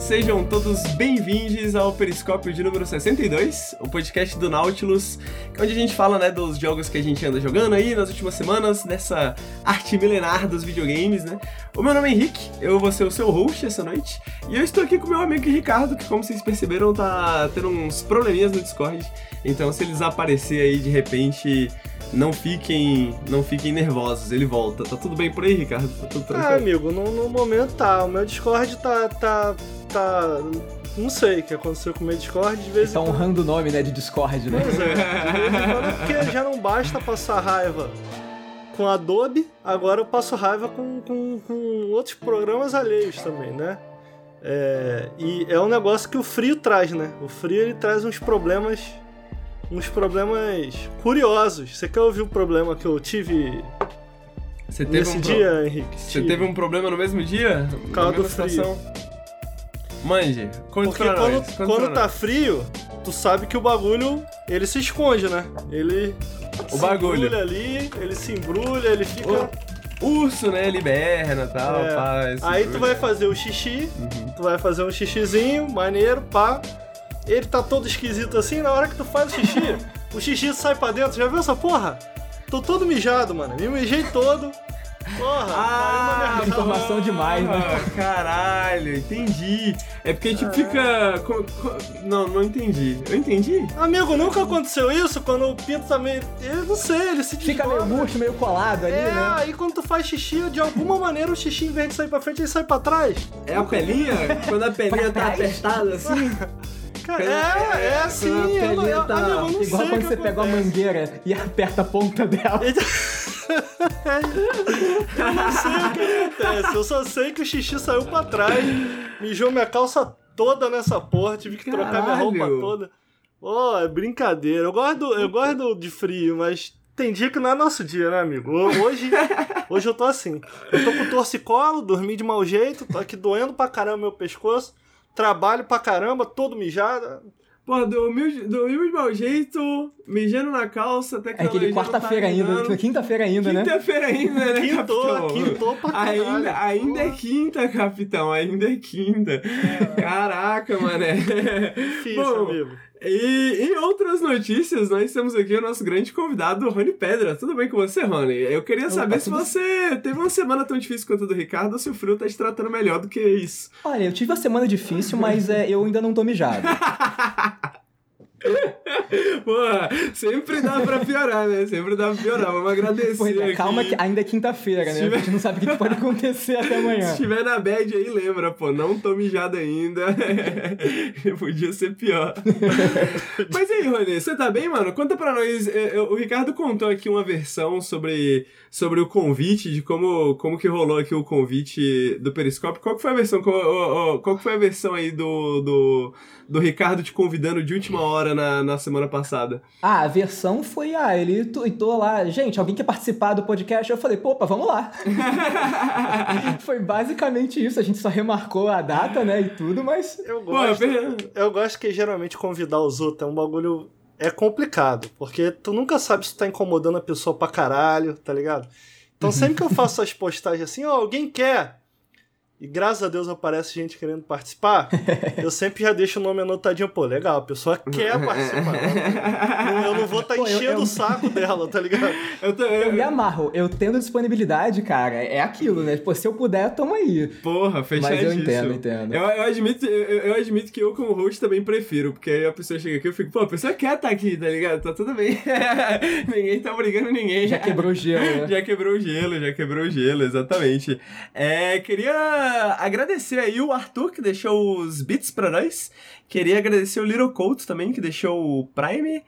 sejam todos bem-vindos ao Periscópio de número 62, o podcast do Nautilus, onde a gente fala né, dos jogos que a gente anda jogando aí nas últimas semanas, nessa arte milenar dos videogames, né? O meu nome é Henrique, eu vou ser o seu host essa noite, e eu estou aqui com meu amigo Ricardo, que como vocês perceberam, tá tendo uns probleminhas no Discord, então se eles aparecer aí de repente não fiquem, não fiquem nervosos, ele volta. Tá tudo bem por aí, Ricardo? Tá tudo tranquilo? Ah, amigo, no, no momento tá. O meu Discord tá, tá, tá não sei o que aconteceu com o meu Discord, de vez em Tá honrando o nome, né, de Discord, né? Pois é, de vez em quando, porque já não basta passar raiva com Adobe, agora eu passo raiva com, com, com outros programas alheios também, né? É, e é um negócio que o frio traz, né? O frio ele traz uns problemas uns problemas curiosos. Você quer ouvir o problema que eu tive você teve nesse um pro... dia, Henrique? Você teve um problema no mesmo dia? Por causa do frio. Mande, conte Porque quando, nós, quando tá frio, tu sabe que o bagulho, ele se esconde, né? Ele o se bagulho. embrulha ali, ele se embrulha, ele fica... O urso, né? Ele berna e tal, é. pá, Aí tu vai fazer o xixi, uhum. tu vai fazer um xixizinho, maneiro, pá ele tá todo esquisito assim, na hora que tu faz o xixi, o xixi sai pra dentro. Já viu essa porra? Tô todo mijado, mano. Me mijei todo. Porra, ah, informação demais, né? Caralho, entendi. É porque a gente fica. Não, não entendi. Eu entendi. Amigo, nunca aconteceu isso quando o pinto tá meio. Eu não sei, ele se Fica meio murcho, meio colado ali, é, né? aí quando tu faz xixi, de alguma maneira o xixi, em vez de sair pra frente, ele sai pra trás. É a pelinha? quando a pelinha tá apertada assim? Cara, é, é assim. Eu, eu, eu, tá eu não igual quando você pega uma mangueira e aperta a ponta dela. eu não sei o que acontece. Eu só sei que o xixi saiu pra trás, mijou minha calça toda nessa porra, tive que Caralho. trocar minha roupa toda. Oh, é brincadeira. Eu gosto, eu gosto de frio, mas tem dia que não é nosso dia, né, amigo? Hoje, hoje eu tô assim. Eu tô com torcicolo, dormi de mau jeito, tô aqui doendo pra caramba meu pescoço trabalho pra caramba, todo mijado. Pô, dormiu, dormiu de mau jeito, mijando na calça, até que É aquele quarta-feira tá ainda, quinta-feira ainda, né? Quinta-feira ainda, né, Quintou, capitão? quintou pra caralho. Ainda, ainda é quinta, capitão, ainda é quinta. É. Caraca, mané. Difícil, Bom, amigo. E em outras notícias, nós temos aqui o nosso grande convidado, Rony Pedra. Tudo bem com você, Rony? Eu queria saber se você teve uma semana tão difícil quanto a do Ricardo ou se o frio tá te tratando melhor do que isso. Olha, eu tive uma semana difícil, mas é, eu ainda não tô mijado. Pô, sempre dá pra piorar, né? Sempre dá pra piorar. Vamos agradecer. É, calma que ainda é quinta-feira, né? Tiver... A gente não sabe o que pode acontecer até amanhã. Se tiver na bad aí, lembra, pô, não tô mijado ainda. Podia ser pior. Mas aí, Rony, você tá bem, mano? Conta pra nós. É, é, o Ricardo contou aqui uma versão sobre, sobre o convite, de como, como que rolou aqui o convite do Periscópio. Qual que foi a versão? Qual, qual que foi a versão aí do, do, do Ricardo te convidando de última hora? na, na semana passada. Ah, a versão foi, ah, ele tweetou lá, gente, alguém quer participar do podcast? Eu falei, opa, vamos lá. foi basicamente isso, a gente só remarcou a data, né, e tudo, mas... Eu gosto, Pô, eu gosto que geralmente convidar os outros é um bagulho... É complicado, porque tu nunca sabe se tá incomodando a pessoa pra caralho, tá ligado? Então sempre que eu faço as postagens assim, ó, oh, alguém quer, e graças a Deus aparece gente querendo participar, eu sempre já deixo o nome anotadinho. Pô, legal, a pessoa quer participar. Né? eu não vou estar tá enchendo eu, eu... o saco dela, tá ligado? Eu, tô, eu... eu, me amarro. Eu tendo disponibilidade, cara, é aquilo, né? Pô, se eu puder, tamo aí. Porra, fechadíssimo. Mas eu entendo, entendo. Eu, eu, admito, eu, eu, admito que eu, como host, também prefiro, porque aí a pessoa chega aqui e eu fico, pô, a pessoa quer estar tá aqui, tá ligado? Tá tudo bem. ninguém tá brigando ninguém. Já quebrou o gelo, né? Já quebrou o gelo, já quebrou o gelo, exatamente. É, queria agradecer aí o Arthur, que deixou os bits pra nós. Queria agradecer o Little Couto também, que deixou o Prime.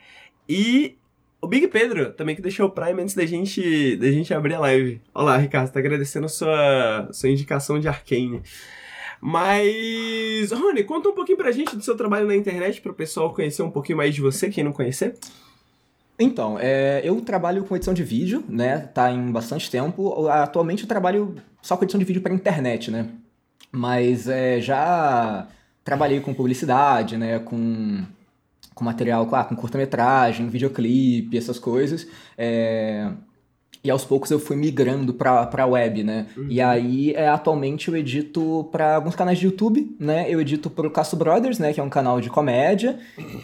E o Big Pedro também, que deixou o Prime antes da gente, da gente abrir a live. Olá, Ricardo, tá agradecendo a sua, sua indicação de Arcane. Mas, Rony, conta um pouquinho pra gente do seu trabalho na internet, para o pessoal conhecer um pouquinho mais de você, quem não conhecer. Então, é, eu trabalho com edição de vídeo, né? Tá em bastante tempo. Atualmente eu trabalho só com edição de vídeo para internet, né? Mas é, já trabalhei com publicidade, né? Com, com material, com curta-metragem, videoclipe, essas coisas. É, E aos poucos eu fui migrando pra, pra web, né? Uhum. E aí, é, atualmente eu edito para alguns canais de YouTube, né? Eu edito pro Castro Brothers, né? Que é um canal de comédia,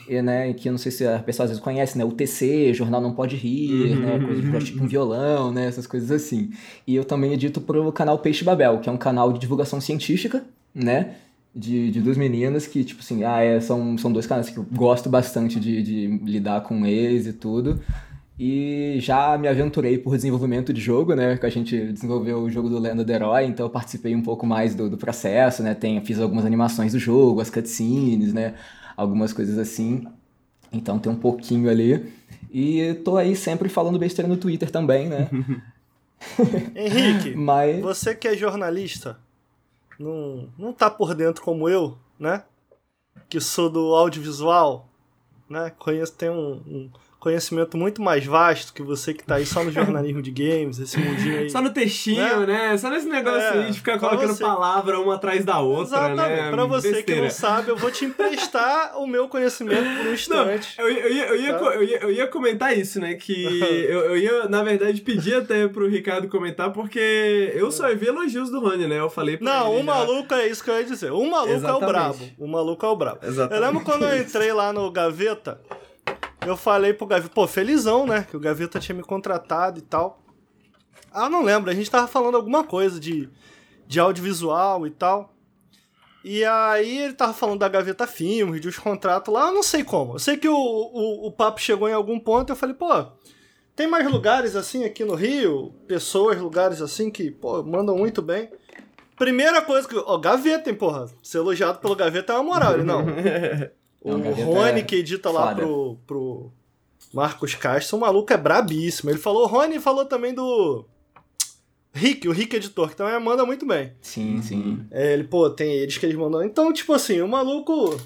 e, né? Que eu não sei se a pessoa às vezes conhece, né? O TC, Jornal Não Pode Rir, uhum. né? Coisa de plástico com violão, né? Essas coisas assim. E eu também edito pro canal Peixe Babel, que é um canal de divulgação científica, né? De, de duas meninas que, tipo assim, ah, é, são, são dois canais que eu gosto bastante de, de lidar com eles e tudo. E já me aventurei por desenvolvimento de jogo, né? Que a gente desenvolveu o jogo do Lenda do Herói, então eu participei um pouco mais do, do processo, né? Tem, fiz algumas animações do jogo, as cutscenes, né? Algumas coisas assim. Então tem um pouquinho ali. E tô aí sempre falando besteira no Twitter também, né? Henrique, Mas... você que é jornalista, não, não tá por dentro como eu, né? Que sou do audiovisual, né? Conheço, tem um, um conhecimento muito mais vasto que você que tá aí só no jornalismo de games, esse mundinho aí. Só no textinho, né? né? Só nesse negócio é, aí de ficar colocando você... palavra uma atrás da outra, Exatamente. né? Pra você Besteira. que não sabe, eu vou te emprestar o meu conhecimento por um instante. Não, eu, eu, ia, eu, ia, tá? eu, ia, eu ia comentar isso, né? Que eu, eu ia, na verdade, pedir até pro Ricardo comentar, porque eu só vi elogios do Rony, né? Eu falei pra Não, o já... maluco é isso que eu ia dizer. O maluco Exatamente. é o brabo. O maluco é o brabo. Exatamente. Eu lembro quando eu entrei lá no Gaveta, eu falei pro Gaveta, pô, felizão, né? Que o Gaveta tinha me contratado e tal. Ah, não lembro, a gente tava falando alguma coisa de, de audiovisual e tal. E aí ele tava falando da Gaveta Filmes, de os contratos lá, eu não sei como. Eu sei que o, o, o papo chegou em algum ponto e eu falei, pô, tem mais lugares assim aqui no Rio? Pessoas, lugares assim que, pô, mandam muito bem. Primeira coisa que. Ó, Gaveta, hein, porra. Ser elogiado pelo Gaveta é uma moral. Ele, não. O Rony, é que edita lá pro, pro Marcos Castro, o maluco é brabíssimo. Ele falou, o Rony falou também do. Rick, o Rick editor, que também manda muito bem. Sim, sim. É, ele, pô, tem eles que eles mandam. Então, tipo assim, o maluco.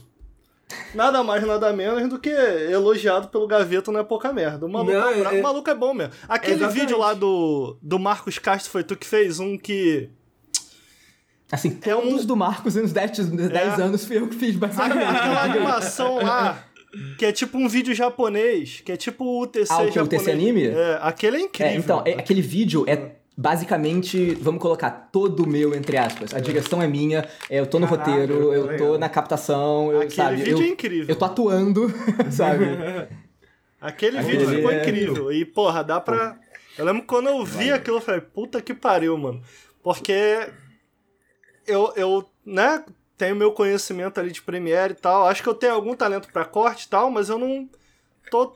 Nada mais, nada menos do que elogiado pelo Gaveta não é pouca merda. O maluco, não, é, o maluco é bom mesmo. Aquele exatamente. vídeo lá do, do Marcos Castro foi tu que fez? Um que Assim, é um dos do Marcos nos 10, 10 é. anos fui eu que fiz, basicamente. Aquela animação lá, que é tipo um vídeo japonês, que é tipo o UTC ah, o que, japonês. o UTC anime? É, aquele é incrível. É, então, é, aquele vídeo é basicamente, vamos colocar, todo meu, entre aspas. A direção é minha, é, eu tô no Caraca, roteiro, eu tô na captação, eu, Aquele sabe? vídeo eu, é incrível. Eu tô atuando, sabe? Aquele, Aquele vídeo ficou é... incrível. E, porra, dá pra... Eu lembro quando eu vi aquilo, eu falei, puta que pariu, mano. Porque eu, eu, né, tenho meu conhecimento ali de Premiere e tal. Acho que eu tenho algum talento para corte e tal, mas eu não tô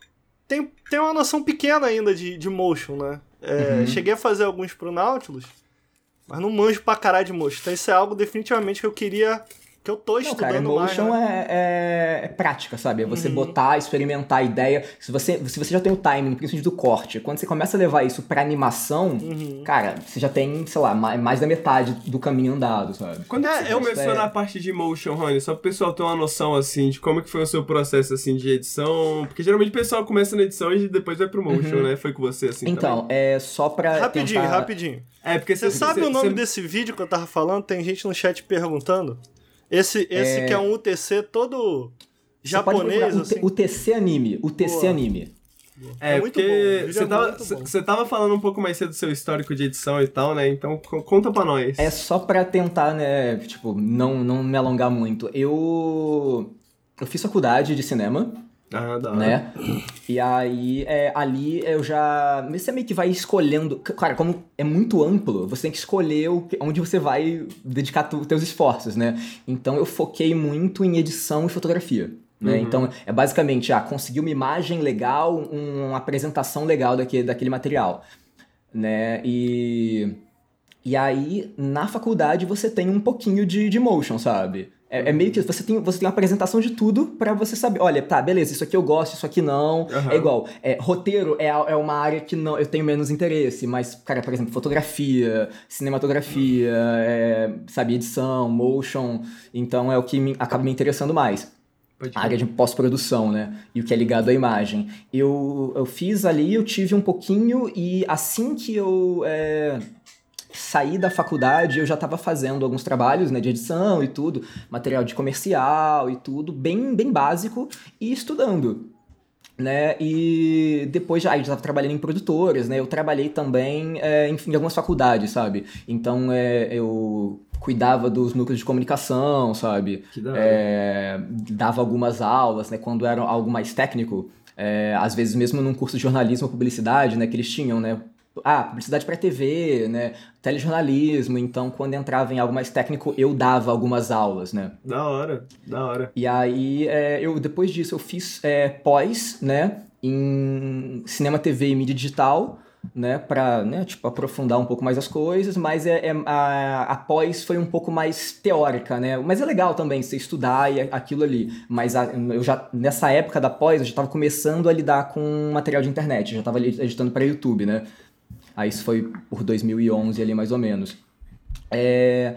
tenho, tenho uma noção pequena ainda de, de motion, né? É, uhum. Cheguei a fazer alguns pro Nautilus, mas não manjo pra caralho de motion. Então isso é algo definitivamente que eu queria que eu tô não, estudando cara, Emotion mais, né? é, é, é, prática, sabe? É você uhum. botar, experimentar a ideia. Se você, se você já tem o timing, principalmente do corte, quando você começa a levar isso pra animação, uhum. cara, você já tem, sei lá, mais da metade do caminho andado, sabe? Quando é, você começou é... na parte de motion, Rony, só pro pessoal ter uma noção, assim, de como que foi o seu processo, assim, de edição, porque geralmente o pessoal começa na edição e depois vai pro motion, uhum. né? Foi com você, assim, Então, também. é só pra Rapidinho, tentar... rapidinho. É, porque você sabe o nome desse vídeo que eu tava falando? Tem gente no chat perguntando. Esse, esse é... que é um UTC todo japonês, assim. UTC anime, UTC Boa. anime. É, é porque você é tava, você tava falando um pouco mais cedo do seu histórico de edição e tal, né? Então conta pra nós. É só pra tentar, né, tipo, não, não me alongar muito. Eu eu fiz faculdade de cinema ah, dá. Né? E aí, é, ali eu já. Você meio que vai escolhendo. Cara, como é muito amplo, você tem que escolher o, onde você vai dedicar os teus esforços, né? Então eu foquei muito em edição e fotografia. Né? Uhum. Então, é basicamente, ah, conseguir uma imagem legal, uma apresentação legal daquele, daquele material. Né? E. E aí, na faculdade, você tem um pouquinho de, de motion, sabe? É, é, meio que você tem, você tem uma apresentação de tudo para você saber, olha, tá, beleza, isso aqui eu gosto, isso aqui não. Uhum. É igual, é, roteiro é, é uma área que não, eu tenho menos interesse, mas, cara, por exemplo, fotografia, cinematografia, é, sabe, edição, motion, então é o que me, acaba me interessando mais. A área de pós-produção, né? E o que é ligado à imagem. Eu, eu fiz ali, eu tive um pouquinho, e assim que eu. É saí da faculdade, eu já estava fazendo alguns trabalhos né, de edição e tudo, material de comercial e tudo, bem, bem básico, e estudando. né? E depois já, já estava trabalhando em produtoras, né? Eu trabalhei também é, em, em, algumas faculdades, sabe? Então é, eu cuidava dos núcleos de comunicação, sabe? É, dava algumas aulas, né? Quando era algo mais técnico, às vezes mesmo num curso de jornalismo ou publicidade, né? Que eles tinham, né? Ah, publicidade para TV, né, telejornalismo, então quando entrava em algo mais técnico eu dava algumas aulas, né. Da hora, da hora. E aí é, eu depois disso eu fiz é, pós, né, em cinema, TV e mídia digital, né, para né, tipo aprofundar um pouco mais as coisas, mas é, é a, a, pós foi um pouco mais teórica, né, mas é legal também você estudar e aquilo ali, mas a, eu já nessa época da pós eu já estava começando a lidar com material de internet, já estava editando para YouTube, né. Aí isso foi por 2011 ali mais ou menos. É,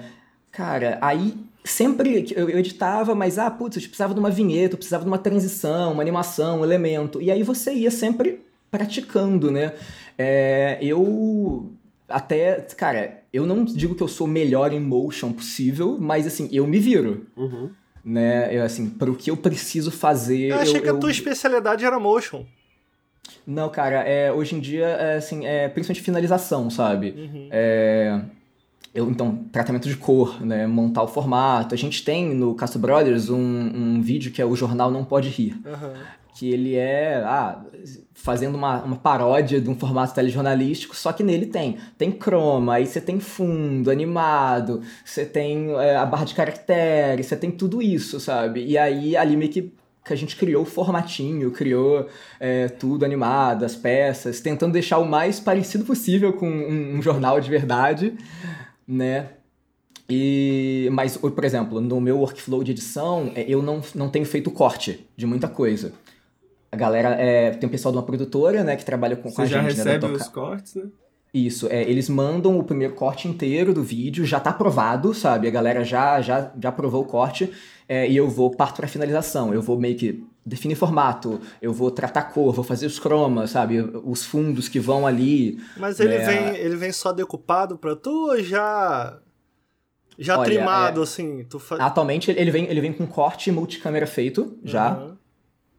cara, aí sempre eu editava, mas ah, putz, eu precisava de uma vinheta, eu precisava de uma transição, uma animação, um elemento. E aí você ia sempre praticando, né? É, eu até, cara, eu não digo que eu sou melhor em motion possível, mas assim, eu me viro. Uhum. Né? Eu, assim, para o que eu preciso fazer. Eu achei eu, que a tua especialidade era motion. Não, cara, é, hoje em dia, é, assim, é principalmente finalização, sabe? Uhum. É, eu, então, tratamento de cor, né? Montar o formato. A gente tem no Castro Brothers um, um vídeo que é o Jornal Não Pode Rir. Uhum. Que ele é ah, fazendo uma, uma paródia de um formato telejornalístico, só que nele tem. Tem croma, aí você tem fundo animado, você tem é, a barra de caracteres, você tem tudo isso, sabe? E aí ali meio que que a gente criou o formatinho, criou é, tudo animado, as peças, tentando deixar o mais parecido possível com um, um jornal de verdade, né? E, mas, por exemplo, no meu workflow de edição, é, eu não, não tenho feito corte de muita coisa. A galera, é, tem um pessoal de uma produtora, né, que trabalha com, com a gente. Você já né, recebe né, os cortes, né? Isso, é, eles mandam o primeiro corte inteiro do vídeo, já tá aprovado, sabe? A galera já já, já aprovou o corte é, e eu vou parto para finalização. Eu vou meio que definir formato, eu vou tratar cor, vou fazer os cromas, sabe? Os fundos que vão ali. Mas ele, né? vem, ele vem só decupado pra tu ou já já Olha, trimado, é... assim? Tu fa... Atualmente ele vem, ele vem com corte multicâmera feito, já. Uhum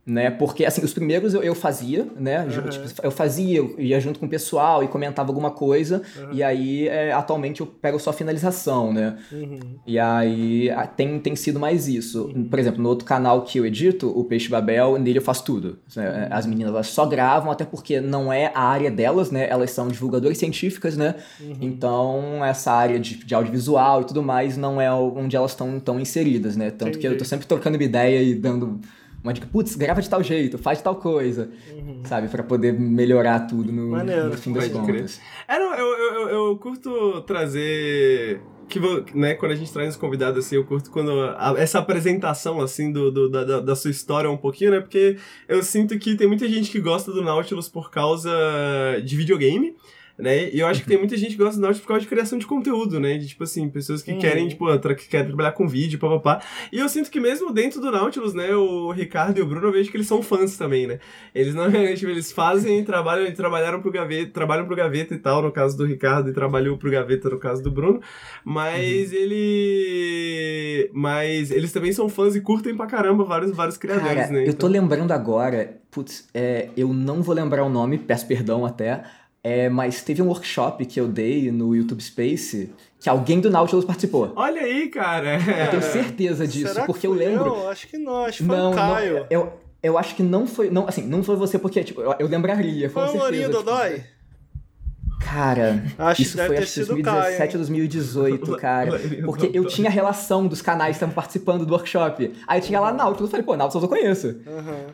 né? Porque, assim, os primeiros eu, eu fazia, né? Uhum. Tipo, eu fazia, eu ia junto com o pessoal e comentava alguma coisa, uhum. e aí, é, atualmente, eu pego só finalização, né? Uhum. E aí, tem, tem sido mais isso. Uhum. Por exemplo, no outro canal que eu edito, o Peixe Babel, nele eu faço tudo. Né? As meninas, elas só gravam, até porque não é a área delas, né? Elas são divulgadoras científicas, né? Uhum. Então, essa área de, de audiovisual e tudo mais não é onde elas estão tão inseridas, né? Tanto Entendi. que eu tô sempre trocando uma ideia e dando uma dica, putz, grava de tal jeito, faz tal coisa, uhum. sabe? para poder melhorar tudo no, no fim das contas. É, não, eu, eu, eu curto trazer que né, quando a gente traz os convidados assim, eu curto quando a, essa apresentação assim do, do da, da, sua história um pouquinho, né? Porque eu sinto que tem muita gente que gosta do Nautilus por causa de videogame né? E eu acho que tem muita gente que gosta do Nautilus por causa de criação de conteúdo, né? De, tipo assim, pessoas que uhum. querem, tipo, que querem trabalhar com vídeo, papapá. E eu sinto que mesmo dentro do Nautilus, né, o Ricardo e o Bruno, eu vejo que eles são fãs também, né? Eles não, tipo, eles fazem, trabalham, trabalharam pro Gaveta, trabalham pro Gaveta e tal, no caso do Ricardo, e trabalhou pro Gaveta no caso do Bruno, mas uhum. ele... Mas eles também são fãs e curtem pra caramba vários, vários criadores, Cara, né? eu tô então lembrando agora, putz, é, eu não vou lembrar o nome, peço perdão até, é, mas teve um workshop que eu dei no YouTube Space que alguém do Nautilus participou. Olha aí, cara. Eu tenho certeza disso, Será porque eu lembro. Eu acho que não, acho que foi não, o Caio. Não, eu, eu acho que não foi. Não, assim, não foi você, porque, tipo, eu, eu lembraria. Foi o Lourinho Dodói? Tipo, cara, acho isso foi acho 2017, Caio, 2018, cara. Porque eu tinha a relação dos canais que estavam participando do workshop. Aí tinha lá Nautilus, eu falei, pô, Nautilus eu conheço. Uhum.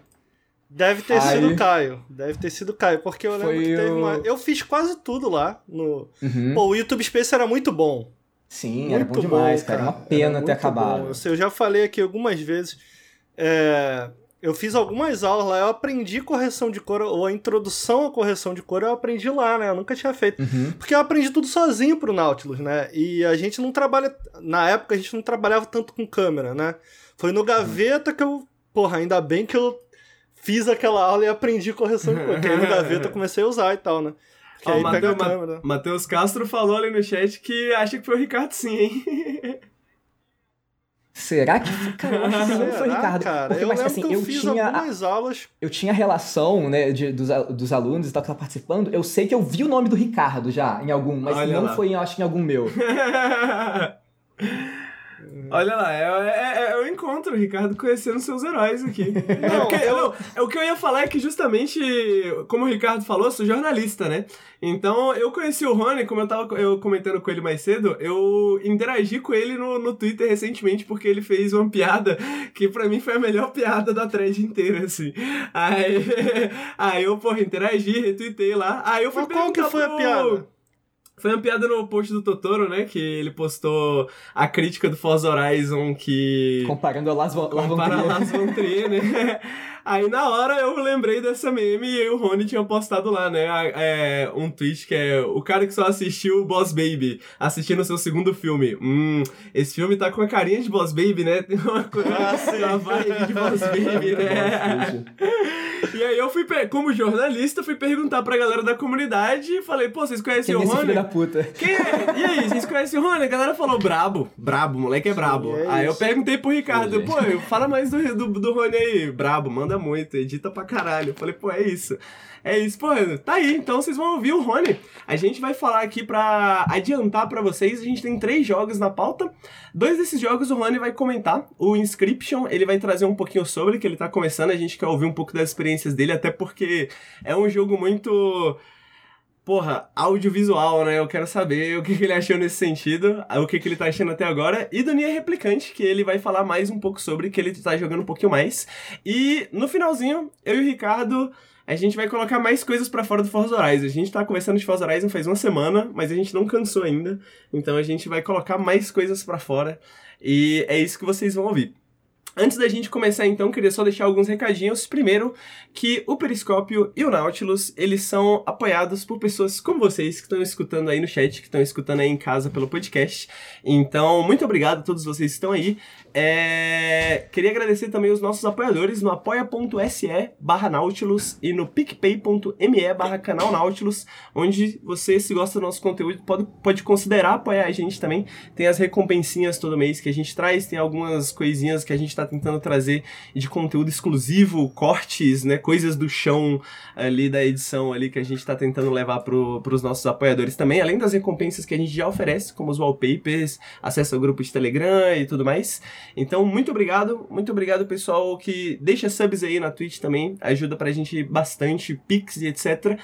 Deve ter Aí... sido Caio. Deve ter sido Caio, porque eu lembro Foi que teve o... uma. Eu fiz quase tudo lá. No... Uhum. Pô, o YouTube Space era muito bom. Sim, muito era bom demais, bom, cara. Era uma pena ter acabado. Eu, eu já falei aqui algumas vezes. É... Eu fiz algumas aulas lá, eu aprendi correção de cor, ou a introdução à correção de cor eu aprendi lá, né? Eu nunca tinha feito. Uhum. Porque eu aprendi tudo sozinho pro Nautilus, né? E a gente não trabalha. Na época a gente não trabalhava tanto com câmera, né? Foi no gaveta que eu. Porra, ainda bem que eu fiz aquela aula e aprendi correção de cor. Que aí no gaveta eu comecei a usar e tal, né? Que aí pega a câmera. Matheus Castro falou ali no chat que acha que foi o Ricardo sim, hein? Será que foi? Cara, eu acho que não foi Ricardo. Cara, Porque, eu mas, lembro assim, que eu, eu fiz tinha algumas aulas. eu tinha relação, né, de, dos, dos alunos e tal que estavam participando. Eu sei que eu vi o nome do Ricardo já em algum, mas Olha não lá. foi, eu acho, em algum meu. Olha lá, é, é, é o encontro, o Ricardo conhecendo seus heróis aqui. é, Não, porque- eu- não, é o que eu ia falar é que justamente, como o Ricardo falou, eu sou jornalista, né? Então eu conheci o Rony, como eu tava eu comentando com ele mais cedo, eu interagi com ele no, no Twitter recentemente porque ele fez uma piada que pra mim foi a melhor piada da thread inteira, assim. Aí, aí eu, porra, interagi, retuitei lá. Aí eu fui Mas qual que foi a piada? Foi uma piada no post do Totoro, né? Que ele postou a crítica do Forza Horizon que. Comparando a Las Von Compara Trier. Las Von Trier, né? Aí na hora eu lembrei dessa meme e o Rony tinha postado lá, né? é, um tweet que é o cara que só assistiu Boss Baby, assistindo o seu segundo filme. Hum, esse filme tá com a carinha de Boss Baby, né? Tem uma coisa, Ah, vibe de Boss Baby, né? E aí eu fui, como jornalista, fui perguntar pra galera da comunidade e falei, pô, vocês conhecem Quem é o esse Rony? filho da puta? Quem é? E aí, vocês conhecem o Rony? A galera falou brabo. Brabo, moleque é brabo. é aí eu perguntei pro Ricardo, Gente. pô, fala mais do, do, do Rony aí. Brabo, manda muito, edita pra caralho. Eu falei, pô, é isso. É isso, pô, tá aí, então vocês vão ouvir o Rony. A gente vai falar aqui pra adiantar pra vocês, a gente tem três jogos na pauta. Dois desses jogos o Rony vai comentar. O Inscription, ele vai trazer um pouquinho sobre, que ele tá começando, a gente quer ouvir um pouco das experiências dele, até porque é um jogo muito porra, audiovisual, né? Eu quero saber o que, que ele achou nesse sentido, o que, que ele tá achando até agora. E do Nier Replicante, que ele vai falar mais um pouco sobre, que ele tá jogando um pouquinho mais. E no finalzinho, eu e o Ricardo. A gente vai colocar mais coisas pra fora do Forza Horizon. A gente tá conversando de Forza Horizon faz uma semana, mas a gente não cansou ainda. Então a gente vai colocar mais coisas pra fora. E é isso que vocês vão ouvir. Antes da gente começar, então, queria só deixar alguns recadinhos. Primeiro, que o Periscópio e o Nautilus, eles são apoiados por pessoas como vocês, que estão escutando aí no chat, que estão escutando aí em casa pelo podcast. Então, muito obrigado a todos vocês que estão aí. É, Queria agradecer também os nossos apoiadores no apoia.se barra Nautilus e no picpay.me barra canal Nautilus, onde você, se gosta do nosso conteúdo, pode, pode considerar apoiar a gente também. Tem as recompensinhas todo mês que a gente traz, tem algumas coisinhas que a gente está tentando trazer de conteúdo exclusivo, cortes, né, coisas do chão ali da edição ali que a gente está tentando levar para os nossos apoiadores também, além das recompensas que a gente já oferece, como os wallpapers, acesso ao grupo de Telegram e tudo mais. Então, muito obrigado, muito obrigado pessoal que deixa subs aí na Twitch também, ajuda pra gente bastante, Pix e etc.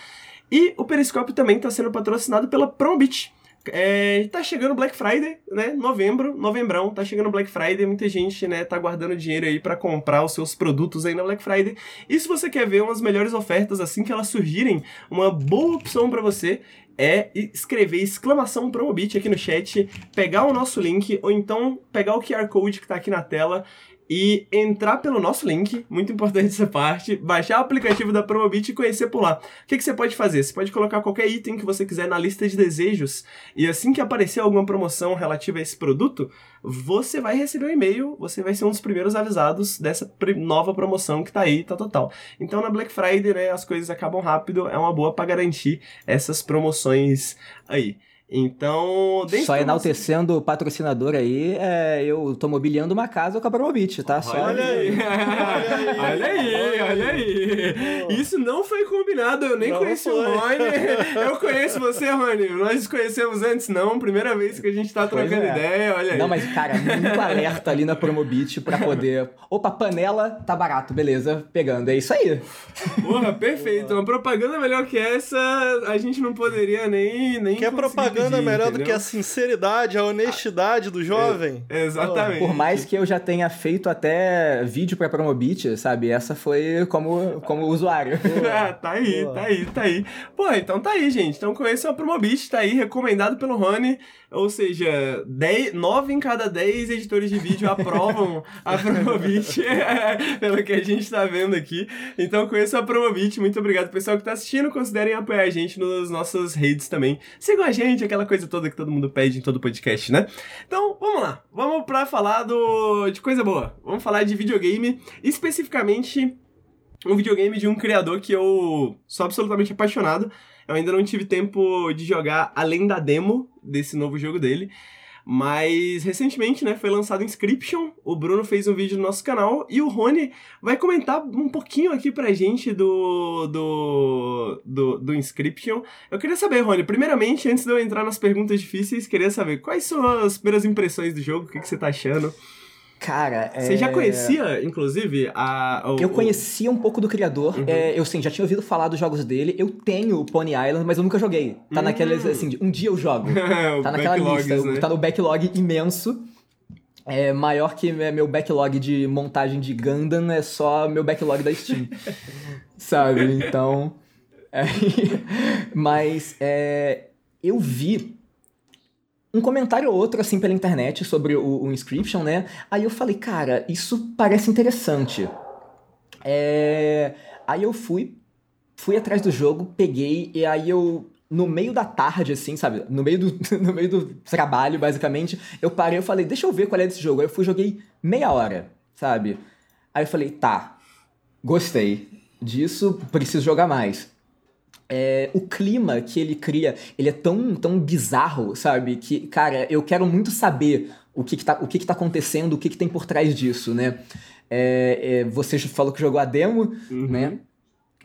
E o Periscópio também está sendo patrocinado pela Promobit. É, tá chegando Black Friday, né? Novembro, novembrão, tá chegando Black Friday, muita gente, né, tá guardando dinheiro aí pra comprar os seus produtos aí na Black Friday. E se você quer ver umas melhores ofertas assim que elas surgirem, uma boa opção pra você é escrever exclamação Promobit aqui no chat, pegar o nosso link ou então pegar o QR Code que tá aqui na tela e entrar pelo nosso link, muito importante essa parte, baixar o aplicativo da Promobit e conhecer por lá. O que, que você pode fazer? Você pode colocar qualquer item que você quiser na lista de desejos e assim que aparecer alguma promoção relativa a esse produto, você vai receber um e-mail, você vai ser um dos primeiros avisados dessa nova promoção que tá aí, tá total. Então na Black Friday, né, as coisas acabam rápido, é uma boa para garantir essas promoções aí. Então, Só enaltecendo o patrocinador aí, é, eu tô mobiliando uma casa com a Promobit, tá? Só Olha aí, olha aí, olha aí. Isso não foi combinado, eu nem Não conheci foi. o Rony. Eu conheço você, Rony. Nós nos conhecemos antes, não. Primeira vez que a gente tá trocando é. ideia, olha aí. Não, mas, cara, muito alerta ali na Promobit pra poder. Opa, panela tá barato, beleza, pegando. É isso aí. Porra, perfeito. Uma propaganda melhor que essa, a gente não poderia nem. nem Que é conseguir propaganda pedir, melhor do entendeu? que a sinceridade, a honestidade do jovem. Exatamente. Por mais que eu já tenha feito até vídeo pra Promobit, sabe? Essa foi como, como usuário. Ah, tá aí, Boa. tá aí, tá aí. Pô, então tá aí, gente. Então conheça a Promobit, tá aí, recomendado pelo Rony. Ou seja, 10, 9 em cada 10 editores de vídeo aprovam a Promobit, pelo que a gente tá vendo aqui. Então conheça a Promobit. Muito obrigado, pessoal que tá assistindo. Considerem apoiar a gente nas nossas redes também. Sigam a gente, aquela coisa toda que todo mundo pede em todo podcast, né? Então, vamos lá. Vamos pra falar do... de coisa boa. Vamos falar de videogame, especificamente um videogame de um criador que eu sou absolutamente apaixonado. Eu ainda não tive tempo de jogar além da demo desse novo jogo dele. Mas recentemente, né, foi lançado Inscription. O Bruno fez um vídeo no nosso canal e o Rony vai comentar um pouquinho aqui pra gente do do do, do Inscription. Eu queria saber, Rony, primeiramente, antes de eu entrar nas perguntas difíceis, queria saber quais são as primeiras impressões do jogo, o que, que você tá achando? Cara, Você é... já conhecia, inclusive, a. O, Eu conhecia um pouco do criador. Uhum. é, eu sim, já tinha ouvido falar dos jogos dele. Eu tenho o Pony Island, mas eu nunca joguei. Tá Hum. naqueles, assim, um dia eu jogo. Tá naquela backlogs, lista. né? Tá no backlog imenso. É maior que é, meu backlog de montagem de Gundam, é só meu backlog da Steam. Sabe? Então. é, mas é, eu vi um comentário ou outro assim pela internet sobre o, o Inscription, né? Aí eu falei, cara, isso parece interessante. É, Aí eu fui, fui atrás do jogo, peguei, e aí eu, no meio da tarde, assim, sabe? No meio do, no meio do trabalho, basicamente, eu parei e falei, deixa eu ver qual é desse jogo. Aí eu fui joguei meia hora, sabe? Aí eu falei, tá, gostei disso, preciso jogar mais. É, o clima que ele cria, ele é tão, tão bizarro, sabe? Que, cara, eu quero muito saber o que, que, tá, o que, que tá acontecendo, o que, que tem por trás disso, né? É, é, você falou que jogou a demo, Uhum. né?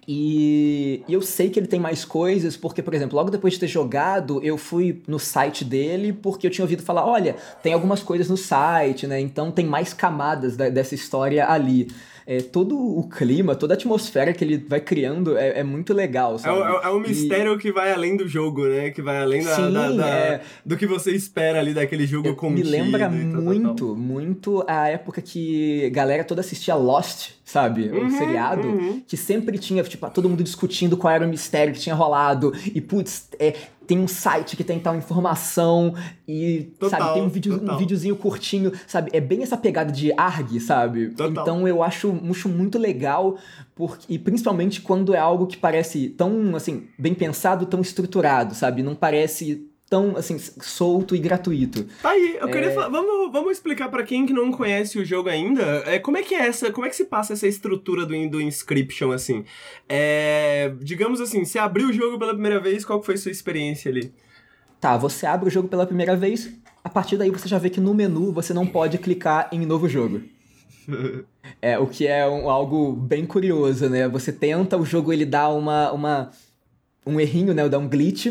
E, e eu sei que ele tem mais coisas, porque, por exemplo, logo depois de ter jogado, eu fui no site dele porque eu tinha ouvido falar: olha, tem algumas coisas no site, né? Então tem mais camadas da- dessa história ali. É, todo o clima, toda a atmosfera que ele vai criando é, é muito legal, É, sabe? é, é um E- mistério que vai além do jogo, né? Que vai além da, Sim, da- da- é. do que você espera ali daquele jogo contido. me lembra e tal, muito, tal. muito a época que a galera toda assistia Lost, sabe? Uhum, o seriado. uhum. Que sempre tinha, tipo, todo mundo discutindo qual era o mistério que tinha rolado. E, putz, é, tem um site que tem tal informação. E, Total, sabe, tem um, vídeo, um videozinho curtinho, sabe? É bem essa pegada de ARG, sabe? Total. Então eu acho, acho muito legal. Porque, e principalmente quando é algo que parece tão, assim, bem pensado, tão estruturado, sabe? Não parece tão, assim, solto e gratuito. Tá aí, eu É. queria falar, vamos, vamos explicar pra quem que não conhece o jogo ainda, é, como é que é essa, como é que se passa essa estrutura do, do Inscription, assim? É, digamos assim, você abriu o jogo pela primeira vez, qual foi a sua experiência ali? Tá, você abre o jogo pela primeira vez, a partir daí você já vê que no menu você não pode clicar em novo jogo. É, o que é um- algo bem curioso, né? Você tenta, o jogo ele dá uma, uma um errinho, né? Dá um glitch.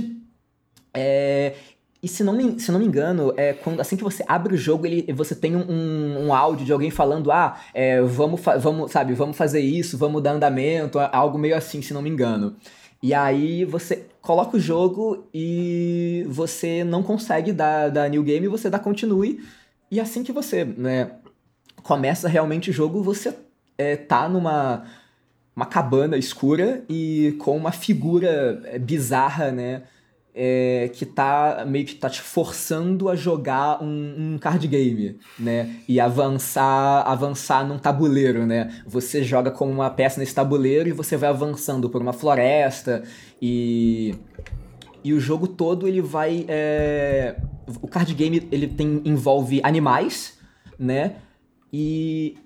É, e se não, me, se não me engano, é quando, assim que você abre o jogo, ele, você tem um, um, um áudio de alguém falando, ah, é, vamos, vamos, sabe, vamos fazer isso, vamos dar andamento, algo meio assim, se não me engano. E aí você coloca o jogo e você não consegue dar, dar new game, você dá continue. E assim que você né, começa realmente o jogo, você é, tá numa uma cabana escura e com uma figura é, bizarra, né? É, que tá meio que tá te forçando a jogar um, um card game, né? E avançar, avançar num tabuleiro, né? Você joga como uma peça nesse tabuleiro e você vai avançando por uma floresta e e o jogo todo ele vai é, o card game ele tem envolve animais, né? E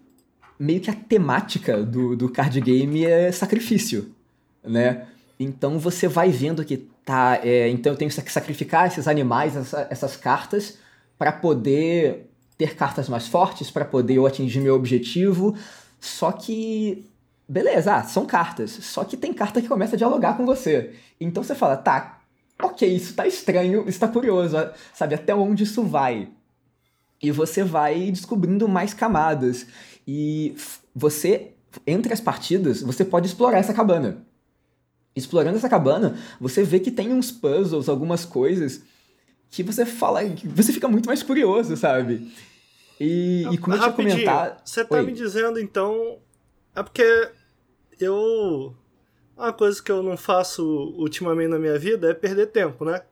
meio que a temática do, do card game é sacrifício, né? Então você vai vendo que tá, é, então eu tenho que sacrificar esses animais, essa- essas cartas, para poder ter cartas mais fortes, para poder eu atingir meu objetivo. Só que, beleza, ah, são cartas. Só que tem carta que começa a dialogar com você. Então você fala, tá, ok, isso tá estranho, isso tá curioso, sabe, até onde isso vai. E você vai descobrindo mais camadas. E você, entre as partidas, você pode explorar essa cabana. Explorando essa cabana, você vê que tem uns puzzles, algumas coisas que você fala, que você fica muito mais curioso, sabe? E, e como eu tinha comentado. Você tá Oi. me dizendo, então. É porque eu. Uma coisa que eu não faço ultimamente na minha vida é perder tempo, né?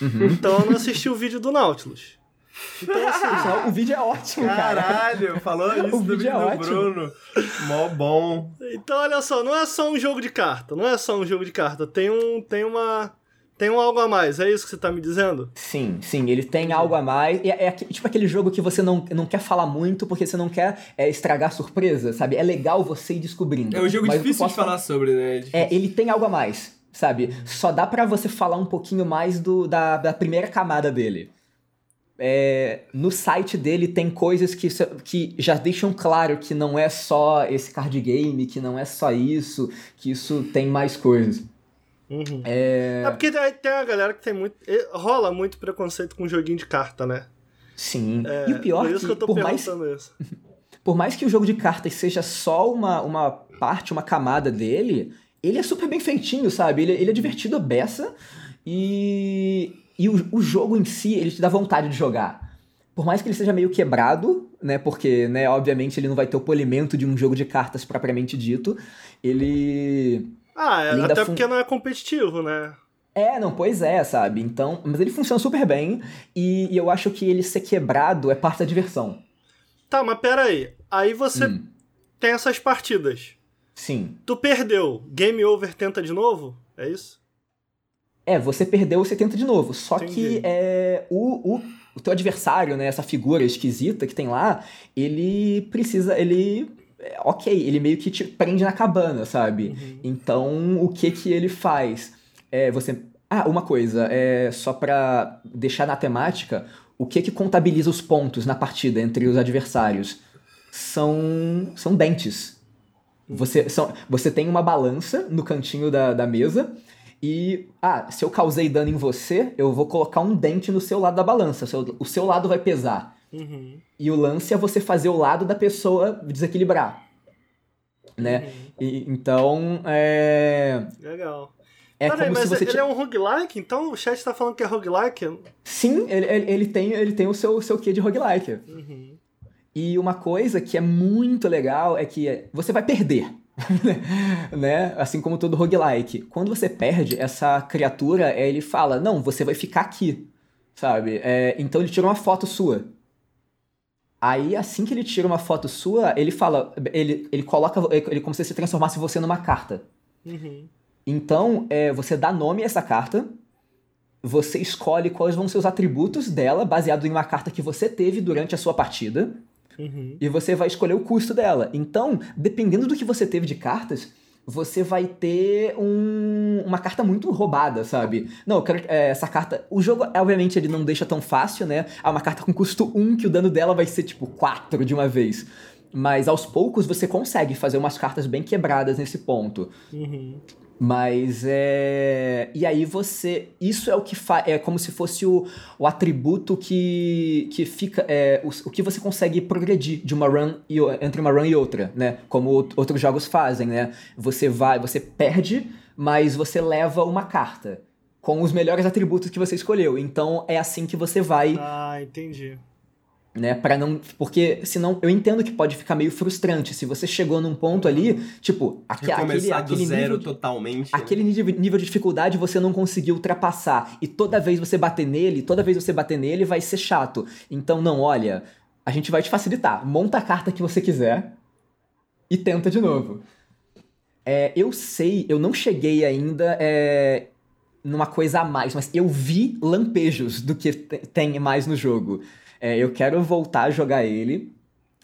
Uhum. Então eu não assisti o vídeo do Nautilus. Então, assim, Só- O vídeo é ótimo, cara. Caralho, falou isso O do vídeo é do ótimo. Bruno. Mó bom. então, olha só, não é só um jogo de carta, não é só um jogo de carta. Tem um. Tem uma. Tem um algo a mais, é isso que você tá me dizendo? Sim, sim, ele tem algo a mais. É, é tipo aquele jogo que você não, não quer falar muito porque você não quer é, estragar a surpresa, sabe? É legal você ir descobrindo. É um jogo difícil de falar sobre, né? É, ele tem algo a mais, sabe? Só dá pra você falar um pouquinho mais do, da, da primeira camada dele. É, no site dele tem coisas que, que já deixam claro que não é só esse card game, que não é só isso, que isso tem mais coisas. Uhum. É... é porque tem a galera que tem muito. rola muito preconceito com joguinho de carta, né? Sim. É, e o pior é que, que por mais, isso. por mais que o jogo de cartas seja só uma, uma parte, uma camada dele, ele é super bem feitinho, sabe? Ele, ele é divertido a beça e, e o, o jogo em si, ele te dá vontade de jogar. Por mais que ele seja meio quebrado, né? Porque, né, obviamente, ele não vai ter o polimento de um jogo de cartas propriamente dito. Ele. Ah, é, ele até porque não é competitivo, né? É, não, pois é, sabe? Então, mas ele funciona super bem e, e, eu acho que ele ser quebrado é parte da diversão. Tá, mas pera aí. Aí você hum. tem essas partidas. Sim. Tu perdeu, game over, tenta de novo? É isso? É, você perdeu, você tenta de novo. Só Entendi. que é, o, o, o teu adversário, né, essa figura esquisita que tem lá, ele precisa, ele é, ok, ele meio que te prende na cabana, sabe? Uhum. Então, o que que ele faz? É, você... Ah, uma coisa, é só pra deixar na temática, o que que contabiliza os pontos na partida entre os adversários? São, são dentes. Uhum. Você, são, você tem uma balança no cantinho da, da mesa e, ah, se eu causei dano em você, eu vou colocar um dente no seu lado da balança. O seu, o seu lado vai pesar. Uhum. E o lance é você fazer o lado da pessoa desequilibrar. Né? Uhum. E, então, é. Legal. É Peraí, mas ele t... é um roguelike? Então o chat tá falando que é roguelike? Sim, ele, ele, ele tem, ele tem o seu, seu quê de roguelike. Uhum. E uma coisa que é muito legal é que você vai perder. né? Assim como todo roguelike. Quando você perde, essa criatura, ele fala: Não, você vai ficar aqui. Sabe? É, então ele tira uma foto sua. Aí, assim que ele tira uma foto sua, ele fala. Ele, ele coloca. Ele como se se transformasse você numa carta. Uhum. Então, é, você dá nome a essa carta. Você escolhe quais vão ser os atributos dela, baseado em uma carta que você teve durante a sua partida. Uhum. E você vai escolher o custo dela. Então, dependendo do que você teve de cartas, você vai ter um, uma carta muito roubada, sabe? Não, eu quero. É, essa carta. O jogo, obviamente, ele não deixa tão fácil, né? É uma carta com custo 1 que o dano dela vai ser tipo 4 de uma vez. Mas aos poucos você consegue fazer umas cartas bem quebradas nesse ponto. Uhum. Mas é. E aí você. Isso é o que faz. É como se fosse o, o atributo que, que fica. É, o, o que você consegue progredir de uma run e, entre uma run e outra, né? Como outros jogos fazem, né? Você vai. Você perde, mas você leva uma carta. Com os melhores atributos que você escolheu. Então é assim que você vai. Ah, entendi né, para não, porque senão eu entendo que pode ficar meio frustrante se você chegou num ponto ali, tipo, aquele aquele, aquele zero nível, totalmente. Aquele nível, nível de dificuldade você não conseguiu ultrapassar e toda vez você bater nele, toda vez você bater nele vai ser chato. Então não, olha, a gente vai te facilitar. Monta a carta que você quiser e tenta de novo. É, eu sei, eu não cheguei ainda é, numa coisa a mais, mas eu vi lampejos do que tem mais no jogo. É, eu quero voltar a jogar ele,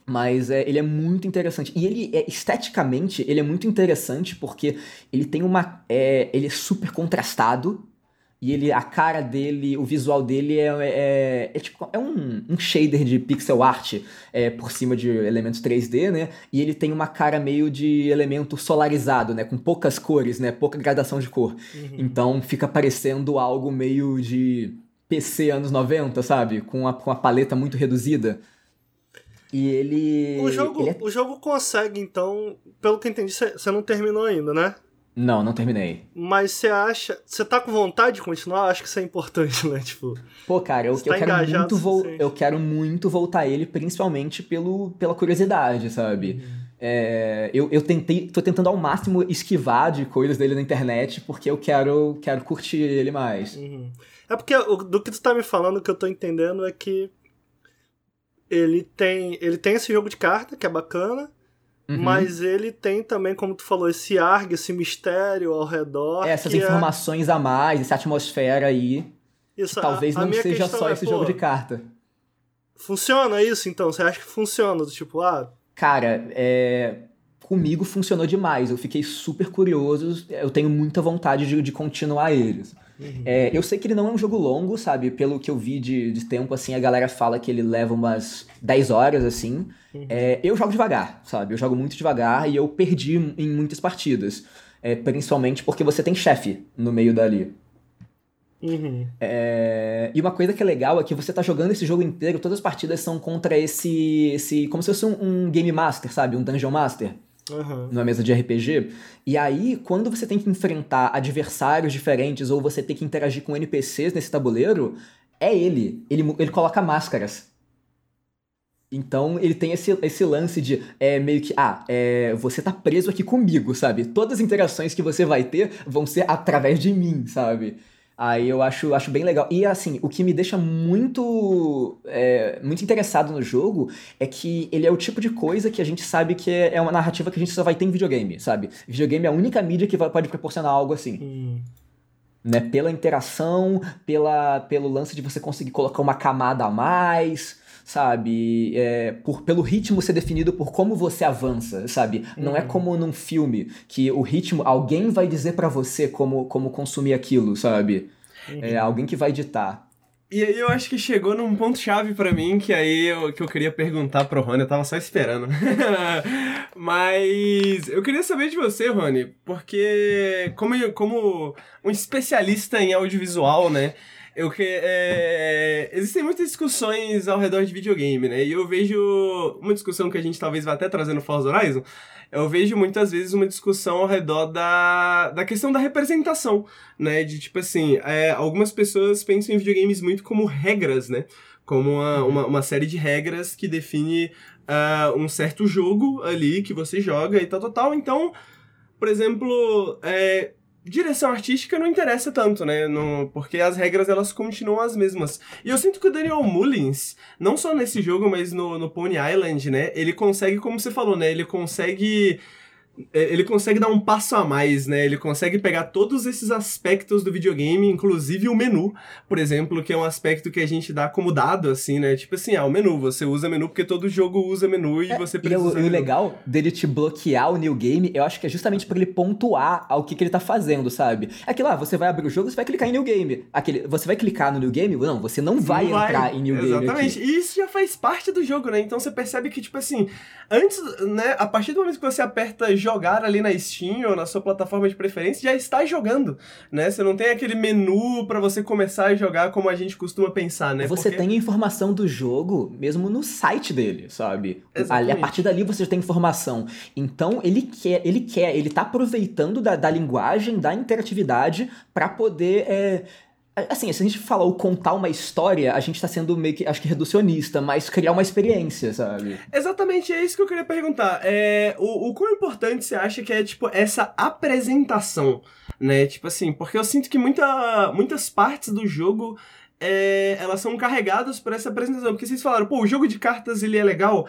mas é, ele é muito interessante. E ele, é, esteticamente, ele é muito interessante porque ele tem uma... É, ele é super contrastado, e ele, a cara dele, o visual dele é, é, é tipo, é um, um, shader de pixel art é, por cima de elementos 3D, né? E ele tem uma cara meio de elemento solarizado, né? Com poucas cores, né? Pouca gradação de cor. Uhum. Então fica parecendo algo meio de PC anos 90, sabe? Com a, com a paleta muito reduzida. E ele. O jogo, ele é... o jogo consegue, então, pelo que eu entendi, você não terminou ainda, né? Não, não terminei. Mas você acha. Você tá com vontade de continuar? Acho que isso é importante, né? Tipo. Pô, cara, eu, eu tá quero muito vo... eu quero muito voltar ele, principalmente pelo, pela curiosidade, sabe? Uhum. É, eu, eu tentei, tô tentando ao máximo esquivar de coisas dele na internet, porque eu quero, quero curtir ele mais. Uhum. É porque do que tu tá me falando, o que eu tô entendendo é que ele tem, ele tem esse jogo de carta, que é bacana, uhum. mas ele tem também, como tu falou, esse arg, esse mistério ao redor. Essas é informações é... a mais, essa atmosfera aí. Isso, talvez a, a não seja só é, esse pô, jogo de carta. Funciona isso, então? Você acha que funciona? Tipo, ah... Cara, é comigo funcionou demais. Eu fiquei super curioso, eu tenho muita vontade de, de continuar eles. Uhum. É, eu sei que ele não é um jogo longo, sabe? Pelo que eu vi de, de tempo, assim, a galera fala que ele leva umas 10 horas, assim. Uhum. É, eu jogo devagar, sabe? Eu jogo muito devagar e eu perdi em muitas partidas. É, principalmente porque você tem chefe no meio dali. Uhum. É... E uma coisa que é legal é que você tá jogando esse jogo inteiro, todas as partidas são contra esse. esse como se fosse um, um Game Master, sabe? Um Dungeon Master. Uhum. Numa mesa de RPG. E aí, quando você tem que enfrentar adversários diferentes ou você tem que interagir com NPCs nesse tabuleiro, é ele. Ele, ele coloca máscaras. Então ele tem esse, esse lance de é, meio que, ah, é, você tá preso aqui comigo, sabe? Todas as interações que você vai ter vão ser através de mim, sabe? Aí eu acho, acho bem legal. E assim, o que me deixa muito, é, muito interessado no jogo é que ele é o tipo de coisa que a gente sabe que é, é uma narrativa que a gente só vai ter em videogame, sabe? Videogame é a única mídia que vai, pode proporcionar algo assim. Hum. Né? Pela interação, pela, pelo lance de você conseguir colocar uma camada a mais sabe? É, por, pelo ritmo ser definido por como você avança, sabe? Não é uhum. como num filme que o ritmo, alguém vai dizer para você como, como consumir aquilo, sabe? Uhum. É alguém que vai ditar. E aí eu acho que chegou num ponto chave para mim que aí eu, que eu queria perguntar pro Rony, eu tava só esperando. Mas eu queria saber de você, Rony, porque como, como um especialista em audiovisual, né? Eu que é, existem muitas discussões ao redor de videogame, né? E eu vejo uma discussão que a gente talvez vá até trazer no Forza Horizon. Eu vejo muitas vezes uma discussão ao redor da, da questão da representação, né? De tipo assim, é, algumas pessoas pensam em videogames muito como regras, né? Como uma, uma, uma série de regras que define uh, um certo jogo ali que você joga e tal, tal, tal. Então, por exemplo, é, direção artística não interessa tanto, né? No, porque as regras elas continuam as mesmas. E eu sinto que o Daniel Mullins, não só nesse jogo, mas no, no Pony Island, né? Ele consegue, como você falou, né? Ele consegue ele consegue dar um passo a mais, né? Ele consegue pegar todos esses aspectos do videogame, inclusive o menu, por exemplo, que é um aspecto que a gente dá como dado, assim, né? Tipo assim, ah, o menu, você usa menu porque todo jogo usa menu e é, você precisa. E o, o legal dele te bloquear o new game, eu acho que é justamente para ele pontuar ao que, que ele tá fazendo, sabe? É aquilo lá, você vai abrir o jogo, você vai clicar em new game. Aquele, você vai clicar no new game? Não, você não vai não entrar vai. em new Exatamente. game. Exatamente. E isso já faz parte do jogo, né? Então você percebe que, tipo assim, antes, né, a partir do momento que você aperta jogar ali na Steam ou na sua plataforma de preferência, já está jogando, né? Você não tem aquele menu para você começar a jogar como a gente costuma pensar, né? Você Porque... tem a informação do jogo mesmo no site dele, sabe? Ali, a partir dali você já tem informação. Então ele quer, ele quer, ele tá aproveitando da, da linguagem, da interatividade para poder é, Assim, se a gente falar o contar uma história, a gente tá sendo meio que, acho que reducionista, mas criar uma experiência, sabe? Exatamente, é isso que eu queria perguntar. É, o, o quão importante você acha que é, tipo, essa apresentação, né? Tipo assim, porque eu sinto que muita, muitas partes do jogo é, elas são carregadas por essa apresentação. Porque vocês falaram, pô, o jogo de cartas ele é legal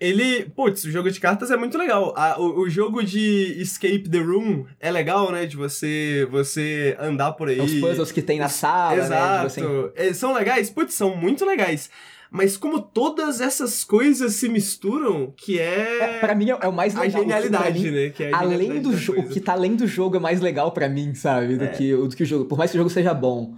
ele. Putz, o jogo de cartas é muito legal. A, o, o, jogo de Escape the Room é legal, né? De você você andar por aí. Os puzzles que tem na sala, Exato. né? Exato. Eles são legais? Putz, são muito legais. Mas como todas essas coisas se misturam, que é. é para mim é o mais legal. A genialidade, mim, né? Que é além do jogo. O que tá além do jogo é mais legal para mim, sabe? Do, é. que, do que o jogo. Por mais que o jogo seja bom.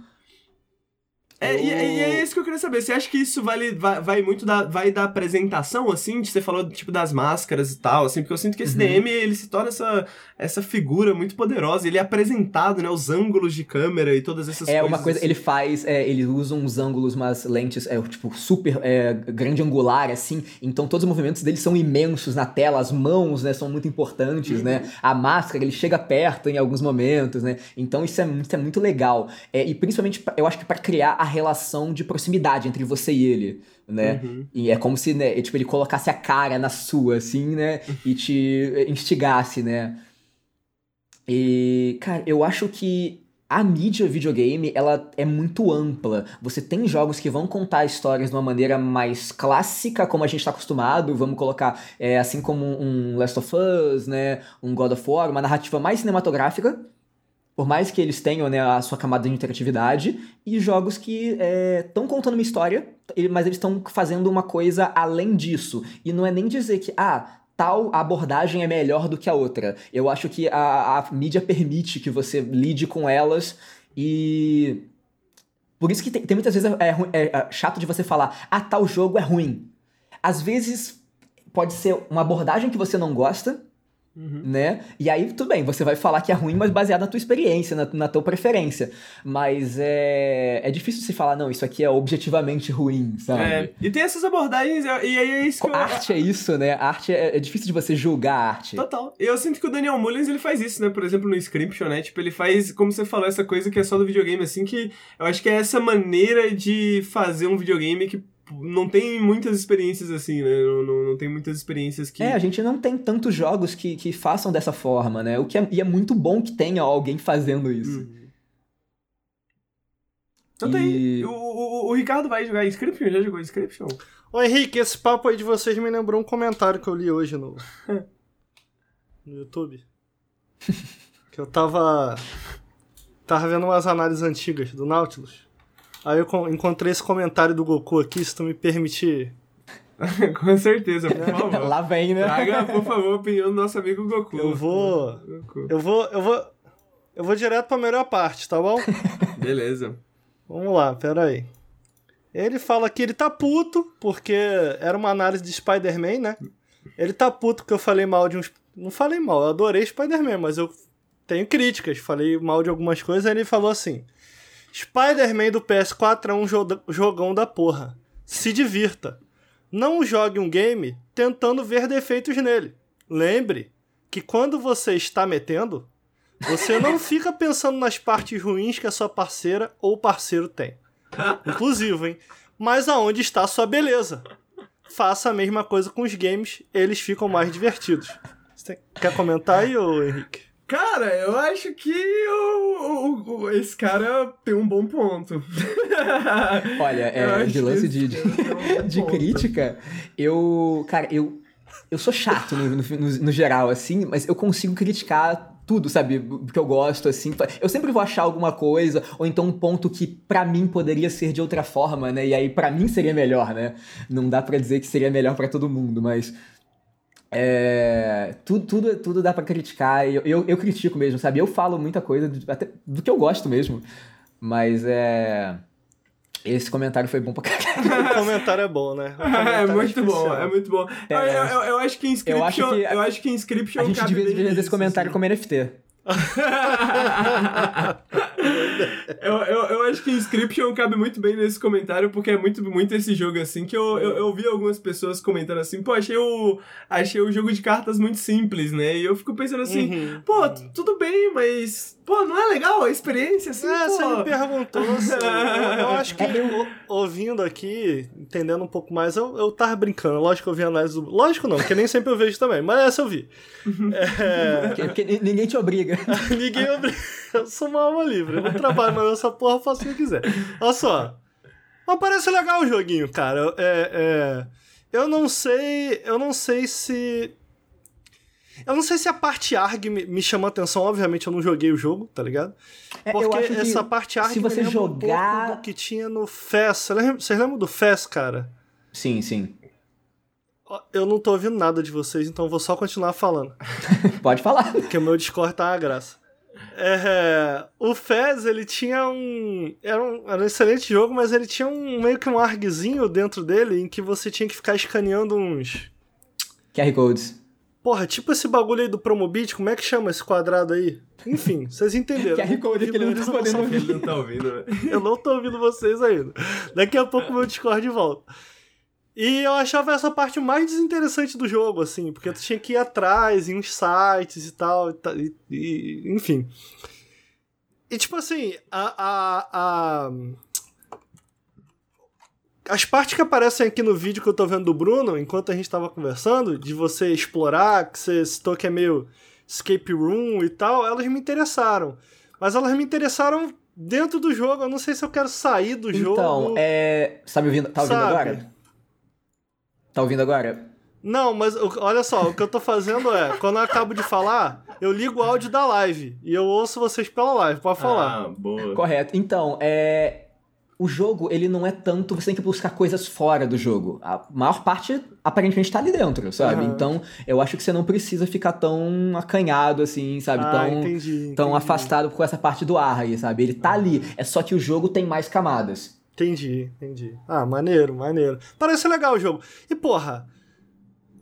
É, e, e, é isso que eu queria saber. Você acha que isso vale, vai, vai muito da, vai da apresentação, assim? De você falou, tipo, das máscaras e tal, assim? Porque eu sinto que esse uhum. DM, ele se torna essa, essa figura muito poderosa. Ele é apresentado, né? Os ângulos de câmera e todas essas é, coisas. É, uma coisa... Assim. Ele faz... É, ele usa uns ângulos, umas lentes, é, tipo, super é, grande angular, assim. Então, todos os movimentos dele são imensos na tela. As mãos, né? São muito importantes, né? uhum. né? A máscara, ele chega perto em alguns momentos, né? Então, isso é, isso é muito legal. É, e, principalmente, eu acho que para criar a relação de proximidade entre você e ele, né? Uhum. E é como se, né, tipo, ele colocasse a cara na sua, assim, né? E te instigasse, né? E, cara, eu acho que a mídia videogame, ela é muito ampla. Você tem jogos que vão contar histórias de uma maneira mais clássica, como a gente está acostumado, vamos colocar, é, assim como um Last of Us, né, um God of War, uma narrativa mais cinematográfica, por mais que eles tenham né, a sua camada de interatividade, e jogos que estão é, contando uma história, mas eles estão fazendo uma coisa além disso. E não é nem dizer que, ah, tal abordagem é melhor do que a outra. Eu acho que a, a mídia permite que você lide com elas e. Por isso que tem, tem muitas vezes é, é, é chato de você falar, ah, tal jogo é ruim. Às vezes pode ser uma abordagem que você não gosta, Uhum. Né? E aí, tudo bem, você vai falar que é ruim, mas baseado na tua experiência, na, na tua preferência. Mas é, é difícil se falar, não, isso aqui é objetivamente ruim, sabe? É, e tem essas abordagens, e aí é isso que eu... Arte é isso, né? Arte é, é, difícil de você julgar a arte. Total. Eu sinto que o Daniel Mullins, ele faz isso, né? Por exemplo, no Scription, né? Tipo, ele faz, como você falou, essa coisa que é só do videogame, assim, que eu acho que é essa maneira de fazer um videogame que não tem muitas experiências assim, né? Não, não, não, tem muitas experiências que. É, a gente não tem tantos jogos que, que façam dessa forma, né? O que é, e é muito bom que tenha alguém fazendo isso. Uhum. Então tá e... tem. O, o, o, Ricardo vai jogar Inscription? Já jogou Inscription? Ô Henrique, esse papo aí de vocês me lembrou um comentário que eu li hoje no. no YouTube. que eu tava. Tava vendo umas análises antigas do Nautilus. Aí eu encontrei esse comentário do Goku aqui, se tu me permitir. Com certeza, por favor. Lá vem, né? Traga, por favor, a opinião do nosso amigo Goku. Eu vou. Goku. Eu vou. Eu vou. Eu vou direto pra melhor parte, tá bom? Beleza. Vamos lá, pera aí. Ele fala que ele tá puto, porque era uma análise de Spider-Man, né? Ele tá puto porque eu falei mal de uns. Não falei mal, eu adorei Spider-Man, mas eu tenho críticas. Falei mal de algumas coisas, aí ele falou assim. Spider-Man do PS4 é um jogão da porra. Se divirta. Não jogue um game tentando ver defeitos nele. Lembre que quando você está metendo, você não fica pensando nas partes ruins que a sua parceira ou parceiro tem. Inclusive, hein? Mas aonde está a sua beleza? Faça a mesma coisa com os games, eles ficam mais divertidos. Quer comentar aí, ô Henrique? Cara, eu acho que o, o, o, esse cara tem um bom ponto. Olha, é, de lance de, de, um de crítica, eu. Cara, eu. Eu sou chato no, no, no, geral, assim, mas eu consigo criticar tudo, sabe? Que eu gosto, assim. Eu sempre vou achar alguma coisa, ou então um ponto que para mim poderia ser de outra forma, né? E aí para mim seria melhor, né? Não dá para dizer que seria melhor para todo mundo, mas é, tudo, tudo, tudo dá para criticar, eu, eu, eu, critico mesmo, sabe? Eu falo muita coisa do, até do que eu gosto mesmo, mas é. Esse comentário foi bom pra caralho. o comentário é bom, né? É, é muito bom, é muito bom. É, eu, eu, eu, acho que Inscription. Eu acho que, eu acho que Inscription a gente devia vender esse comentário assim. como NFT. eu, eu, eu acho que Inscription cabe muito bem nesse comentário, porque é muito, muito esse jogo assim, que eu, eu, eu vi algumas pessoas comentando assim, pô, achei o, achei o jogo de cartas muito simples, né? E eu fico pensando assim, uhum, pô, uhum. tudo bem, mas Pô, não é legal a experiência, assim, É, pô. você me perguntou, assim, eu, eu, acho que eu, ouvindo aqui, entendendo um pouco mais, eu, eu tava brincando. Lógico que eu vi a análise do... Lógico não, porque nem sempre eu vejo também, mas essa eu vi. É... Porque, porque, ninguém te obriga. ninguém obriga. Eu sou uma alma livre, eu não trabalho, mas essa porra eu faço o que eu quiser. Olha só. Mas parece legal o joguinho, cara. É, é... Eu não sei... Eu não sei se eu não sei se a parte ARG me, me chamou a atenção, obviamente eu não joguei o jogo, tá ligado? É, Porque essa parte ARG se você me jogar... um do que tinha no FES. Vocês lembram do FES, cara? Sim, sim. Eu não tô ouvindo nada de vocês, então vou só continuar falando. Pode falar. Porque o meu Discord tá uma graça. É, o Fez, ele tinha um era, um. era um excelente jogo, mas ele tinha um meio que um argzinho dentro dele em que você tinha que ficar escaneando uns. QR Codes. Porra, tipo esse bagulho aí do Promobit, como é que chama esse quadrado aí? Enfim, vocês entenderam. QR Code que ele não tá podendo ouvir. Ele não tá ouvindo, né? Eu não tô ouvindo vocês ainda. Daqui a pouco o meu Discord volta. E eu achava essa parte mais desinteressante do jogo, assim, porque tu tinha que ir atrás em uns sites e tal, e, e, enfim. E tipo assim, a, a, a, as partes que aparecem aqui no vídeo que eu tô vendo do Bruno, enquanto a gente tava conversando, de você explorar, que você citou que é meio escape room e tal, elas me interessaram. Mas elas me interessaram dentro do jogo. Eu não sei se eu quero sair do então, jogo. Então, é. Sabe ouvindo? Tá ouvindo Sabe? agora? Tá ouvindo agora? Não, mas olha só, o que eu tô fazendo é, quando eu acabo de falar, eu ligo o áudio da live e eu ouço vocês pela live, pode falar. Ah, boa. Correto. Então, é o jogo, ele não é tanto. Você tem que buscar coisas fora do jogo. A maior parte, aparentemente, tá ali dentro, sabe? Uhum. Então, eu acho que você não precisa ficar tão acanhado, assim, sabe? Ah, tão, entendi, tão entendi. afastado com essa parte do ar aí, sabe? Ele tá ali. É só que o jogo tem mais camadas. Entendi, entendi. Ah, maneiro, maneiro. Parece legal o jogo. E, porra,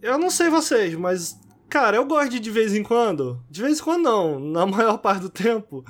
eu não sei vocês, mas, cara, eu gosto de de vez em quando. De vez em quando, não. Na maior parte do tempo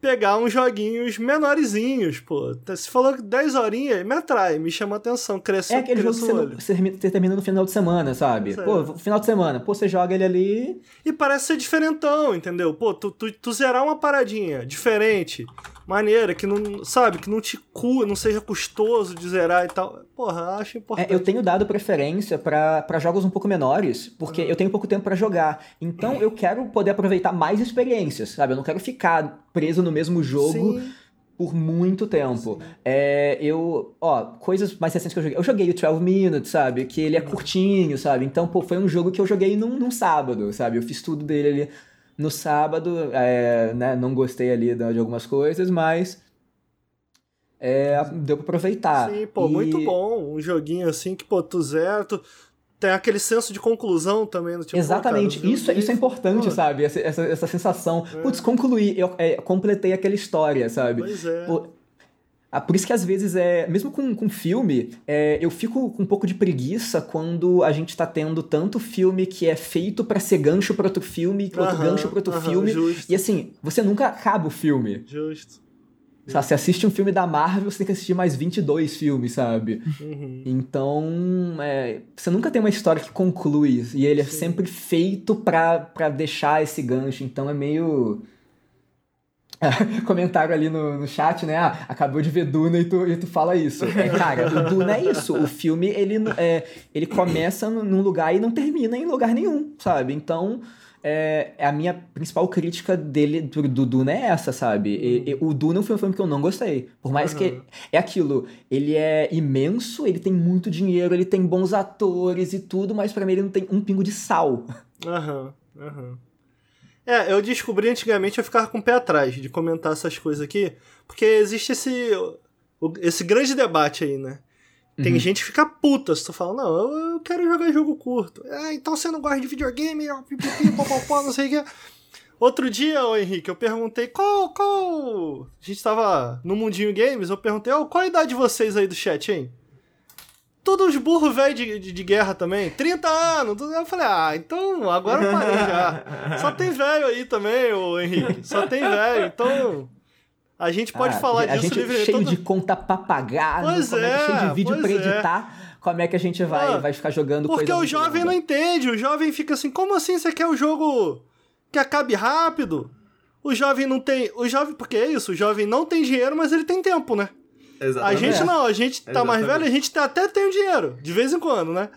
pegar uns joguinhos menorzinhos, pô. Se falou que 10 horinhas, me atrai, me chama atenção, cresce É aquele jogo que você, não, você, termina no final de semana, sabe? Pô, final de semana, pô, você joga ele ali. E parece ser diferentão, entendeu? Pô, tu, tu, tu zerar uma paradinha diferente, maneira, que não, sabe, que não te cu, não seja custoso de zerar e tal. Porra, acho importante. É, eu tenho dado preferência para jogos um pouco menores, porque eu tenho pouco tempo para jogar. Então eu quero poder aproveitar mais experiências, sabe? Eu não quero ficar preso no mesmo jogo. Sim por muito tempo. É, eu, ó, coisas mais recentes que eu joguei. Eu joguei o 12 Minutes, sabe? Que ele é curtinho, sabe? Então, pô, foi um jogo que eu joguei num, num sábado, sabe? Eu fiz tudo dele ali no sábado, é, né, não gostei ali de algumas coisas, mas é, deu pra aproveitar. Sim, pô, e... muito bom. Um joguinho assim que, pô, tu zero, tu tem aquele senso de conclusão também. Tipo, Exatamente, cara, isso, isso é importante, pô. sabe? Essa, essa, essa sensação. É. Putz, concluí, eu é, completei aquela história, sabe? Pois é. Pô, ah, por isso que às vezes é. Mesmo com, com filme, é, eu fico com um pouco de preguiça quando a gente tá tendo tanto filme que é feito para ser gancho pra outro filme, outro gancho pra outro filme. Justo. E assim, você nunca acaba o filme. Justo. Sabe, você assiste um filme da Marvel, você tem que assistir mais 22 filmes, sabe? Uhum. Então, é, você nunca tem uma história que conclui. E ele é Sim. sempre feito pra, pra deixar esse gancho. Então é meio. comentário ali no, no chat, né? Ah, acabou de ver Duna e tu, e tu fala isso. É, cara, o Duna é isso. O filme, ele, é, ele começa num lugar e não termina em lugar nenhum, sabe? Então, é, a minha principal crítica dele, do, do Duna é essa, sabe? E, e, o Duna foi um filme que eu não gostei. Por mais uhum. que... É aquilo, ele é imenso, ele tem muito dinheiro, ele tem bons atores e tudo, mas para mim ele não tem um pingo de sal. Aham, uhum, aham. Uhum. É, eu descobri antigamente eu ficava com o pé atrás de comentar essas coisas aqui, porque existe esse, esse grande debate aí, né? Tem uhum. gente que fica puta se tu fala, não, eu, eu, quero jogar jogo curto. Ah, então você não gosta de videogame, pipipi, popopó, não sei o que. Outro dia, ô Henrique, eu perguntei qual, qual... A gente tava no Mundinho Games, eu perguntei, oh, qual a idade de vocês aí do chat, hein? Todos os burros velho de, de, de, guerra também. 30 anos. Eu falei, ah, então agora eu parei já. Só tem velho aí também, o Henrique. Só tem velho. Então. A gente pode ah, falar a disso gente livre. cheio todo... de conta pra pagar, pois é, é, cheio de vídeo pra é. editar. É. Como é que a gente vai, ah, vai ficar jogando Porque o jovem não entende. O jovem fica assim, como assim você quer o um jogo que acabe rápido? O jovem não tem. O jovem, porque é isso, o jovem não tem dinheiro, mas ele tem tempo, né? Exatamente. A gente não, a gente tá Exatamente. mais velho, a gente até tem o dinheiro, de vez em quando, né?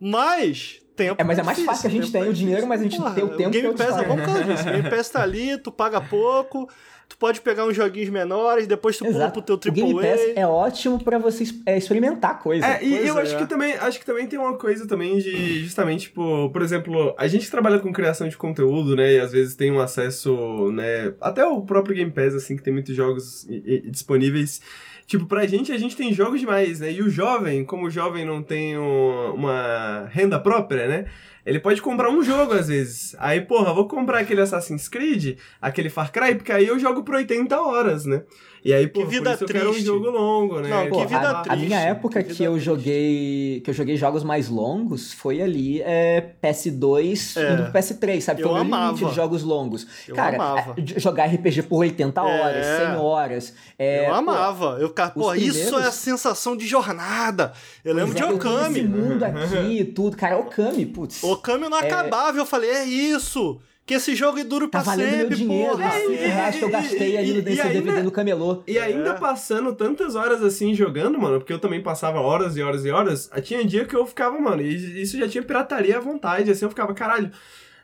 Mas tempo. É, mas é mais difícil, fácil que a gente tem o dinheiro, mas a gente Porra, tem o tempo. O Game Pass é bom por causa disso. O Game Pass tá ali, tu paga pouco, tu pode pegar uns joguinhos menores, depois tu pula pro teu AAA. O Game Pass é ótimo para você é, experimentar coisa. É, e pois eu é. acho que também acho que também tem uma coisa também de justamente, tipo, por exemplo, a gente trabalha com criação de conteúdo, né, e às vezes tem um acesso, né, até o próprio Game Pass assim que tem muitos jogos disponíveis Tipo, pra gente, a gente tem jogos demais, né? E o jovem, como o jovem não tem um, uma renda própria, né? Ele pode comprar um jogo às vezes. Aí, porra, vou comprar aquele Assassin's Creed, aquele Far Cry, porque aí eu jogo por 80 horas, né? E aí, pô, que vida por triste. eu um jogo longo, né? Não, pô, que vida a, triste. A minha época que, que eu joguei que eu joguei jogos mais longos foi ali é, PS2 é. indo pro PS3, sabe? Foi o meu amava. de jogos longos. Eu Cara, amava. É, jogar RPG por 80 horas, É. 100 horas. é, eu pô, amava. Eu, cara, pô, isso primeiros- é a sensação de jornada. Eu lembro de é, Esse Okami. mundo aqui e tudo. Cara, Okami, putz. Okami não É. acabava. Eu falei, é isso. Que esse jogo é duro Tá pra valendo meu sempre, dinheiro, porra. os 5 reais que eu gastei ali no desse ainda- DVD no camelô. E ainda É. passando tantas horas assim jogando, mano, porque eu também passava horas e horas e horas, tinha dia que eu ficava, mano, e isso já tinha pirataria à vontade, assim, eu ficava, caralho,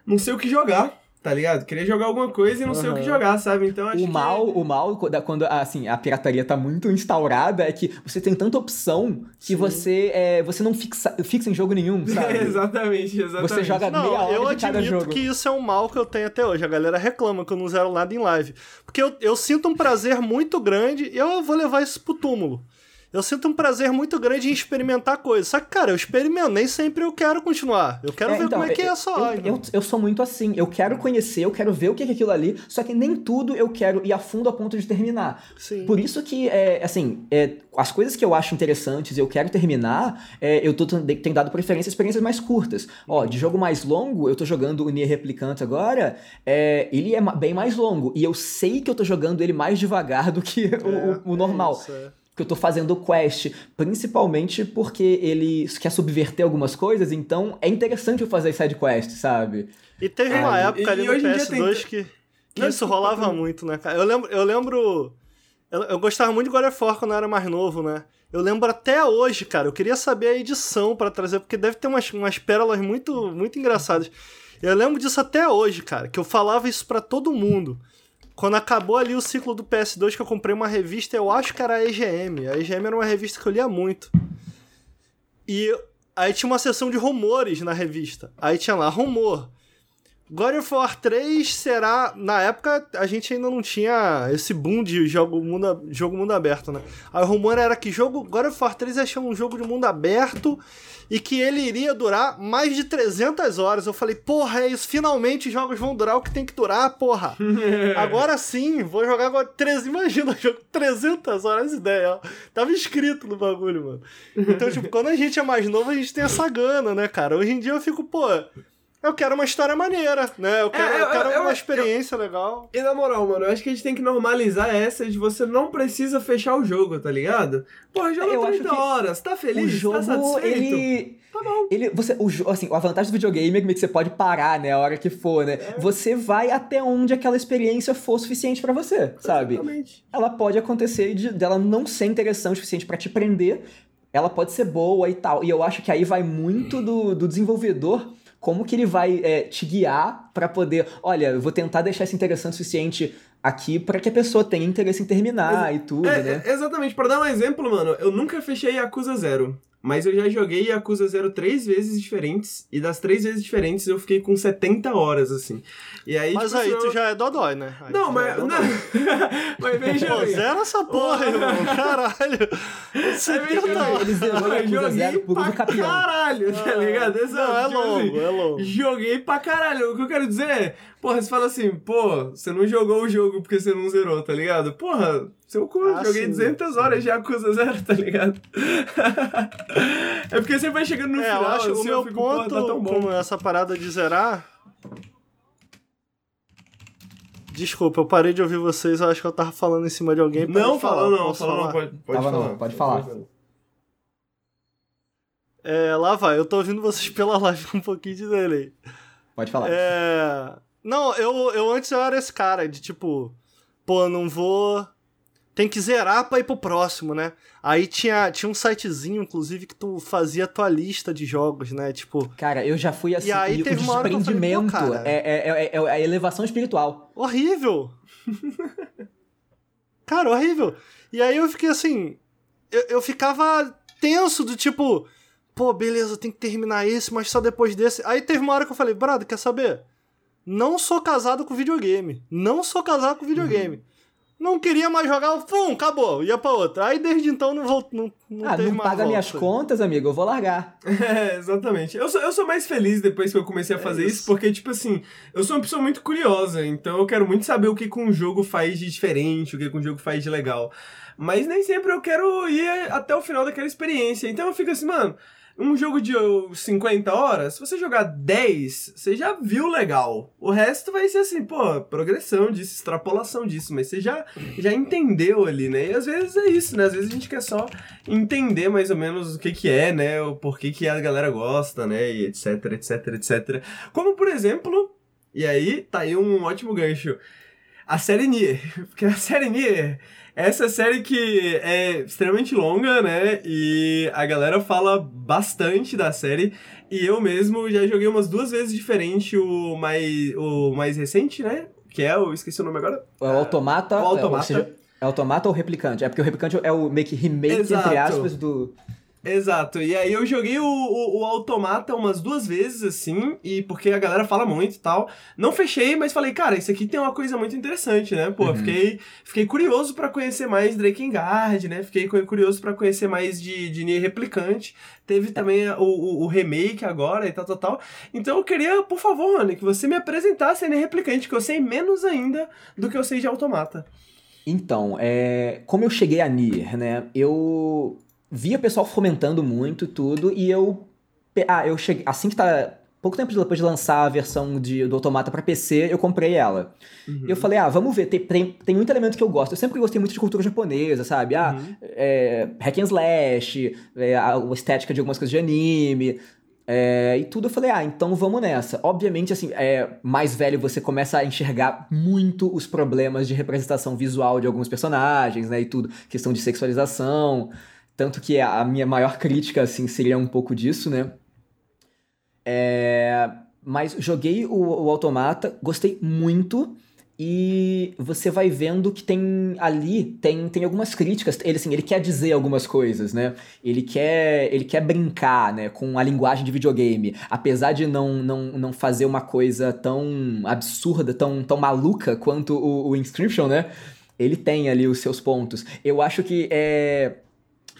não sei o que jogar. Tá ligado? Queria jogar alguma coisa e não uhum. sei o que jogar, sabe? Então acho o mal, que... o mal quando assim, a pirataria tá muito instaurada é que você tem tanta opção que você é, você não fixa, fixa em jogo nenhum, sabe? exatamente, exatamente. Você joga não, meia hora eu de cada jogo. que isso é um mal que eu tenho até hoje. A galera reclama que eu não zero nada em live. Porque eu, eu sinto um prazer muito grande e eu vou levar isso pro túmulo eu sinto um prazer muito grande em experimentar coisas. Só que, cara, eu experimento, nem sempre eu quero continuar. Eu quero é, ver então, como é que é só. Eu, eu, eu, sou muito assim. Eu quero conhecer, eu quero ver o que é aquilo ali, só que nem tudo eu quero ir a fundo a ponto de terminar. Sim. Por isso que, é, assim, é, as coisas que eu acho interessantes e eu quero terminar, é, eu tô, tenho dado preferência a experiências mais curtas. Ó, de jogo mais longo, eu tô jogando o Nier Replicant agora, é, ele é bem mais longo. E eu sei que eu tô jogando ele mais devagar do que o, o, o, normal. Isso, é que eu tô fazendo quest, principalmente porque ele quer subverter algumas coisas, então é interessante eu fazer side quest, sabe? E teve uma época e, ali e no PS2 tem... que, que isso rolava muito, né, cara? Eu lembro, eu lembro eu, eu, gostava muito de God of War quando eu era mais novo, né? Eu lembro até hoje, cara, eu queria saber a edição para trazer, porque deve ter umas, umas pérolas muito, muito engraçadas. Eu lembro disso até hoje, cara, que eu falava isso para todo mundo. Quando acabou ali o ciclo do PS2, que eu comprei uma revista, eu acho que era a EGM. A EGM era uma revista que eu lia muito. E aí tinha uma seção de rumores na revista. Aí tinha lá, rumor. God of War 3 será. Na época, a gente ainda não tinha esse boom de jogo mundo, jogo mundo aberto, né? Aí o rumor era que jogo God of War 3 ia ser um jogo de mundo aberto e que ele iria durar mais de 300 horas. Eu falei, porra, é isso. Finalmente os jogos vão durar o que tem que durar, porra. Agora sim, vou jogar agora 13. Imagina, jogo 300 horas, ideia, ó. Tava escrito no bagulho, mano. Então, tipo, quando a gente é mais novo, a gente tem essa gana, né, cara? Hoje em dia eu fico, pô eu quero uma história maneira, né? Eu quero, é, eu, eu quero eu, uma experiência legal. E na moral, mano, eu acho que a gente tem que normalizar essa de você não precisa fechar o jogo, tá ligado? Porra, jogo eu 30 horas, tá feliz? O tá jogo, tá satisfeito? ele... Tá bom. Ele, você, o, assim, a vantagem do videogame é que você pode parar, né, a hora que for, né? É. Você vai até onde aquela experiência for suficiente para você, sabe? Exatamente. Ela pode acontecer de, dela não ser interessante o suficiente para te prender, ela pode ser boa e tal. E eu acho que aí vai muito do, do desenvolvedor como que ele vai é, te guiar para poder, olha, eu vou tentar deixar isso interessante o suficiente aqui para que a pessoa tenha interesse em terminar e tudo, é, né? É, exatamente. Para dar um exemplo, mano, eu nunca fechei Yakuza Zero. Mas eu já joguei Yakuza Zero três vezes diferentes, e das três vezes diferentes eu fiquei com 70 horas, assim. E aí, mas tipo, aí tu já é dodói, né? Aí não, mas. É não. mas veja Pô, zero essa porra, irmão. Caralho. Você é viu, não. Ele zerou Yakuza Zero por um campeão. Caralho, tá ligado? Exato. Não, é tipo longo, assim, é longo. Joguei pra caralho. O que eu quero dizer é, porra, você fala assim, pô, você não jogou o jogo porque você não zerou, tá ligado? Porra, seu cu, ah, joguei sim. 200 horas de Yakuza Zero, tá ligado? é porque você vai chegando no é, final, eu acho assim, o meu fico, ponto tá com essa parada de zerar... Desculpa, eu parei de ouvir vocês, eu acho que eu tava falando em cima de alguém. Não, fala não, fala não, pode, pode tava falar. Não, pode falar. É, lá vai, eu tô ouvindo vocês pela live com um pouquinho de delay. Pode falar. É... Não, eu, eu antes eu era esse cara de tipo, pô, não vou tem que zerar pra ir pro próximo, né? Aí tinha, tinha um sitezinho, inclusive, que tu fazia a tua lista de jogos, né? Tipo. Cara, eu já fui assim. E aí teve o uma desprendimento falei, cara, é, é, é, é, a elevação espiritual. Horrível! cara, horrível! E aí eu fiquei assim. Eu, eu ficava tenso do tipo. Pô, beleza, tem que terminar esse, mas só depois desse. Aí teve uma hora que eu falei, brother, quer saber? Não sou casado com videogame. Não sou casado com videogame. Uhum não queria mais jogar, pum, acabou, ia pra outra. Aí desde então não volto, não, não ah, não paga volta. minhas contas, amigo, eu vou largar. É, exatamente. Eu sou, eu sou mais feliz depois que eu comecei a é fazer é isso. isso. porque, tipo assim, eu sou uma pessoa muito curiosa, então eu quero muito saber o que com um jogo faz de diferente, o que com um jogo faz de legal. Mas nem sempre eu quero ir até o final daquela experiência. Então eu fico assim, mano, um jogo de 50 horas, se você jogar 10, você já viu legal. O resto vai ser assim, pô, progressão disso, extrapolação disso, mas você já, já entendeu ali, né? E às vezes é isso, né? Às vezes a gente quer só entender mais ou menos o que que é, né? O porquê que a galera gosta, né? E etc, etc, etc. Como, por exemplo, e aí tá aí um ótimo gancho. a série Nier. Porque a série Nier essa série que é extremamente longa, né? E a galera fala bastante da série. E eu mesmo já joguei umas duas vezes diferente o mais, o mais recente, né? Que é o. Esqueci o nome agora. É o Automata. O Automata. É, seja, é Automata ou Replicante? É porque o Replicante é o meio que remake, Exato. entre aspas, do. Exato, e aí eu joguei o, o, o, Automata umas duas vezes, assim, e porque a galera fala muito e tal. Não fechei, mas falei, cara, isso aqui tem uma coisa muito interessante, né? Pô, uhum. fiquei, fiquei curioso para conhecer mais Drakengard, né? Fiquei curioso para conhecer mais de, de Nier Replicante. Teve também o, o, o, remake agora e tal, tal, tal. Então eu queria, por favor, Rony, que você me apresentasse a Nier Replicante, que eu sei menos ainda do que eu sei de Automata. Então, é, como eu cheguei a Nier, né? Eu via pessoal fomentando muito tudo e eu. Ah, eu cheguei. Assim que tá. Pouco tempo depois de lançar a versão de, do Automata para PC, eu comprei ela. Uhum. Eu falei, ah, vamos ver, tem, tem, tem muito elemento que eu gosto. Eu sempre gostei muito de cultura japonesa, sabe? Ah, uhum. é, hack and slash, é, a, a estética de algumas coisas de anime. É, e tudo eu falei, ah, então vamos nessa. Obviamente, assim, é, mais velho você começa a enxergar muito os problemas de representação visual de alguns personagens, né? E tudo, questão de sexualização. Tanto que a minha maior crítica, assim, seria um pouco disso, né? É... Mas joguei o, o Automata, gostei muito. E você vai vendo que tem ali, tem, tem algumas críticas. Ele, assim, ele quer dizer algumas coisas, né? Ele quer, ele quer brincar né, com a linguagem de videogame. Apesar de não, não, não fazer uma coisa tão absurda, tão, tão maluca quanto o, o Inscription, né? Ele tem ali os seus pontos. Eu acho que é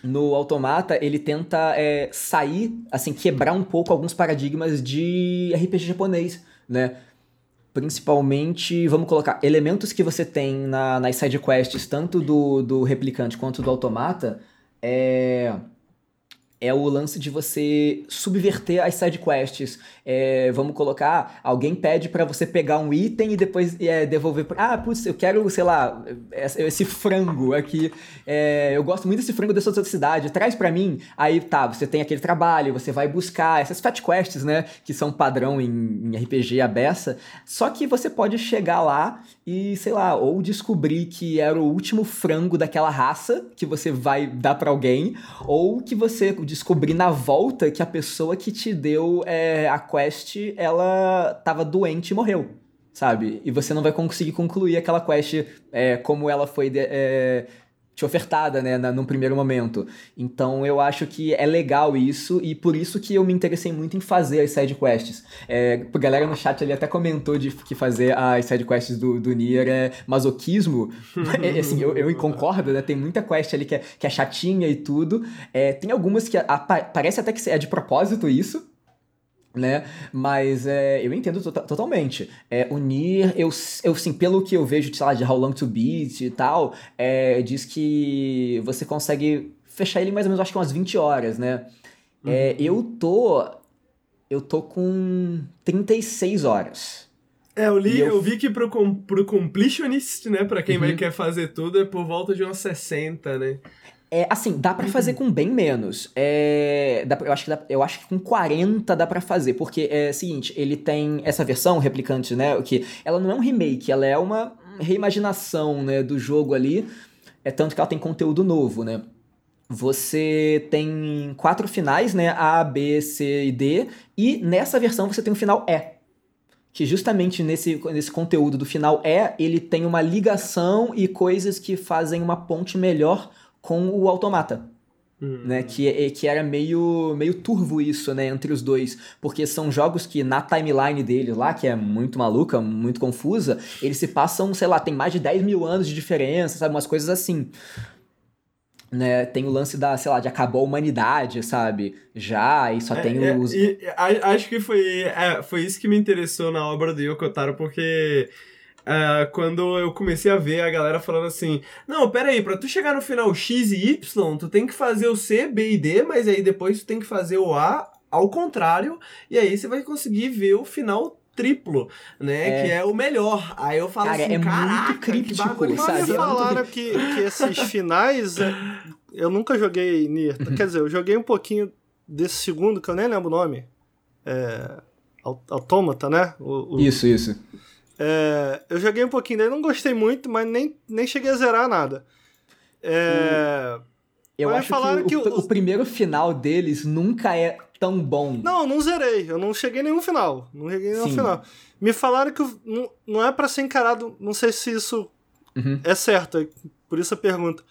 no Automata, ele tenta é, sair, assim, quebrar um pouco alguns paradigmas de RPG japonês, né? Principalmente, vamos colocar, elementos que você tem na, nas sidequests, tanto do, do replicante quanto do Automata, é é o lance de você subverter as sidequests. É, vamos colocar, alguém pede para você pegar um item e depois é, devolver. Pra, ah, putz, eu quero, sei lá, esse frango aqui. É, eu gosto muito desse frango dessa outra cidade, traz para mim. Aí tá, você tem aquele trabalho, você vai buscar essas fat quests, né? Que são padrão em, em RPG abessa. Só que você pode chegar lá e, sei lá, ou descobrir que era o último frango daquela raça que você vai dar para alguém, ou que você descobrir na volta que a pessoa que te deu é, a quest, ela tava doente e morreu, sabe? E você não vai conseguir concluir aquela quest é, como ela foi de, é, te ofertada, né, na, num primeiro momento. Então eu acho que é legal isso e por isso que eu me interessei muito em fazer as side quests. É, a galera no chat ali até comentou de que fazer as side quests do, do Nier é masoquismo. é, assim, eu, eu concordo, né? Tem muita quest ali que é, que é chatinha e tudo. É, tem algumas que a, a, parece até que é de propósito isso, né? Mas é, eu entendo to totalmente. É, unir, eu, eu sim, pelo que eu vejo, sei lá, de How Long to Beat e tal, é, diz que você consegue fechar ele mais ou menos, acho que umas 20 horas, né? É, uhum. eu tô. Eu tô com 36 horas. É, eu li, eu... eu... vi que pro, pro completionist, né, pra quem uhum. vai quer fazer tudo, é por volta de umas 60, né? É, assim, dá para fazer com bem menos. É, dá, eu, acho que dá, eu acho que com 40 dá para fazer, porque é o seguinte, ele tem essa versão replicante, né, que ela não é um remake, ela é uma reimaginação, né, do jogo ali, é tanto que ela tem conteúdo novo, né. Você tem quatro finais, né, A, B, C e D, e nessa versão você tem o um final E que justamente nesse, nesse conteúdo do final é ele tem uma ligação e coisas que fazem uma ponte melhor com o Automata. Hum. Né, que, é, que era meio, meio turvo isso, né, entre os dois, porque são jogos que na timeline deles lá, que é muito maluca, muito confusa, eles se passam, sei lá, tem mais de 10 mil anos de diferença, sabe, umas coisas assim. Né, tem o lance da, sei lá, de acabar a humanidade, sabe? Já, e só é, tem os. É, e, acho que foi, é, foi isso que me interessou na obra do Yoko Taro, porque Uh, quando eu comecei a ver a galera falando assim: Não, pera aí, pra tu chegar no final X e Y, tu tem que fazer o C, B e D, mas aí depois tu tem que fazer o A ao contrário, e aí você vai conseguir ver o final triplo, né? É. Que é o melhor. Aí eu falo Cara, assim, é muito crítico, que me falaram que, que esses finais. É, eu nunca joguei Nier. Quer dizer, eu joguei um pouquinho desse segundo, que eu nem lembro o nome. É. Autômata, né? O, o... Isso, isso. É, eu joguei um pouquinho dele, não gostei muito, mas nem, nem cheguei a zerar nada. É, Eu acho falaram que, o, que o os- primeiro final deles nunca é tão bom. Não, não zerei. Eu não cheguei em nenhum final. Não cheguei em nenhum Sim. final. Me falaram que o- não, não é pra ser encarado. Não sei se isso Uhum. é certo. é Por isso a pergunta.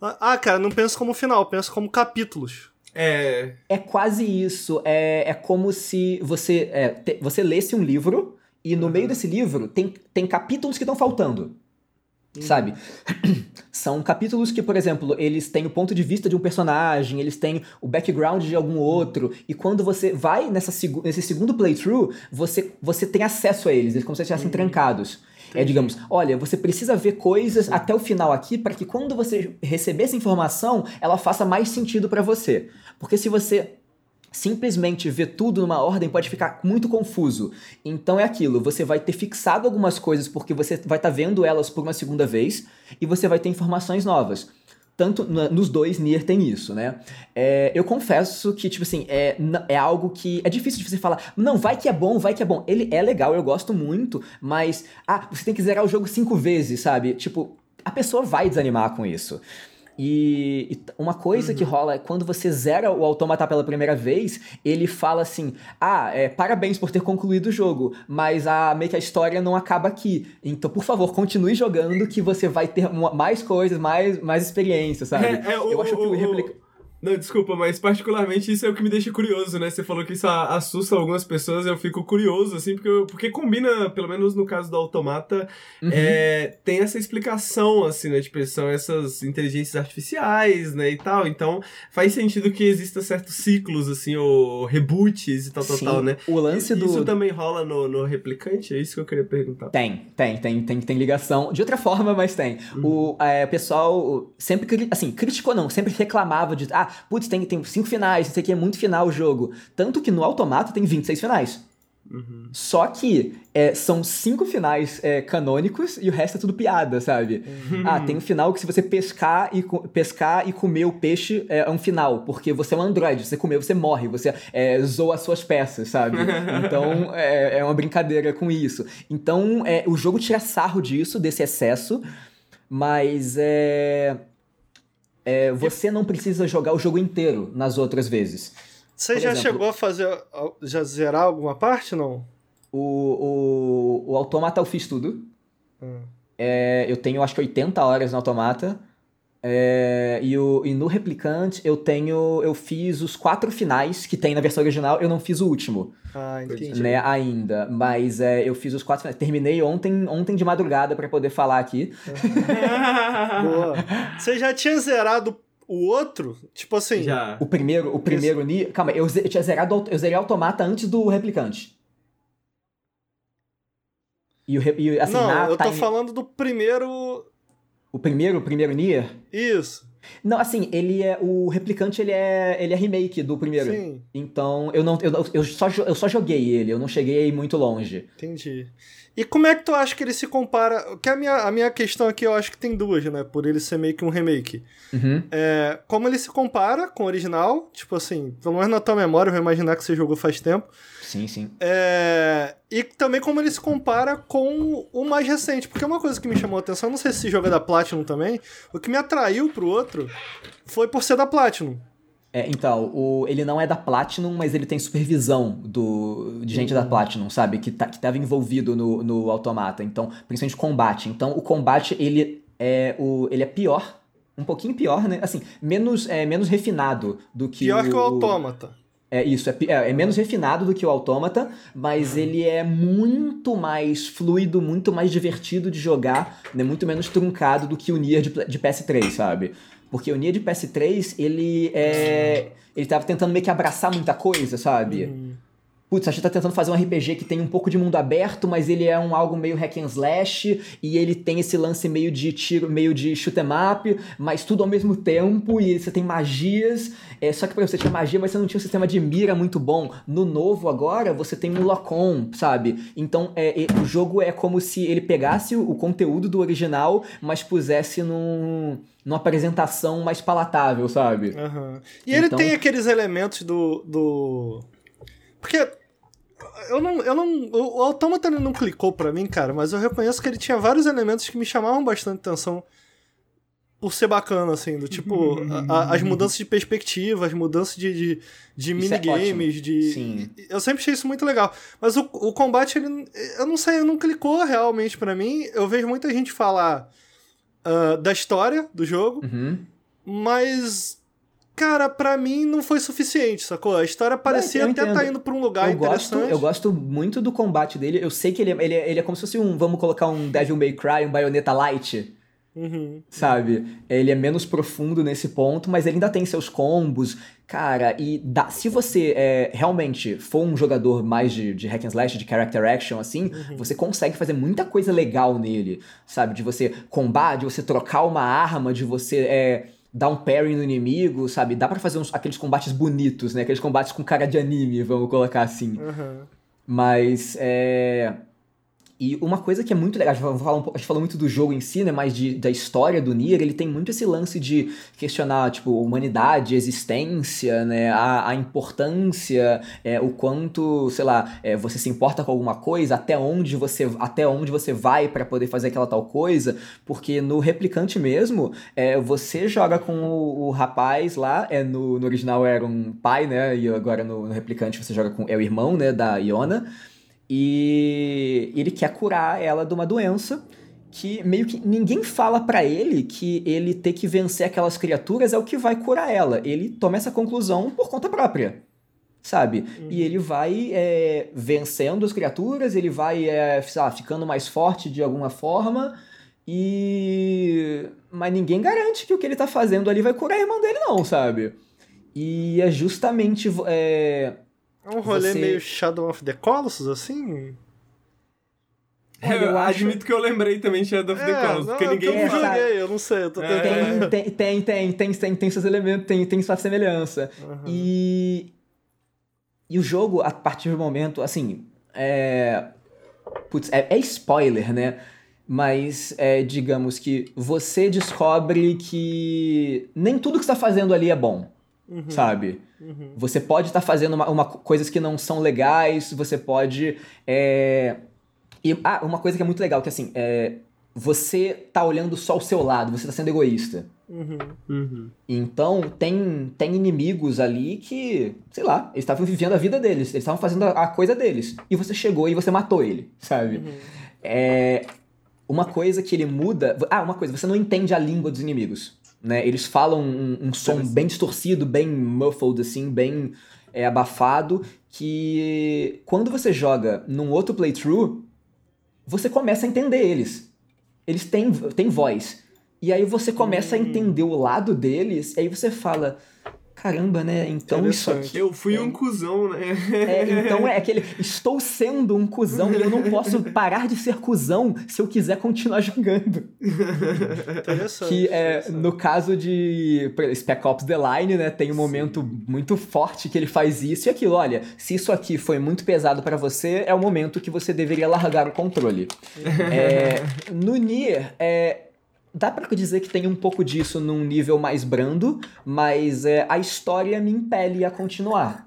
Ah, cara, não penso como final, penso como capítulos. É. É quase isso. É, é como se você, é, te- você lesse um livro e no meio desse livro tem, tem capítulos que estão faltando. Sabe? São capítulos que, por exemplo, eles têm o ponto de vista de um personagem, eles têm o background de algum outro, e quando você vai nessa, nesse segundo playthrough, você, você tem acesso a eles, eles como se estivessem trancados. É, digamos, olha, você precisa ver coisas até o final aqui para que quando você receber essa informação, ela faça mais sentido para você. Porque se você simplesmente ver tudo numa ordem pode ficar muito confuso. Então é aquilo, você vai ter fixado algumas coisas porque você vai estar vendo elas por uma segunda vez e você vai ter informações novas. Tanto nos dois, Nier tem isso, né? É, eu confesso que, tipo assim, é, é algo que é difícil de você falar, não, vai que é bom, vai que é bom. Ele é legal, eu gosto muito, mas, ah, você tem que zerar o jogo cinco vezes, sabe? Tipo, a pessoa vai desanimar com isso. E, e uma coisa que rola é quando você zera o Automata pela primeira vez, ele fala assim: Ah, é, parabéns por ter concluído o jogo, mas a, meio que a história não acaba aqui. Então, por favor, continue jogando que você vai ter uma- mais coisas, mais, mais experiência, sabe? É, é, o- Eu acho que o, o- replica... Não, desculpa, mas particularmente isso é o que me deixa curioso, né? Você falou que isso assusta algumas pessoas, eu fico curioso, assim, porque, eu- porque combina, pelo menos no caso do Automata, Uhum. é, tem essa explicação, assim, né? Tipo, são essas inteligências artificiais, né, e tal. Então, faz sentido que existam certos ciclos, assim, ou reboots e tal, tal, Sim, tal, né? o lance Isso do, também rola no, no Replicante? É isso que eu queria perguntar. Tem, tem, tem, tem, tem ligação. De outra forma, mas tem. O é, pessoal sempre, assim, criticou não, sempre reclamava de, ah, putz, tem, tem cinco finais, isso aqui é muito final o jogo. Tanto que no Automata tem 26 finais. Só que é, são cinco finais é, canônicos e o resto é tudo piada, sabe? Ah, tem um final que se você pescar e, pescar e comer o peixe é, é um final, porque você é um androide, você comer, você morre, você é, zoa as suas peças, sabe? Então é, é uma brincadeira com isso. Então é, o jogo tira sarro disso, desse excesso, mas é, é, você não precisa jogar o jogo inteiro nas outras vezes. Você Por já exemplo- chegou a fazer. Já zerar alguma parte, não? O, o, o Automata eu fiz tudo. Hum. É, eu tenho acho que 80 horas no Automata. É, e, o, e no Replicante eu tenho. Eu fiz os quatro finais que tem na versão original, eu não fiz o último, Ah, entendi. né, ainda. Mas é, eu fiz os quatro finais. Terminei ontem, ontem de madrugada pra poder falar aqui. Boa. Você já tinha zerado o outro? Tipo assim. Já. O primeiro, o primeiro Nier. Calma, eu, eu tinha zerado. o- Eu zerei Automata antes do Replicante. E o, e, assim, não, na eu tô time- falando do primeiro. O primeiro, o primeiro Nier. Isso. Não, assim, ele é. O replicante ele é. ele é remake do primeiro. Sim, Então, eu não. Eu, eu, só, eu só joguei ele, eu não cheguei muito longe. entendi. E como é que tu acha que ele se compara? Que a minha, a minha questão aqui eu acho que tem duas, né? Por ele ser meio que um remake. Uhum. É, como ele se compara com o original, tipo assim, pelo menos na tua memória, eu vou imaginar que você jogou faz tempo. Sim, sim. É, e também como ele se compara com o mais recente. Porque uma coisa que me chamou a atenção, não sei se joga da Platinum também, o que me atraiu pro outro foi por ser da Platinum. É, então, o, ele não é da Platinum, mas ele tem supervisão do, de gente da Platinum, sabe? Que, tá, que tava envolvido no, no Automata. Então, principalmente combate. Então, o combate, ele é, o, ele é pior. Um pouquinho pior, né? Assim, menos, é, menos refinado do que Pior o... que o Autômata. É isso, é, é- é menos refinado do que o Autômata, mas ele é muito mais fluido, muito mais divertido de jogar, né? muito menos truncado do que o Nier de, de PS3, sabe? Porque o Nier de PS3, ele é. Ele tava tentando meio que abraçar muita coisa, sabe? Putz, a gente tá tentando fazer um RPG que tem um pouco de mundo aberto, mas ele é um algo meio hack and slash, e ele tem esse lance meio de tiro, meio de shoot 'em up, mas tudo ao mesmo tempo, e você tem magias. É, só que, por exemplo, você tinha magia, mas você não tinha um sistema de mira muito bom. No novo, agora, você tem um lock-on, sabe? Então, é, é, o jogo é como se ele pegasse o, o conteúdo do original, mas pusesse num, numa apresentação mais palatável, sabe? Aham. E ele Então- tem aqueles elementos do. do... Porque eu não, eu não. O Automata não clicou para mim, cara, mas eu reconheço que ele tinha vários elementos que me chamavam bastante atenção por ser bacana, assim, do tipo, a, as mudanças de perspectiva, as mudanças de, de, de é minigames, é de. Sim. Eu sempre achei isso muito legal. Mas o, o combate, ele. Eu não sei, não clicou realmente para mim. Eu vejo muita gente falar uh, da história do jogo, uhum. mas Cara, para mim não foi suficiente, sacou? A história parecia até tá indo pra um lugar eu interessante. Gosto, eu gosto muito do combate dele. Eu sei que ele, é, ele, é, ele é como se fosse um, vamos colocar um Devil May Cry, um Bayonetta Light. Uhum. Sabe? Ele é menos profundo nesse ponto, mas ele ainda tem seus combos. Cara, e dá, se você é, realmente for um jogador mais de, de hack and slash, de character action, assim, uhum. você consegue fazer muita coisa legal nele, sabe? De você combar, de você trocar uma arma, de você é, dar um parry no inimigo, sabe? Dá para fazer uns, aqueles combates bonitos, né? Aqueles combates com cara de anime, vamos colocar assim. Uhum. Mas é. E uma coisa que é muito legal, a gente, falou muito do jogo em si, né, mas de, da história do Nier, ele tem muito esse lance de questionar, tipo, humanidade, existência, né, a, a importância, é, o quanto, sei lá, é, você se importa com alguma coisa, até onde você, até onde você vai para poder fazer aquela tal coisa, porque no Replicante mesmo, é, você joga com o, o rapaz lá, é, no, no original era um pai, né, e agora no, no Replicante você joga com, é o irmão, né, da Iona, e ele quer curar ela de uma doença que meio que ninguém fala para ele que ele ter que vencer aquelas criaturas é o que vai curar ela. Ele toma essa conclusão por conta própria, sabe? Uhum. E ele vai é, vencendo as criaturas, ele vai é, sabe, ficando mais forte de alguma forma. E. Mas ninguém garante que o que ele tá fazendo ali vai curar a irmã dele, não, sabe? E é justamente. É, é um rolê você... meio Shadow of the Colossus, assim? É, eu, acho... admito que eu lembrei também Shadow of é, the Colossus, porque ninguém eu não joguei, eu não sei, eu tô é. tentando... Tem, tem, tem, tem, tem, tem seus elementos, tem, tem sua semelhança. Uhum. E... E o jogo, a partir do momento, assim, é... Putz, é, é spoiler, né? Mas, é, digamos que você descobre que nem tudo que você tá fazendo ali é bom, uhum. sabe? Uhum. Você pode estar tá fazendo uma, uma, coisas que não são legais, você pode. É... E, ah, uma coisa que é muito legal, que assim, é... você tá olhando só o seu lado, você tá sendo egoísta. Uhum. Uhum. Então, tem, tem inimigos ali que, sei lá, eles estavam vivendo a vida deles, eles estavam fazendo a, a, coisa deles. E você chegou e você matou ele, sabe? Uhum. É, uma coisa que ele muda. Ah, uma coisa, você não entende a língua dos inimigos né? Eles falam um, um som bem distorcido, bem muffled, assim, bem é, abafado, que quando você joga num outro playthrough, você começa a entender eles. Eles têm, têm voz. E aí você começa hum. a entender o lado deles, e aí você fala, caramba, né? Então isso aqui. Eu fui é... um cuzão, né? É, então é aquele. Estou sendo um cuzão e eu não posso parar de ser cuzão se eu quiser continuar jogando. Interessante. Que é, no caso de Spec Ops The Line, né? Tem um momento Sim. muito forte que ele faz isso e aquilo. Olha, se isso aqui foi muito pesado para você, é o momento que você deveria largar o controle. é, no Nier, é, Dá para dizer que tem um pouco disso num nível mais brando, mas é, a história me impele a continuar.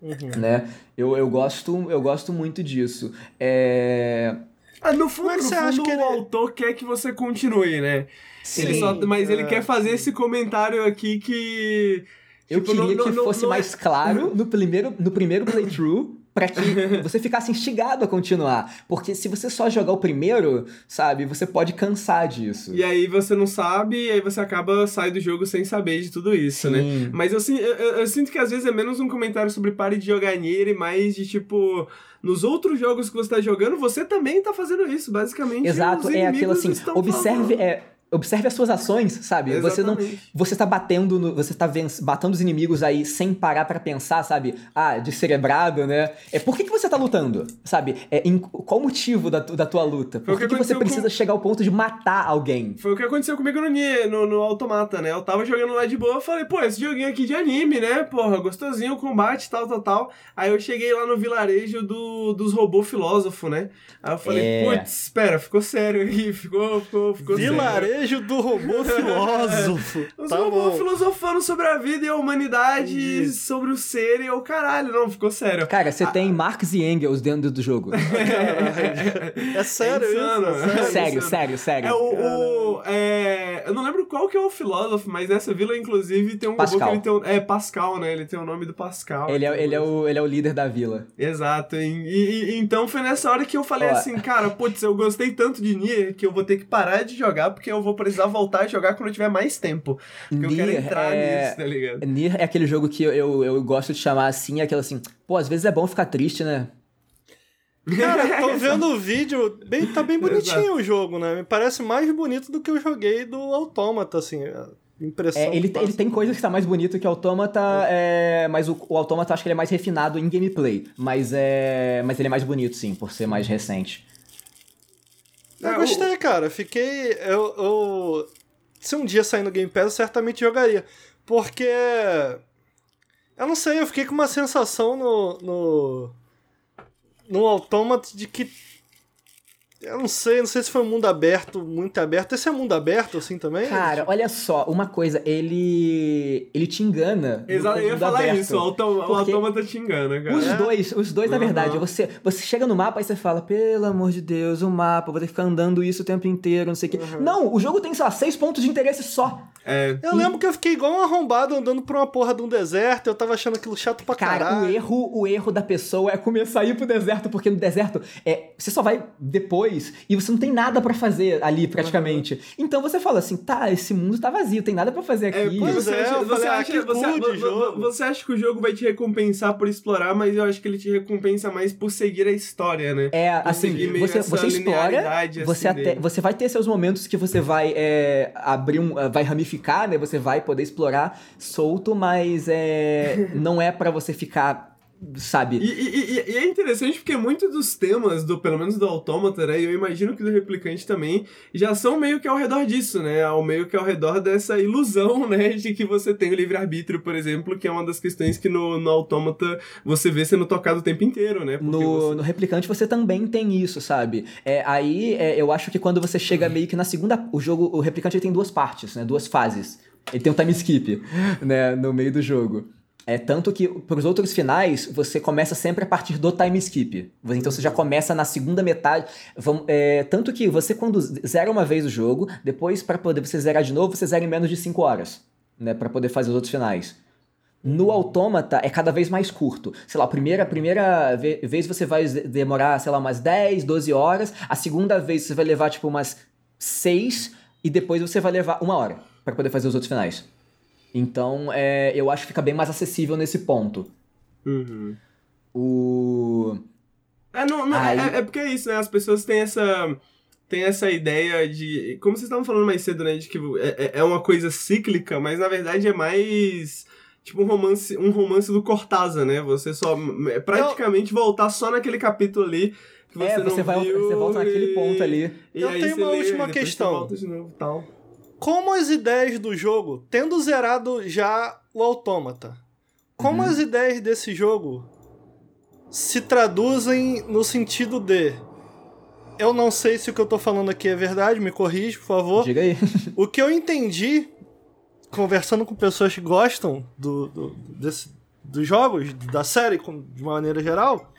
Uhum. Né? Eu, eu, gosto, eu gosto muito disso. É... Ah, no fundo, no fundo o ele... autor quer que você continue, né? Sim. Ele só, mas ele é, quer fazer sim. esse comentário aqui que... Eu tipo, queria no, que no, fosse no, mais claro no primeiro, no primeiro playthrough para que você ficasse instigado a continuar. Porque se você só jogar o primeiro, sabe, você pode cansar disso. E aí você não sabe, e aí você acaba sai do jogo sem saber de tudo isso, né? Sim. né? Mas eu, eu, eu, eu, sinto que às vezes é menos um comentário sobre pare de jogar e mais de tipo. Nos outros jogos que você tá jogando, você também tá fazendo isso, basicamente. Exato, é aquilo assim. Observe. É, observe as suas ações, sabe? Exatamente. Você não você tá batendo no, você tá batendo os inimigos aí sem parar para pensar, sabe? Ah, descerebrado, né? É por que, que você tá lutando? Sabe? É em, qual o motivo da, da tua luta? Por que, que, você precisa com... chegar ao ponto de matar alguém? Foi o que aconteceu comigo no Nier, no, no Automata, né? Eu tava jogando lá de boa, falei, pô, esse joguinho aqui de anime, né? Porra, gostosinho, combate, tal, tal, tal. Aí eu cheguei lá no vilarejo do, dos robôs filósofo, né? Aí eu falei, é... putz, espera, ficou sério aqui, ficou, ficou, ficou vilarejo beijo do robô filósofo. Os tá robôs filosofando sobre a vida e a humanidade, Entendi. sobre o ser e o caralho. Não, ficou sério. Cara, você tem Marx e Engels dentro do jogo. É sério É insano. isso? Sério. sério, isso. sério, sério. É o. o- é, eu não lembro qual que é o filósofo, mas nessa vila, inclusive, tem um Pascal. robô que ele tem. Um, é Pascal, né? Ele tem o nome do Pascal. Ele é, ele, é o, ele é o líder da vila. Exato. E, e- e então foi nessa hora que eu falei Ó. assim, cara, putz, eu gostei tanto de Nier que eu vou ter que parar de jogar porque eu vou precisar voltar a jogar quando eu tiver mais tempo. Porque eu quero Nier entrar é- nisso, tá ligado? Nier é aquele jogo que eu, eu, eu gosto de chamar assim, é aquele assim, pô, às vezes é bom ficar triste, né? Cara, tô vendo o vídeo, bem, tá bem bonitinho o jogo, né? Me parece mais bonito do que eu joguei do Autômata, assim. A impressão. É, ele, ele tem coisas que tá mais bonito que o Autômata, é, mas o, o Autômata eu acho que ele é mais refinado em gameplay. Mas, é, mas ele é mais bonito, sim, por ser mais recente. Eu o- gostei, cara. Fiquei. Eu, eu- Se um dia sair no Game Pass, eu certamente jogaria. Porque. Eu não sei, eu fiquei com uma sensação no. no. no Automata de que. Eu não sei, não sei se foi um mundo aberto, muito aberto. Esse é mundo aberto, assim, também? Cara, olha só, uma coisa, ele. ele te engana. Exato, eu ia falar aberto. isso, o, autom o autômata te engana, cara. Os É? dois, os dois, na Uhum. verdade. Você, você chega no mapa e você fala, pelo amor de Deus, o mapa, vou ter que ficar andando isso o tempo inteiro, não sei o quê. Uhum. Não, o jogo tem, sei lá, seis pontos de interesse só. É, Eu lembro que eu fiquei igual um arrombado andando por uma porra de um deserto. Eu tava achando aquilo chato pra Cara, caralho. o erro, o erro da pessoa é começar a ir pro deserto, porque no deserto é, você só vai depois e você não tem nada pra fazer ali praticamente. Então você fala assim, tá, esse mundo tá vazio, tem nada pra fazer É, aqui. você, é, acha, você, falei, acha, que você, você acha o jogo vai te recompensar por explorar, mas eu acho que ele te recompensa mais por seguir a história, né? É, Por assim, você, você explora, linearidade, você, assim, até, dele. você vai ter seus momentos que você vai é, abrir um. vai ramificar, né? Você vai poder explorar solto, mas é, não é pra você ficar, sabe? E, e- e- é interessante porque muitos dos temas, do pelo menos do Autômata, né, e eu imagino que do Replicante também, já são meio que ao redor disso, né? Ao meio que ao redor dessa ilusão, né, de que você tem o livre-arbítrio, por exemplo, que é uma das questões que no, no Autômata você vê sendo tocado o tempo inteiro, né? Porque No, você- no replicante você também tem isso, sabe? É, aí é, eu acho que quando você chega meio que na segunda. O jogo, o replicante tem duas partes, né? Duas fases. Ele tem um time skip, né? No meio do jogo. É tanto que pros outros finais você começa sempre a partir do time skip. Então você já começa na segunda metade. Vamos, é, tanto que você quando zera uma vez o jogo, depois para poder você zerar de novo, você zera em menos de 5 horas, né? Para poder fazer os outros finais. No Autômata é cada vez mais curto. Sei lá, a primeira, a primeira ve- vez você vai demorar, sei lá, umas 10, 12 horas. A segunda vez você vai levar, tipo, umas 6. E depois você vai levar uma hora pra poder fazer os outros finais. Então, é, eu acho que fica bem mais acessível nesse ponto. Uhum. O... É, não, não, Aí- é, é porque é isso, né? As pessoas têm essa. Tem essa ideia de. Como vocês estavam falando mais cedo, né? De que é, é- é uma coisa cíclica, mas na verdade é mais. Tipo um romance, um romance do Cortázar, né? Você só. É praticamente voltar só naquele capítulo ali. Que você é, não você, vai, viu, você volta naquele ponto ali. e Eu aí tenho uma última você questão. volta de novo, tal. Como as ideias do jogo, tendo zerado já o Autômata, como Uhum. as ideias desse jogo se traduzem no sentido de. Eu não sei se o que eu tô falando aqui é verdade, me corrige, por favor. Diga aí. O que eu entendi, conversando com pessoas que gostam do, do- desse- dos jogos, da série de uma maneira geral,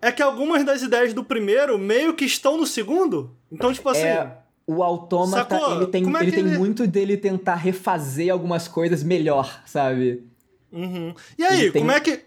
é que algumas das ideias do primeiro meio que estão no segundo. Então, tipo assim. É, o autômata, Sacou? ele tem, é ele tem ele- muito dele tentar refazer algumas coisas melhor, sabe? Uhum. E aí, Ele tem- como é que.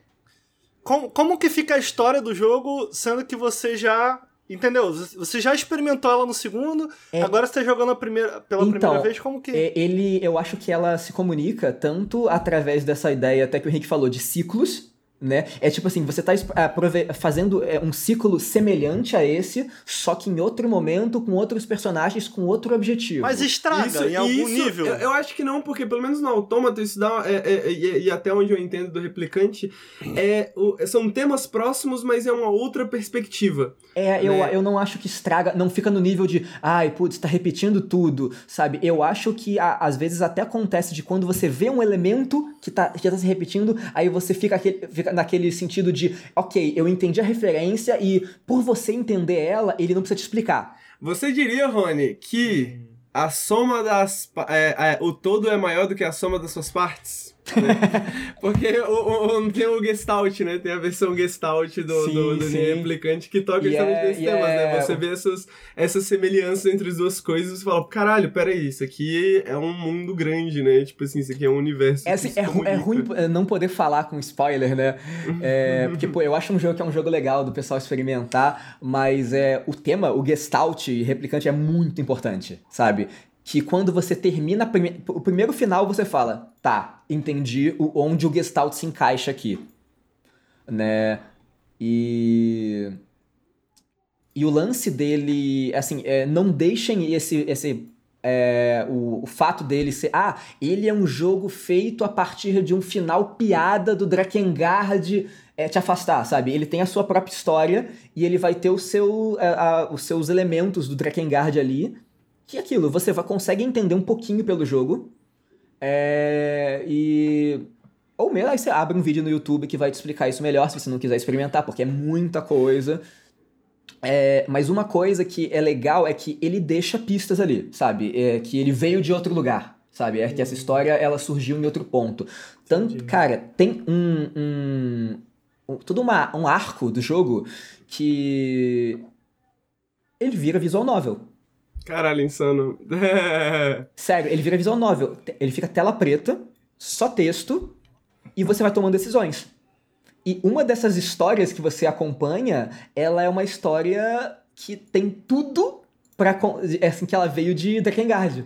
Como, como que fica a história do jogo, sendo que você já. Entendeu? Você já experimentou ela no segundo, É. agora você tá jogando a primeira, pela Então, primeira vez, como que. É, Ele, eu acho que ela se comunica tanto através dessa ideia, até que o Henrique falou, de ciclos, né? É tipo assim, você tá es- aprove- fazendo é, um ciclo semelhante a esse, só que em outro momento, com outros personagens, com outro objetivo. Mas estraga Isso- em algum isso, nível. Eu, eu acho que não, porque pelo menos no Autômata isso dá. é- é- e, e até onde eu entendo do replicante, é, o- são temas próximos, mas é uma outra perspectiva. É, eu, né? eu não acho que estraga, não fica no nível de, ai, putz, tá repetindo tudo, sabe? Eu acho que a- às vezes até acontece de quando você vê um elemento que tá, que tá se repetindo, aí você fica, aquele, fica naquele sentido de, ok, eu entendi a referência e por você entender ela, ele não precisa te explicar. Você diria, Rony, que a soma das. É, é, o todo é maior do que a soma das suas partes? Né? Porque o, o, tem o Gestalt, né? Tem a versão Gestalt do, sim, do, do Replicante que toca justamente yeah, desses yeah. temas, né? Você vê essas, essas semelhanças entre as duas coisas e você fala, caralho, peraí, isso aqui é um mundo grande, né? Tipo assim, isso aqui é um universo. É, assim, é, é, ruim não poder falar com spoiler, né? É, porque, pô, eu acho um jogo que é um jogo legal do pessoal experimentar, mas é, o tema, o Gestalt Replicante é muito importante, sabe? Que quando você termina prime o primeiro final, você fala, tá, entendi o, onde o Gestalt se encaixa aqui. Né? E. E o lance dele, assim, é, não deixem esse. esse é, o, o, fato dele ser. Ah, ele é um jogo feito a partir de um final piada do Drakengard é, te afastar, sabe? Ele tem a sua própria história e ele vai ter o seu, a, a, os seus elementos do Drakengard ali que aquilo, você consegue entender um pouquinho pelo jogo. É, e. Ou mesmo, aí você abre um vídeo no YouTube que vai te explicar isso melhor se você não quiser experimentar, porque é muita coisa. É, mas uma coisa que é legal é que ele deixa pistas ali, sabe? É, que ele veio de outro lugar, sabe? É que essa história ela surgiu em outro ponto. Tanto, cara, tem um, um, um todo uma, um arco do jogo que ele vira visual novel. Caralho, insano. Sério, ele vira visual novel. Ele fica tela preta, só texto, e você vai tomando decisões. E uma dessas histórias que você acompanha, ela é uma história que tem tudo para assim que ela veio de Drakengard.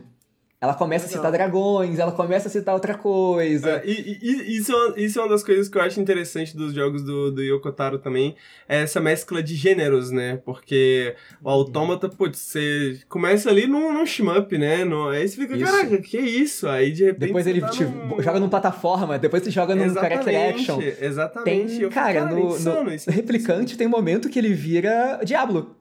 Ela começa a citar dragões, ela começa a citar outra coisa. É, e, e, isso, é isso é uma das coisas que eu acho interessante dos jogos do, do Yokotaro também, é essa mescla de gêneros, né? Porque o Autômata, putz, você começa ali num, num shmup, né? No, aí você fica, isso. caraca, que é isso? Aí de repente. Depois ele tá te num... joga numa plataforma, depois você joga num character action. Exatamente. Tem, cara, cara, no, insano, no replicante tem momento que ele vira Diablo.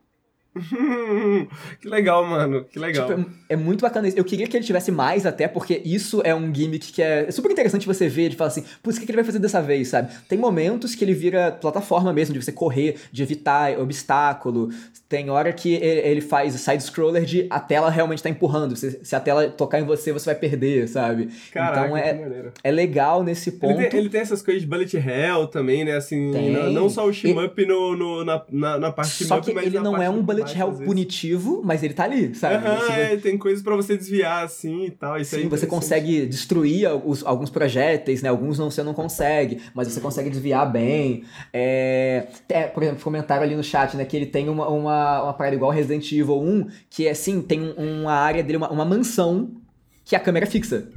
que legal, mano. Que legal. Tipo, é, muito bacana isso. Eu queria que ele tivesse mais, até, porque isso é um gimmick que é super interessante você ver, de falar assim, putz, o que ele vai fazer dessa vez, sabe? Tem momentos que ele vira plataforma mesmo, de você correr, de evitar obstáculo. Tem hora que ele faz side-scroller de a tela realmente tá empurrando. Se, se, a tela tocar em você, você vai perder, sabe? Caraca, então é, é legal nesse ponto. Ele tem, ele tem, essas coisas de bullet hell também, né? Assim, não, não, só o shmup no, no, na, na, na parte shmup, Só que ele não é um bullet hell punitivo, mas ele tá ali, sabe? Uhum, você... é, tem coisas para você desviar assim e tal. Isso Sim, você consegue destruir os, alguns projéteis, né? Alguns não, você não consegue, mas você consegue desviar bem. É, é, por exemplo, comentaram ali no chat, né? Que ele tem uma, uma, uma parada igual Resident Evil 1, que é assim, tem uma área dele, uma, uma mansão que a câmera é fixa.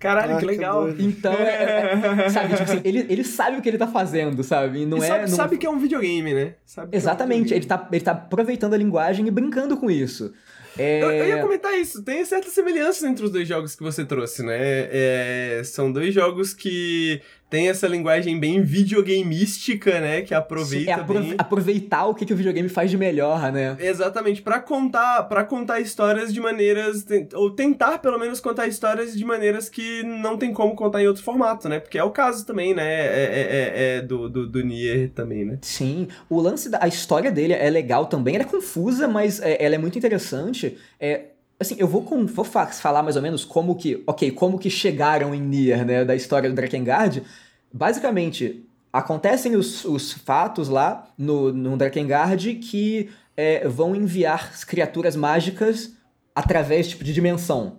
Caralho, ah, que legal. então, é, é, sabe, tipo assim, ele, ele sabe o que ele tá fazendo, sabe? E não e é. Sabe, não... sabe que é um videogame, né? Sabe Exatamente, é um ele, tá, ele tá aproveitando a linguagem e brincando com isso. É... Eu, eu, ia comentar isso. Tem certas semelhanças entre os dois jogos que você trouxe, né? É, são dois jogos que tem essa linguagem bem videogameística, né? Que aproveita é bem... aproveitar o que, que o videogame faz de melhor, né? Exatamente, para contar para contar histórias de maneiras ou tentar pelo menos contar histórias de maneiras que não tem como contar em outro formato, né? Porque é o caso também, né? É, é, é, é do, do, do Nier também, né? Sim, o lance da a história dele é legal também, ela é confusa, mas é, ela é muito interessante. É, assim, eu vou, com, vou falar mais ou menos como que, ok, como que chegaram em Nier, né, da história do Drakengard. Basicamente, acontecem os, os fatos lá no, no Drakengard que é, vão enviar criaturas mágicas através tipo, de dimensão.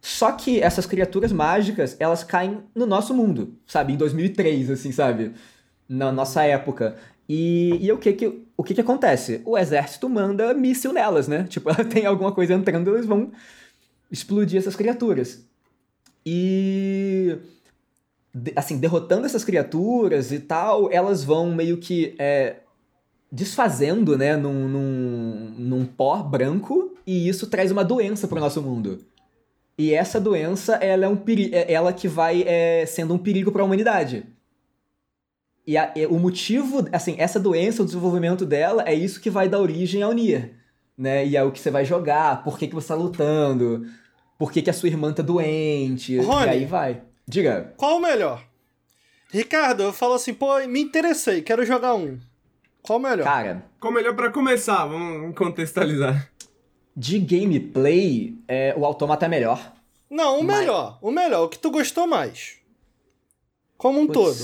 Só que essas criaturas mágicas, elas caem no nosso mundo, sabe? Em 2003, assim, sabe? Na nossa época. E, e o que que, o que que acontece? O exército manda míssil nelas, né? Tipo, tem alguma coisa entrando, eles vão explodir essas criaturas. E assim, derrotando essas criaturas e tal, elas vão meio que é, desfazendo, né, num, num, num pó branco, e isso traz uma doença para o nosso mundo. E essa doença, ela é um é ela que vai é, sendo um perigo para a humanidade. E, a, e, o motivo, assim, essa doença, o desenvolvimento dela, é isso que vai dar origem ao Nier. Né? E é o que você vai jogar, por que, que você tá lutando, por que, que a sua irmã tá doente, Rony, e aí vai. Diga. Qual o melhor? Ricardo, eu falo assim, pô, me interessei, quero jogar um. Qual o melhor? Cara. Qual o melhor para começar? Vamos contextualizar. De gameplay, é, o Automata é melhor. Não, o Mas- melhor. O melhor. O que tu gostou mais. Como um todo.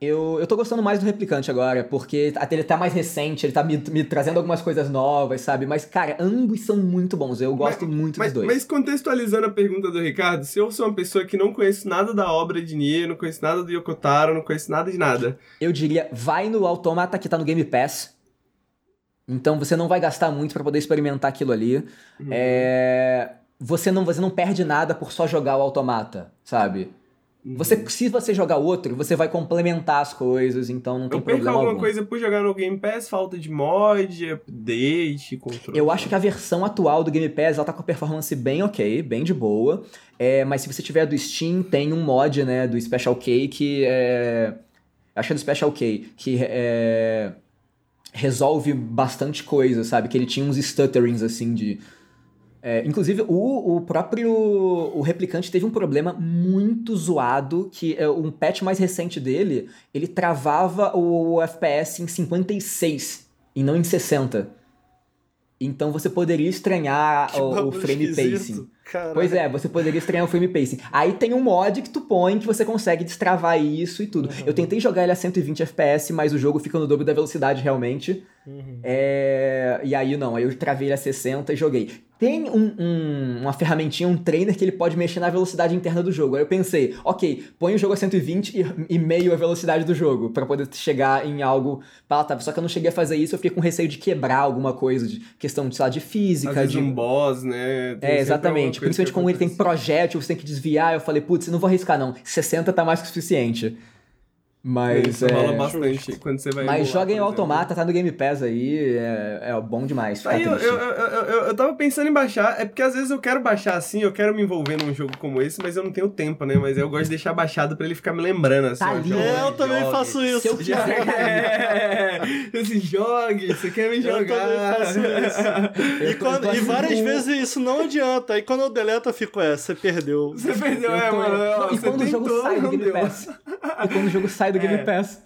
Eu, eu tô gostando mais do Replicante agora, porque até ele tá mais recente, ele tá me, me trazendo algumas coisas novas, sabe? Mas, cara, ambos são muito bons. Eu gosto muito Mas, dos dois. mas contextualizando a pergunta do Ricardo, se eu sou uma pessoa que não conheço nada da obra de Nier, não conheço nada do Yokotaro, não conheço nada de nada. Eu diria, vai no Automata que tá no Game Pass. Então você não vai gastar muito pra poder experimentar aquilo ali. Uhum. É, Você, não, você não perde nada por só jogar o Automata, sabe? Uhum. Você, se você jogar outro, você vai complementar as coisas, então não tem Eu perco problema alguma algum. coisa por jogar no Game Pass, falta de mod, update, controle. Eu acho que a versão atual do Game Pass ela tá com a performance bem ok, bem de boa. É, mas se você tiver do Steam, tem um mod, né, do Special K que é. Acho que é do Special K, que é, resolve bastante coisa, sabe? Que ele tinha uns stutterings assim de. É, inclusive, o, o próprio o replicante teve um problema muito zoado, que é um patch mais recente dele, ele travava o FPS em 56 e não em 60. Então você poderia estranhar o, o frame esquisito. pacing. Caralho. Pois é, você poderia estranhar o frame pacing. Aí tem um mod que tu põe que você consegue destravar isso e tudo. Eu tentei jogar ele a 120 FPS, mas o jogo fica no dobro da velocidade realmente. Uhum. É, E aí não, aí eu travei ele a 60 e joguei. Tem um, um- uma ferramentinha, um trainer que ele pode mexer na velocidade interna do jogo. Aí eu pensei, ok, põe o jogo a 120 e, e meio a velocidade do jogo, pra poder chegar em algo palatável. Só que eu não cheguei a fazer isso, eu fiquei com receio de quebrar alguma coisa, de questão de, sei lá, de física, de um boss, né? Tem é, exatamente. Principalmente como ele tem projétil, você tem que desviar. Eu falei, putz, não vou arriscar não. 60 tá mais que o suficiente. Mas, Isso rola é... bastante quando você vai Mas o exemplo. Automata, tá no Game Pass aí, é, é bom demais. Aí eu, eu, eu, eu, eu- eu tava pensando em baixar, é porque às vezes eu quero baixar assim, eu quero me envolver num jogo como esse, mas eu não tenho tempo, né? Mas eu gosto de deixar baixado pra ele ficar me lembrando, assim. Tá ali. É, eu também jogue. faço isso. Se eu quiser- é, assim, jogue, você quer me Eu jogar. também faço isso. Eu E, quando- eu e várias vezes isso não adianta. Aí quando eu deleto, eu fico, é, você perdeu. Você perdeu, eu é, tô- mano. e quando o jogo sai do Game. Pass? E quando o jogo sai do É. Game Pass?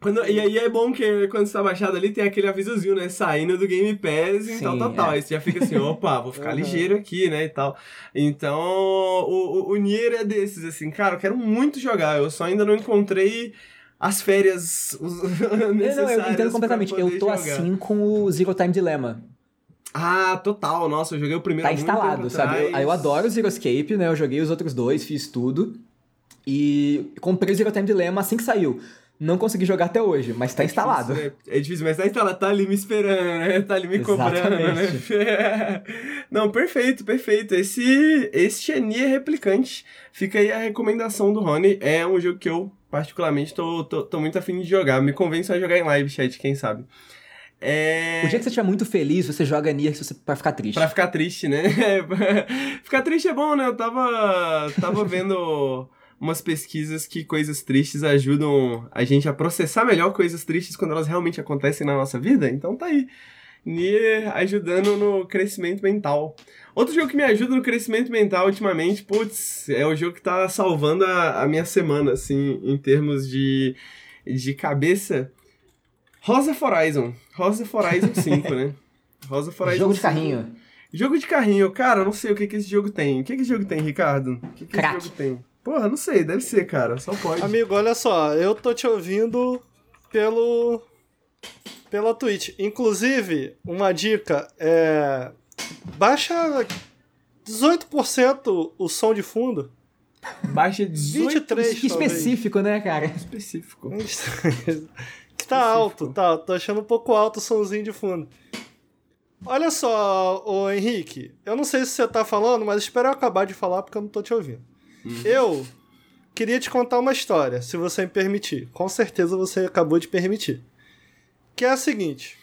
Quando- e aí é bom que quando você tá baixado ali, tem aquele avisozinho, né? Saindo do Game Pass e Sim, tal, tal, tal. é. Aí você já fica assim, opa, vou ficar Uhum. ligeiro aqui, né? E tal. Então, o, o, o Nier é desses, assim, cara, eu quero muito jogar. Eu só ainda não encontrei as férias necessárias. não, eu entendo completamente. Eu tô jogar. assim com o Zero Time Dilemma. Ah, total. Nossa, eu joguei o primeiro Tá instalado, sabe? Eu, eu adoro o Zero Escape, né? Eu joguei os outros dois, fiz tudo. E comprei o Zero Time Dilemma assim que saiu. Não consegui jogar até hoje, mas tá É instalado. difícil, né? É difícil, mas tá instalado, tá ali me esperando, né? Tá ali me cobrando, né? Não, perfeito, perfeito. Esse, esse é Nier Replicante. Fica aí a recomendação do Rony. É um jogo que eu, particularmente, tô, tô, tô muito afim de jogar. Me convenço a jogar em live, chat, quem sabe. É... O dia que você estiver muito feliz, você joga Nier você- pra ficar triste. Pra ficar triste, né? ficar triste é bom, né? Eu tava, tava vendo umas pesquisas que coisas tristes ajudam a gente a processar melhor coisas tristes quando elas realmente acontecem na nossa vida. Então tá aí. Nier ajudando no crescimento mental. Outro jogo que me ajuda no crescimento mental ultimamente, putz, é o jogo que tá salvando a, a minha semana, assim, em termos de, de cabeça. Rosa Horizon. Rosa Horizon 5, né? Rosa Horizon Jogo de 5. carrinho. Jogo de carrinho, cara, eu não sei o que, que esse jogo tem. O que, que esse jogo tem, Ricardo? O que, que esse jogo tem? Porra, não sei, deve ser, cara. Só pode. Amigo, olha só, eu tô te ouvindo pelo pela Twitch. Inclusive, uma dica é baixa 18% o som de fundo. Baixa 18 23, Que talvez. específico, né, cara? específico. que tá alto, tá, tô achando um pouco alto o somzinho de fundo. Olha só, ô Henrique, eu não sei se você tá falando, mas espera eu acabar de falar porque eu não tô te ouvindo. Eu queria te contar uma história, se você me permitir. Com certeza você acabou de permitir. Que é a seguinte: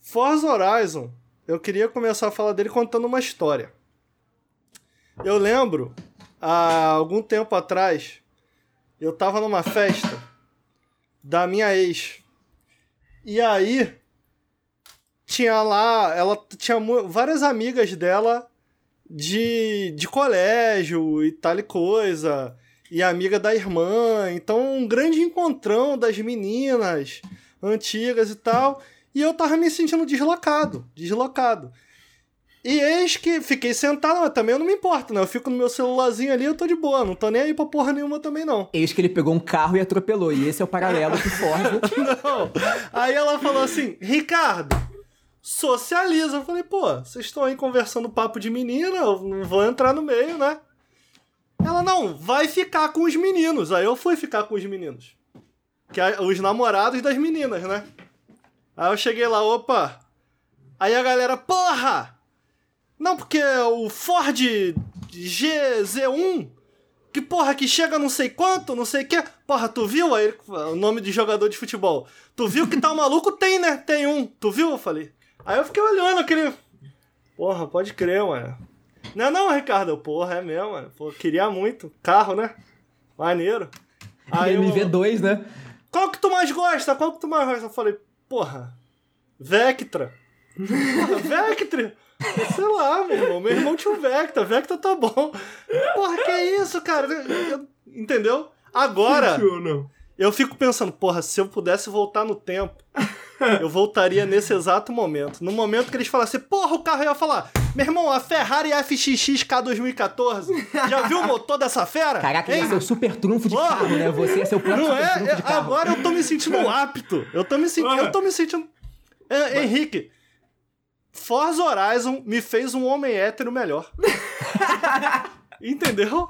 Forza Horizon, eu queria começar a falar dele contando uma história. Eu lembro, há algum tempo atrás, eu tava numa festa da minha ex. E aí tinha lá, ela tinha várias amigas dela de, de colégio e tal e coisa, e amiga da irmã, então um grande encontrão das meninas antigas e tal. E eu tava me sentindo deslocado, deslocado. E eis que fiquei sentado, mas também eu não me importo, né? Eu fico no meu celularzinho ali, eu tô de boa, não tô nem aí pra porra nenhuma também, não. Eis que ele pegou um carro e atropelou, e esse é o paralelo que forja. não. Aí ela falou assim, Ricardo, socializa. Eu falei, pô, vocês estão aí conversando papo de menina, eu não vou entrar no meio, né? Ela, não, vai ficar com os meninos. Aí eu fui ficar com os meninos. Que é os namorados das meninas, né? Aí eu cheguei lá, opa. Aí a galera, porra! Não, porque o Ford GZ1, que porra, que chega não sei quanto, não sei o que. Porra, tu viu aí o nome de jogador de futebol? Tu viu que tá o maluco? Tem, né? Tem um. Tu viu? Eu falei. Aí eu fiquei olhando aquele. Porra, pode crer, mano. Não, não, Ricardo. Porra, é mesmo, mano. Pô, queria muito. Carro, né? Maneiro. Aí MV2, eu... né? Qual que tu mais gosta? Qual que tu mais gosta? Eu falei, porra, Vectra. Porra, Vectra. Sei lá, meu irmão. Meu irmão tinha um Vecta. Vecta tá bom. Porra, que isso, cara? Entendeu? Agora, eu fico pensando, porra, se eu pudesse voltar no tempo, eu voltaria nesse exato momento. No momento que eles falassem, porra, o carro ia falar, meu irmão, a Ferrari FXX-K 2014. Já viu o motor dessa fera? Caraca, ia ser o super trunfo de porra. carro, né? Você ia ser o próprio Não é? Agora eu tô me sentindo apto. Eu tô me sentindo. Eu tô me sentindo. É, Henrique, Forza Horizon me fez um homem hétero melhor. Entendeu?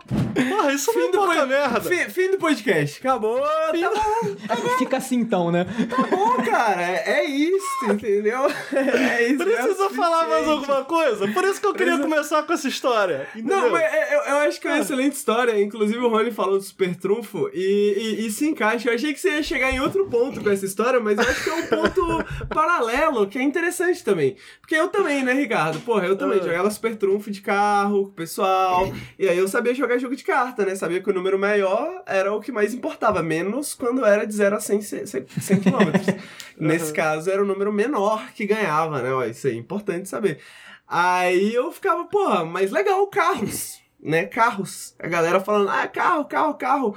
Porra, isso fim não é pouca merda. Fim, fim, do podcast. Acabou. Fim tá bom, tá bom. Fica assim então, né? Tá bom, cara. É, é isso, entendeu? É isso. Precisa é falar mais alguma coisa? Por isso que eu queria começar com essa história. Entendeu? Não, mas é, eu, eu, acho que é uma ah. excelente história. Inclusive o Rony falou do Super Trunfo e, e, e, se encaixa. Eu achei que você ia chegar em outro ponto com essa história, mas eu acho que é um ponto paralelo que é interessante também. Porque eu também, né, Ricardo? Porra, eu também uh. jogava Super Trunfo de carro pessoal. E aí eu sabia jogar jogo de carta, né? Sabia que o número maior era o que mais importava, menos quando era de 0 a 100, 100, 100 km. Nesse caso era o número menor que ganhava, né? Ó, isso é importante saber. Aí eu ficava, porra, mas legal, carros, né? Carros. A galera falando, ah, carro, carro, carro.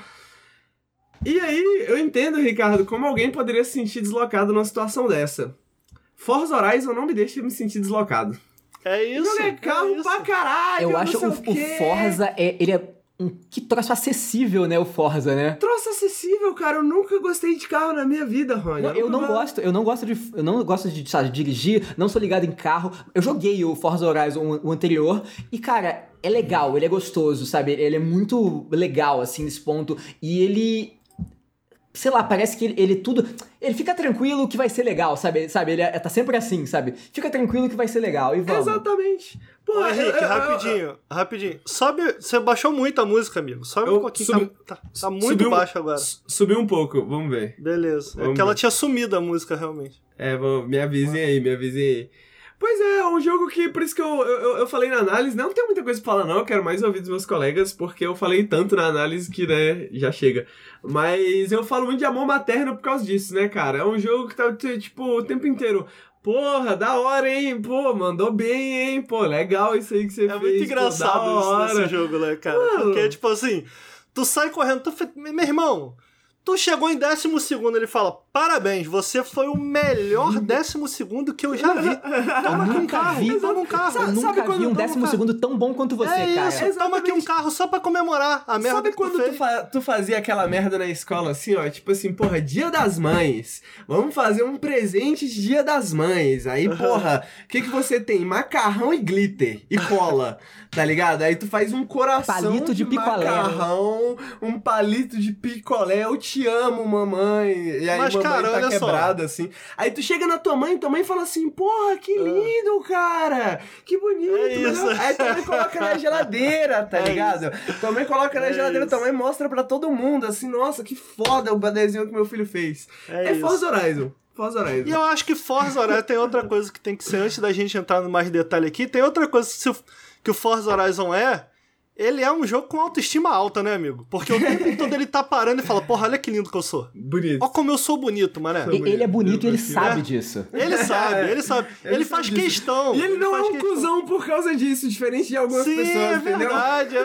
E aí eu entendo, Ricardo, como alguém poderia se sentir deslocado numa situação dessa. Forza Horizon não me deixa me sentir deslocado. É isso. Joga é carro é pra caralho. Eu acho o, o, Forza, é, ele é um que troço acessível, né, o Forza, né? Troço acessível, cara. Eu nunca gostei de carro na minha vida, Rony. Não, eu, não gosto, eu não gosto de, eu não gosto de, sabe, dirigir, não sou ligado em carro. Eu joguei o Forza Horizon o, o anterior e cara, é legal, ele é gostoso, sabe? Ele é muito legal assim nesse ponto e ele sei lá, parece que ele, ele, tudo. Ele fica tranquilo que vai ser legal, sabe? Sabe? Ele é, tá sempre assim, sabe? Fica tranquilo que vai ser legal e vamos. Exatamente. Pô, Ô, Henrique, rapidinho, rapidinho. Sobe. Você baixou muito a música, amigo. Sobe um pouquinho. Subi, tá, tá, tá, muito subiu, baixo agora. Subiu um pouco, vamos ver. Beleza. É vamos é que ela tinha sumido a música, realmente. É, vou, me avisem aí, me avisem aí. Pois é, é um jogo que, por isso que eu, eu, eu falei na análise, não tem muita coisa pra falar não, eu quero mais ouvir dos meus colegas, porque eu falei tanto na análise que, né, já chega. Mas eu falo muito de amor materno por causa disso, né, cara? É um jogo que tá, tipo, o tempo inteiro. Porra, da hora, hein? Pô, mandou bem, hein? Pô, legal isso aí que você é fez. É muito engraçado pô, isso nesse jogo, né, cara? Mano. Porque, tipo assim, tu sai correndo, tu... Meu irmão, Tu chegou em décimo segundo, ele fala: Parabéns, você foi o melhor décimo segundo que eu já vi. Toma aqui um carro, vi, toma um carro. Eu nunca vi um décimo segundo tão bom quanto você, é cara. Isso, toma aqui um carro só pra comemorar a merda Sabe que quando tu, tu, fa tu, fazia aquela merda na escola assim, ó? Tipo assim, porra, dia das mães. Vamos fazer um presente de dia das mães. Aí, porra, o que, que você tem? Macarrão e glitter e cola. tá ligado? Aí tu faz um coração palito de, de picolé. macarrão, um palito de picolé, eu te amo, mamãe. E aí Mas, mamãe cara, tá quebrada, assim. Aí tu chega na tua mãe, tua mãe fala assim, porra, que ah. lindo, cara! Que bonito! É isso. Aí tua mãe coloca na geladeira, tá é ligado? Isso. Tua mãe coloca na é geladeira, isso. tua mãe mostra pra todo mundo, assim, nossa, que foda o desenho que meu filho fez. É, é Forza Horizon. Forza Horizon. E eu acho que Forza Horizon tem outra coisa que tem que ser, antes da gente entrar no mais detalhe aqui, tem outra coisa, se que o Forza Horizon é, ele é um jogo com autoestima alta, né, amigo? Porque o tempo todo ele tá parando e fala, porra, olha que lindo que eu sou. Bonito. Olha como eu sou bonito, mané. Sou ele é bonito e ele sabe é. disso. Ele sabe, ele sabe. Ele, ele faz sabe questão. E ele não é um questão. cuzão por causa disso, diferente de algumas Sim, pessoas, é verdade. É.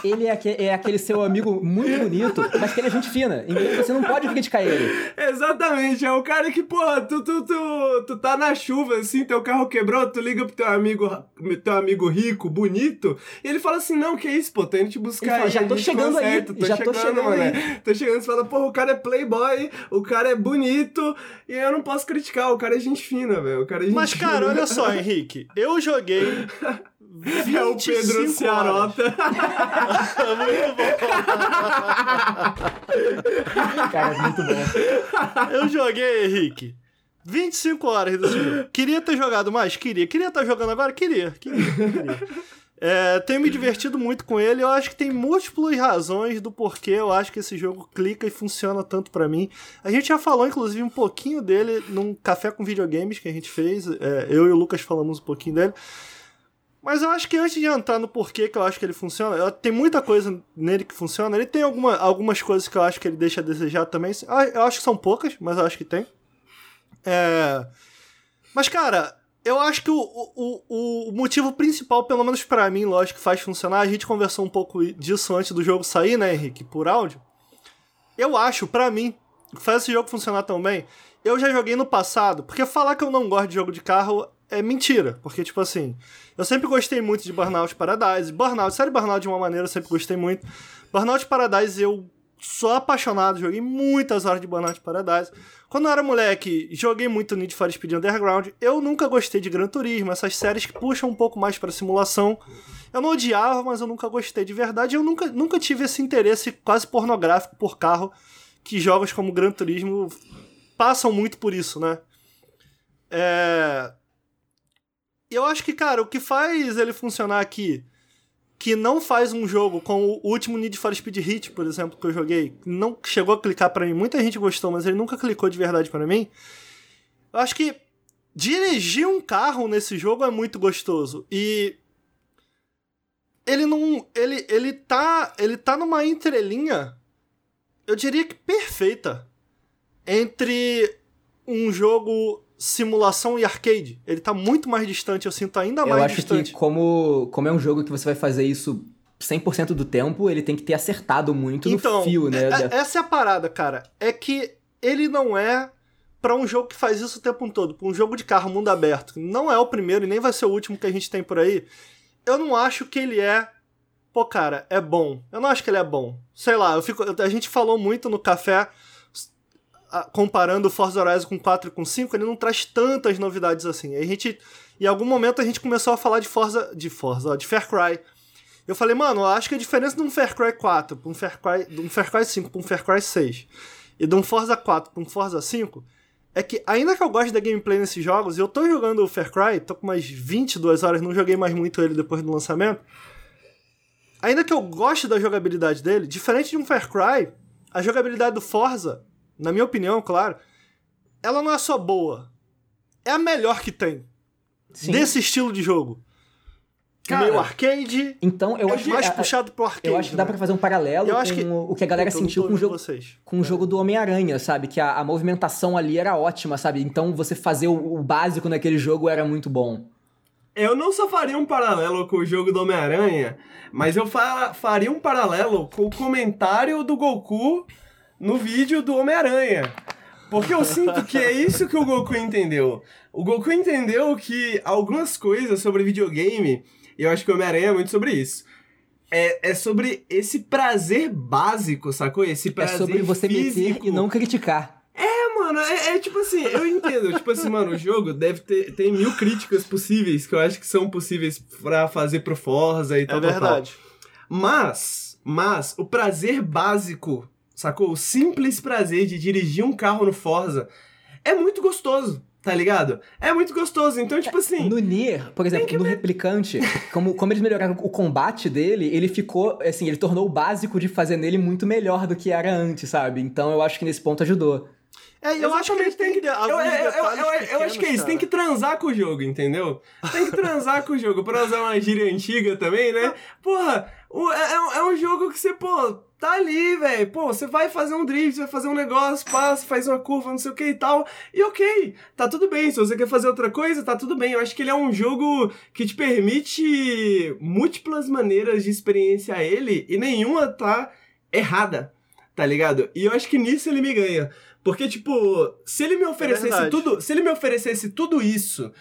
ele é, aquele, é aquele seu amigo muito bonito, mas que ele é gente fina. Então você não pode criticar ele. Exatamente, é o cara que, porra, tu, tu, tu, tu tá na chuva, assim, teu carro quebrou, tu liga pro teu amigo, teu amigo rico, bonito, e ele fala assim, não, que isso, pô, tô indo te buscar fala, já tô chegando aí, tô já chegando, tô chegando mano. aí. Tô chegando, você fala, porra, o cara é playboy, o cara é bonito, e eu não posso criticar, o cara é gente fina, velho, o cara é gente Mas, cara, fina. olha só, Henrique, eu joguei É o Pedro 25 Ciarota. Muito Cara, é muito bom. bom. Eu joguei, Henrique. 25 horas desse jogo. Queria ter jogado mais? Queria. Queria estar jogando agora? Queria. Queria. queria. É, tenho me divertido muito com ele. Eu acho que tem múltiplas razões do porquê eu acho que esse jogo clica e funciona tanto pra mim. A gente já falou, inclusive, um pouquinho dele num café com videogames que a gente fez. É, eu e o Lucas falamos um pouquinho dele. Mas eu acho que antes de entrar no porquê que eu acho que ele funciona, tem muita coisa nele que funciona. Ele tem alguma, algumas coisas que eu acho que ele deixa a desejar também. Eu acho que são poucas, mas eu acho que tem. É... Mas, cara, eu acho que o, o, o, motivo principal, pelo menos pra mim, lógico, que faz funcionar, a gente conversou um pouco disso antes do jogo sair, né, Henrique, por áudio. Eu acho, pra mim, que faz esse jogo funcionar tão bem. Eu já joguei no passado, porque falar que eu não gosto de jogo de carro é mentira. Porque, tipo assim, eu sempre gostei muito de Burnout Paradise. Burnout, série Burnout de uma maneira, eu sempre gostei muito. Burnout Paradise eu sou apaixonado, joguei muitas horas de Burnout Paradise. Quando eu era moleque, joguei muito Need for Speed Underground. Eu nunca gostei de Gran Turismo, essas séries que puxam um pouco mais pra simulação. Eu não odiava, mas eu nunca gostei de verdade. Eu nunca, nunca tive esse interesse quase pornográfico por carro que jogos como Gran Turismo passam muito por isso, né? É... Eu acho que, cara, o que faz ele funcionar aqui, que não faz um jogo com o último Need for Speed Hit, por exemplo, que eu joguei, não chegou a clicar pra mim, muita gente gostou, mas ele nunca clicou de verdade pra mim. Eu acho que dirigir um carro nesse jogo é muito gostoso e ele não, ele ele tá, ele tá numa entrelinha, eu diria que perfeita entre um jogo simulação e arcade. Ele tá muito mais distante, eu sinto ainda Eu mais acho distante. que como, como é um jogo que você vai fazer isso 100% do tempo, ele tem que ter acertado muito então, no fio, né? é- é- essa é a parada, cara. É que ele não é pra um jogo que faz isso o tempo todo. Pra um jogo de carro mundo aberto. Não é o primeiro e nem vai ser o último que a gente tem por aí. Eu não acho que ele é. Pô, cara, é bom. Eu não acho que ele é bom. Sei lá, eu fico. A gente falou muito no café. Comparando o Forza Horizon com 4 e com 5, ele não traz tantas novidades assim. Aí a gente. Em algum momento a gente começou a falar de Forza. De Forza, de Far Cry. Eu falei, mano, eu acho que a diferença de um Far Cry 4 pra um Far Cry, de um Far Cry 5 pra um Far Cry 6 e de um Forza 4 pra um Forza 5 é que, ainda que eu goste da gameplay nesses jogos, eu tô jogando o Far Cry, tô com umas 22 horas, não joguei mais muito ele depois do lançamento. Ainda que eu goste da jogabilidade dele, diferente de um Far Cry, a jogabilidade do Forza, na minha opinião, claro, ela não é só boa, é a melhor que tem Sim. desse estilo de jogo. Cara, Meio arcade, Então, eu é acho mais a- a- puxado pro arcade. Eu acho que dá né? pra fazer um paralelo Eu com acho que- o que a galera Puta, sentiu com o jogo, vocês. com o jogo do Homem-Aranha, sabe? Que a, a movimentação ali era ótima, sabe? Então você fazer o, o básico naquele jogo era muito bom. Eu não só faria um paralelo com o jogo do Homem-Aranha, mas eu fa- faria um paralelo com o comentário do Goku no vídeo do Homem-Aranha. Porque eu sinto que é isso que o Goku entendeu. O Goku entendeu que algumas coisas sobre videogame, e eu acho que o Homem-Aranha é muito sobre isso. É, é sobre esse prazer básico, sacou? Esse É prazer sobre você físico. meter e não criticar. É, mano, é, é tipo assim, eu entendo. tipo assim, mano, o jogo deve ter tem mil críticas possíveis que eu acho que são possíveis pra fazer pro Forza e tal. É tal, tal. verdade. Mas, mas, o prazer básico, sacou? O simples prazer de dirigir um carro no Forza é muito gostoso, tá ligado? É muito gostoso. Então, tipo assim. No Nier, por exemplo, no Replicante, como, como eles melhoraram o combate dele, ele ficou, assim, ele tornou o básico de fazer nele muito melhor do que era antes, sabe? Então eu acho que nesse ponto ajudou. É, eu acho que ele tem que. Eu, eu, eu, eu, eu acho que é isso, tem que transar com o jogo, entendeu? Tem que transar com o jogo, pra usar uma gíria antiga também, né? Porra, É, é, é um jogo que você, pô, tá ali, velho. Pô, você vai fazer um drift, vai fazer um negócio, passa, faz uma curva, não sei o que e tal. E ok, tá tudo bem. Se você quer fazer outra coisa, tá tudo bem. Eu acho que ele é um jogo que te permite múltiplas maneiras de experienciar ele e nenhuma tá errada, tá ligado? E eu acho que nisso ele me ganha. Porque, tipo, se ele me É oferecesse verdade. tudo. Se ele me oferecesse tudo isso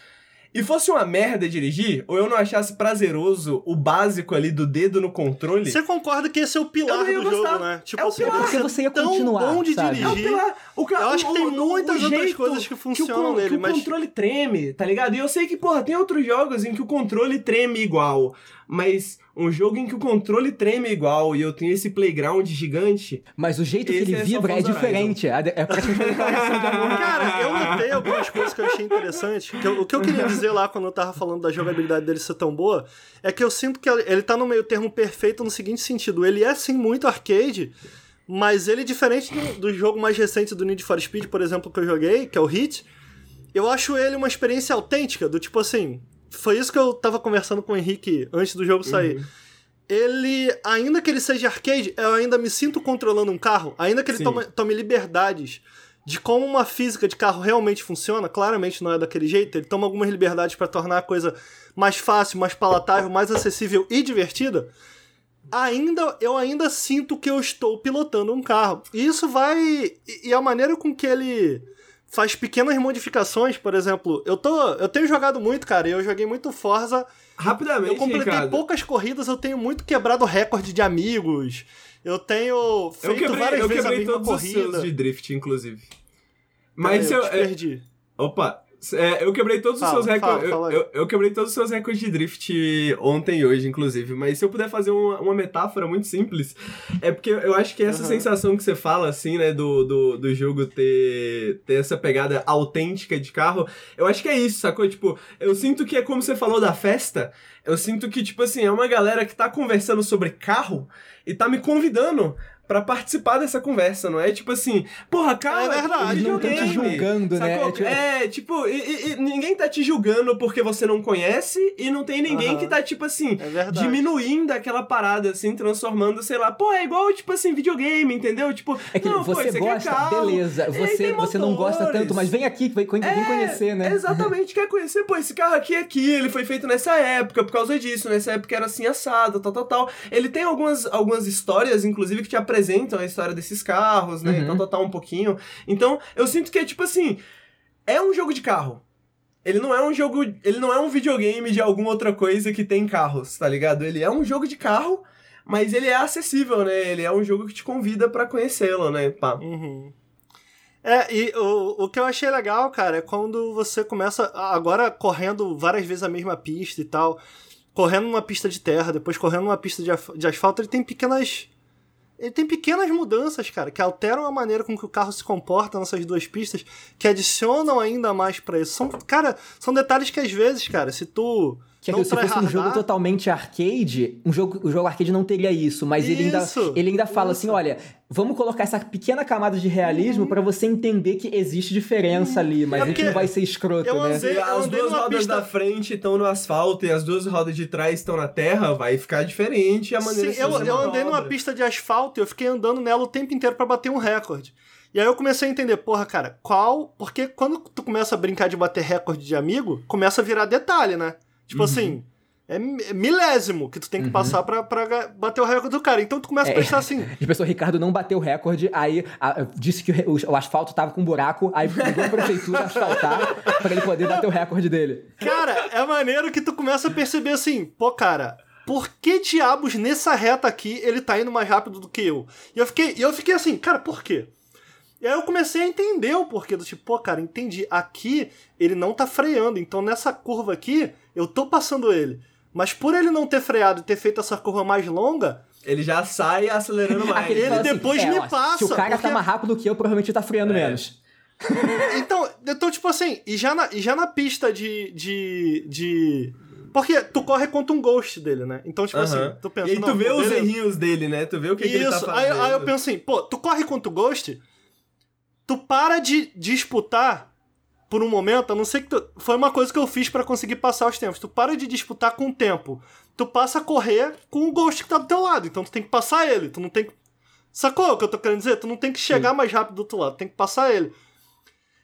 e fosse uma merda dirigir, ou eu não achasse prazeroso o básico ali do dedo no controle. Você concorda que esse é o pilar do gostar. jogo, né? Tipo É o assim, pilar. Porque você ia tão continuar, bom de sabe? É o dirigir. pilar. O ca- Eu acho que o- tem o- muitas o outras coisas que o funcionam con- nele, que o mas- controle treme, tá ligado? E eu sei que, porra, tem outros jogos em que o controle treme igual. Mas um jogo em que o controle treme igual e eu tenho esse playground gigante. Mas o jeito que ele é vibra é diferente. É é praticamente uma declaração de amor. Cara, eu notei algumas coisas que eu achei interessantes. Que eu- o que eu queria dizer lá quando eu tava falando da jogabilidade dele ser tão boa é que eu sinto que ele tá no meio termo perfeito no seguinte sentido: ele é sim muito arcade, mas ele, diferente do, do jogo mais recente do Need for Speed, por exemplo, que eu joguei, que é o Hit, eu acho ele uma experiência autêntica, do tipo assim. Foi isso que eu tava conversando com o Henrique antes do jogo sair. Ele, ainda que ele seja arcade, eu ainda me sinto controlando um carro, ainda que ele tome, tome liberdades de como uma física de carro realmente funciona, claramente não é daquele jeito, ele toma algumas liberdades pra tornar a coisa mais fácil, mais palatável, mais acessível e divertida. Ainda eu ainda sinto que eu estou pilotando um carro. E isso vai e- e a maneira com que ele faz pequenas modificações, por exemplo, eu tô eu tenho jogado muito, cara, e eu joguei muito Forza Rapidamente, eu completei Ricardo. poucas corridas, eu tenho muito quebrado recorde de amigos. Eu tenho Eu feito quebrei, várias eu vezes a quebrei mesma todos os corrida. seus de drift, inclusive. Mas eu eu, é, perdi. Opa, é, eu quebrei todos os Fala, seus recordes. eu, eu- eu quebrei todos os seus recordes de drift ontem e hoje, inclusive. Mas se eu puder fazer uma, uma metáfora muito simples, é porque eu acho que essa Aham. sensação que você fala, assim, né, do, do, do jogo ter, ter essa pegada autêntica de carro, eu acho que é isso, sacou? Tipo, eu sinto que é como você falou da festa, eu sinto que, tipo assim, é uma galera que tá conversando sobre carro e tá me convidando. Pra participar dessa conversa, não é? Tipo assim, porra, carro É verdade, não tão te julgando, né? Sacou? É tipo- É, tipo, e, e- ninguém tá te julgando porque você não conhece e não tem ninguém Aham. que tá, tipo assim, É diminuindo aquela parada, assim, transformando, sei lá, pô, é igual, tipo assim, videogame, entendeu? Tipo, É que não, pô, você é gosta, carro, beleza. Você, você não gosta tanto, mas vem aqui, vem, vem É, conhecer, né? Exatamente, quer conhecer, pô, esse carro aqui é aqui, ele foi feito nessa época, por causa disso, nessa época era assim assado, tal, tal, tal. Ele tem algumas, algumas histórias, inclusive, que te apresentam a história desses carros, né, Uhum. tal, tal, tal, um pouquinho. Então, eu sinto que é tipo assim, é um jogo de carro. Ele não é um jogo, ele não é um videogame de alguma outra coisa que tem carros, tá ligado? Ele é um jogo de carro, mas ele é acessível, né? Ele é um jogo que te convida pra conhecê-lo, né? Pá. Uhum. É, e o, o que eu achei legal, cara, é quando você começa agora correndo várias vezes a mesma pista e tal, correndo numa pista de terra, depois correndo numa pista de, de asfalto, ele tem pequenas. Ele tem pequenas mudanças, cara, que alteram a maneira com que o carro se comporta nessas duas pistas, que adicionam ainda mais pra isso. São, cara, são detalhes que às vezes, cara, se tu. Que é não que se fosse um jogo totalmente arcade, um jogo, o jogo arcade não teria isso, mas ele ainda, Isso, ele ainda fala isso. assim, olha, vamos colocar essa pequena camada de realismo pra você entender que existe diferença ali, mas É a gente não vai ser escroto, eu né? andei- as duas rodas pista- da frente estão no asfalto e as duas rodas de trás estão na terra, vai ficar diferente a maneira Sim, eu, eu andei numa pista de asfalto e eu fiquei andando nela o tempo inteiro pra bater um recorde. E aí eu comecei a entender, porra, cara, qual. Porque quando tu começa a brincar de bater recorde de amigo, começa a virar detalhe, né? Tipo Uhum. assim. É mi- milésimo que tu tem que passar pra, pra bater o recorde do cara. Então tu começa a É. pensar assim. De pessoa, Ricardo não bateu o recorde, aí a- disse que o, o- asfalto tava com buraco, aí ligou a prefeitura asfaltar pra ele poder bater o recorde dele. Cara, é maneiro que tu começa a perceber assim, pô, cara, por que diabos nessa reta aqui ele tá indo mais rápido do que eu? E eu fiquei, eu fiquei assim, cara, por quê? E aí eu comecei a entender o porquê do tipo, pô, cara, entendi. Aqui ele não tá freando, então nessa curva aqui eu tô passando ele. Mas por ele não ter freado e ter feito essa curva mais longa, Ele já sai acelerando mais. Aquele Ele depois me ó, Se passa, o cara porque- tá mais rápido que eu, provavelmente tá freando É. menos. Então, então, tipo assim, e já na, e já na pista de, de, de. Porque tu corre contra um ghost dele, né? Então, tipo Aham. assim, tu pensa. e aí tu não, vê os beleza. errinhos dele, né? Tu vê o que, que ele tá Isso, fazendo. aí, aí eu penso assim, pô, tu corre contra o Ghost, tu para de disputar por um momento, a não ser que tu, foi uma coisa que eu fiz pra conseguir passar os tempos. Tu para de disputar com o tempo tu passa a correr com o Ghost que tá do teu lado. Então tu tem que passar ele. Tu não tem que. Sacou o que eu tô querendo dizer? Tu não tem que chegar Sim. mais rápido do outro lado, tem que passar ele.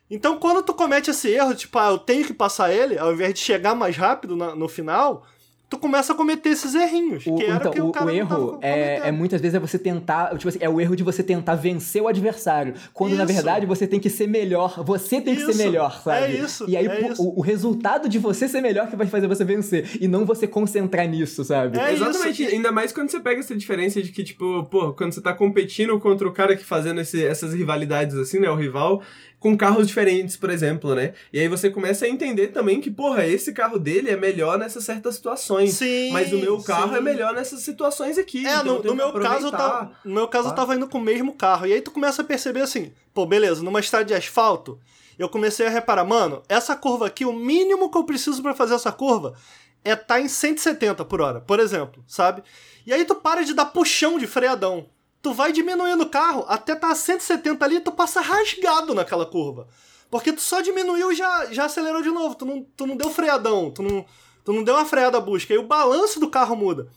Então quando tu comete esse erro, tipo, ah, eu tenho que passar ele, ao invés de chegar mais rápido na, no final, tu começa a cometer esses errinhos. O, que era então, que o, o, o erro é, é, muitas vezes é você tentar. Tipo assim, é o erro de você tentar vencer o adversário. Quando isso. na verdade você tem que ser melhor. Você tem que isso. ser melhor, é sabe? É isso. E aí é o, o, resultado de você ser melhor que vai fazer você vencer. E não você concentrar nisso, sabe? É Exatamente. Isso. Ainda mais quando você pega essa diferença de que, tipo, pô, quando você tá competindo contra o cara que fazendo esse, essas rivalidades assim, né? O rival com carros diferentes, por exemplo, né? E aí você começa a entender também que, porra, esse carro dele é melhor nessas certas situações. Sim. Mas o meu carro sim. é melhor nessas situações aqui. É, então no, no meu caso eu tava, no meu caso tá? eu tava indo com o mesmo carro. E aí tu começa a perceber assim, pô, beleza, numa estrada de asfalto, eu comecei a reparar, mano, essa curva aqui, o mínimo que eu preciso para fazer essa curva é estar tá em 170 por hora, por exemplo, sabe? E aí tu para de dar puxão de freadão tu vai diminuindo o carro até tá a 170 ali, tu passa rasgado naquela curva. Porque tu só diminuiu e já, já acelerou de novo. Tu não, tu não deu freadão, tu não, tu não deu uma freada busca. E o balanço do carro muda.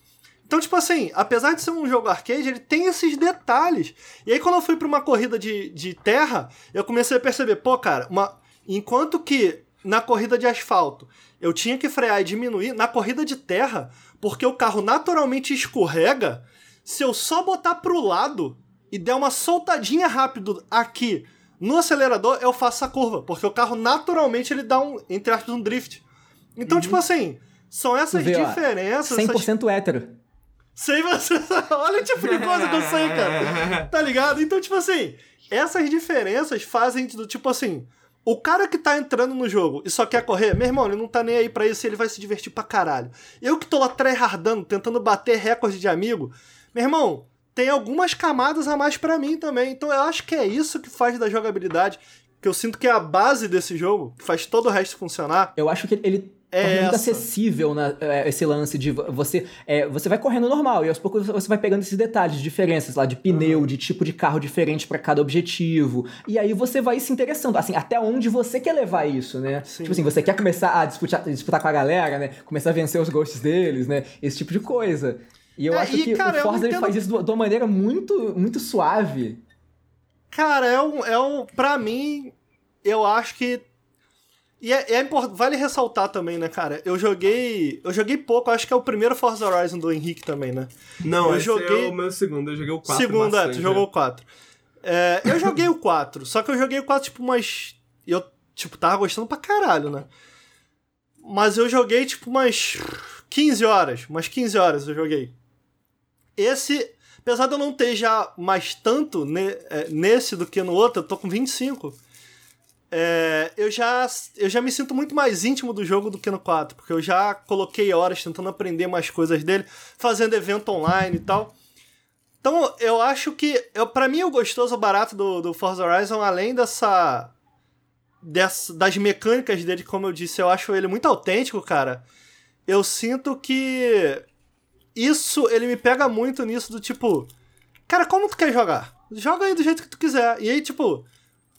Então, tipo assim, apesar de ser um jogo arcade, ele tem esses detalhes. E aí, quando eu fui para uma corrida de, de terra, eu comecei a perceber, pô, cara, uma... enquanto que na corrida de asfalto eu tinha que frear e diminuir, na corrida de terra, porque o carro naturalmente escorrega, se eu só botar pro lado e der uma soltadinha rápido aqui no acelerador, eu faço a curva, porque o carro naturalmente ele dá um, entre aspas, um drift. Então, tipo uhum. tipo assim, são essas vê, diferenças. Ó, 100% essas... hétero. Sei você. Olha o tipo de coisa que eu sei, cara. Tá ligado? Então, tipo assim, essas diferenças fazem do tipo assim. O cara que tá entrando no jogo e só quer correr, meu irmão, ele não tá nem aí pra isso, ele vai se divertir pra caralho. Eu que tô lá tryhardando, tentando bater recorde de amigo, meu irmão, tem algumas camadas a mais para mim também. Então eu acho que é isso que faz da jogabilidade, que eu sinto que é a base desse jogo, que faz todo o resto funcionar. Eu acho que ele é muito acessível na, é, esse lance de você é, você vai correndo normal e aos poucos você vai pegando esses detalhes, diferenças lá de pneu, uhum. de tipo de carro diferente para cada objetivo. E aí você vai se interessando, assim, até onde você quer levar isso, né? Sim. Tipo assim, você quer começar a disputar, disputar com a galera, né? Começar a vencer os ghosts deles, né? Esse tipo de coisa. E eu é, acho e, que cara, o Forza entendo... ele faz isso de uma maneira muito, muito suave. Cara, é um, é um. Pra mim, eu acho que. E é, é importante. Vale ressaltar também, né, cara? Eu joguei. Eu joguei pouco, acho que é o primeiro Forza Horizon do Henrique também, né? Não, eu esse joguei... é o meu segundo, eu joguei o 4. Segundo, é, tu jogou o 4. É, eu joguei o 4, só que eu joguei o 4, tipo, umas. Eu, tipo, tava gostando pra caralho, né? Mas eu joguei, tipo, umas 15 horas. Umas 15 horas eu joguei. Esse, apesar de eu não ter já mais tanto é, nesse do que no outro, eu tô com 25. É, eu, já, eu já me sinto muito mais íntimo do jogo do que no 4, porque eu já coloquei horas tentando aprender mais coisas dele, fazendo evento online e tal. Então, eu acho que, eu, para mim, o gostoso, barato do, do Forza Horizon, além dessa, dessa. das mecânicas dele, como eu disse, eu acho ele muito autêntico, cara. Eu sinto que isso, ele me pega muito nisso do tipo, cara, como tu quer jogar? Joga aí do jeito que tu quiser. E aí, tipo,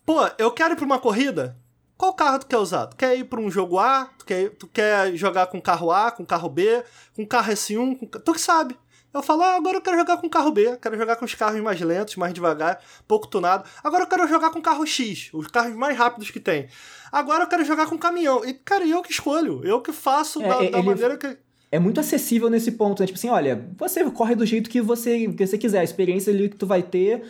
pô, eu quero ir pra uma corrida? Qual carro tu quer usar? Tu quer ir pra um jogo A? Tu quer, tu quer jogar com carro A, com carro B, com carro S1? Com... Tu que sabe. Eu falo, ah, agora eu quero jogar com carro B, quero jogar com os carros mais lentos, mais devagar, pouco tunado. Agora eu quero jogar com carro X, os carros mais rápidos que tem. Agora eu quero jogar com caminhão. E, cara, eu que escolho, eu que faço é, da, da maneira que é muito acessível nesse ponto, né? Tipo assim, olha, você corre do jeito que você, que você quiser, a experiência ali que tu vai ter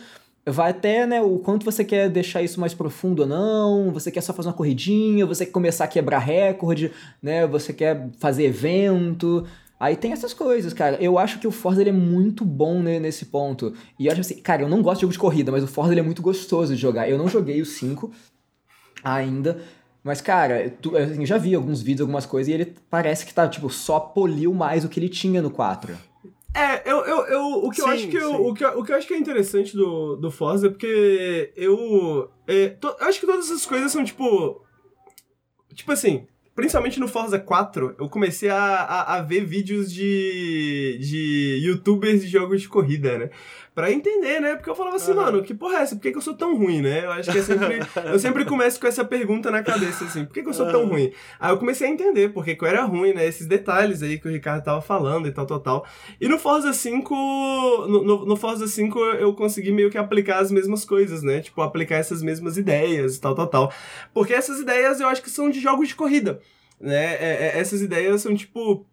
vai até, né, o quanto você quer deixar isso mais profundo ou não, você quer só fazer uma corridinha, você quer começar a quebrar recorde, né, você quer fazer evento, aí tem essas coisas, cara. Eu acho que o Forza ele é muito bom né, nesse ponto. E eu acho assim, cara, eu não gosto de jogo de corrida, mas o Forza ele é muito gostoso de jogar. Eu não joguei o 5 ainda, mas, cara, tu, eu já vi alguns vídeos, algumas coisas, e ele parece que tá, tipo, só poliu mais o que ele tinha no 4. É, eu, eu, eu, o, que sim, eu acho que eu, o, que, o que eu acho que é interessante do, do Forza é porque eu. É, to, eu acho que todas essas coisas são, tipo. Tipo assim, principalmente no Forza 4, eu comecei a, a, a ver vídeos de, de youtubers de jogos de corrida, né? Pra entender, né? Porque eu falava assim, uhum. mano, que porra é essa? Por que, que eu sou tão ruim, né? Eu acho que é sempre. eu sempre começo com essa pergunta na cabeça, assim, por que, que eu sou tão ruim? Aí eu comecei a entender por que eu era ruim, né? Esses detalhes aí que o Ricardo tava falando e tal, tal, tal. E no Forza 5. No, no, no Forza 5 eu consegui meio que aplicar as mesmas coisas, né? Tipo, aplicar essas mesmas ideias e tal, tal, tal. Porque essas ideias eu acho que são de jogos de corrida. Né? É, é, essas ideias são tipo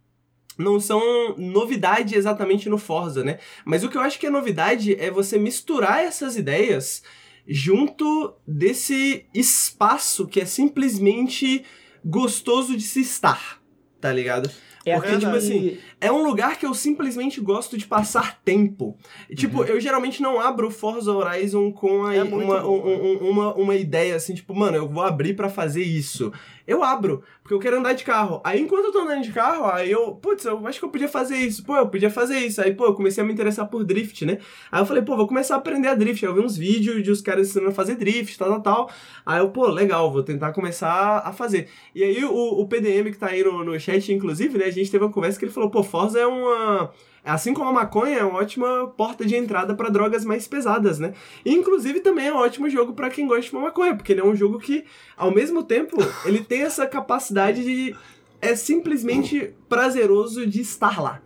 não são novidade exatamente no Forza, né? Mas o que eu acho que é novidade é você misturar essas ideias junto desse espaço que é simplesmente gostoso de se estar, tá ligado? É Porque, tipo assim, é um lugar que eu simplesmente gosto de passar tempo. Tipo, uhum. eu geralmente não abro Forza Horizon com a, é uma, um, um, uma, uma ideia assim, tipo, mano, eu vou abrir para fazer isso eu abro, porque eu quero andar de carro. Aí enquanto eu tô andando de carro, aí eu, putz, eu acho que eu podia fazer isso. Pô, eu podia fazer isso. Aí, pô, eu comecei a me interessar por drift, né? Aí eu falei, pô, vou começar a aprender a drift. Aí eu vi uns vídeos de os caras ensinando a fazer drift, tal, tal, tal. Aí eu, pô, legal, vou tentar começar a fazer. E aí o, o PDM que tá aí no, no chat, inclusive, né, a gente teve uma conversa que ele falou, pô, Forza é uma Assim como a maconha é uma ótima porta de entrada para drogas mais pesadas, né? E, inclusive também é um ótimo jogo para quem gosta de uma maconha, porque ele é um jogo que, ao mesmo tempo, ele tem essa capacidade de é simplesmente prazeroso de estar lá,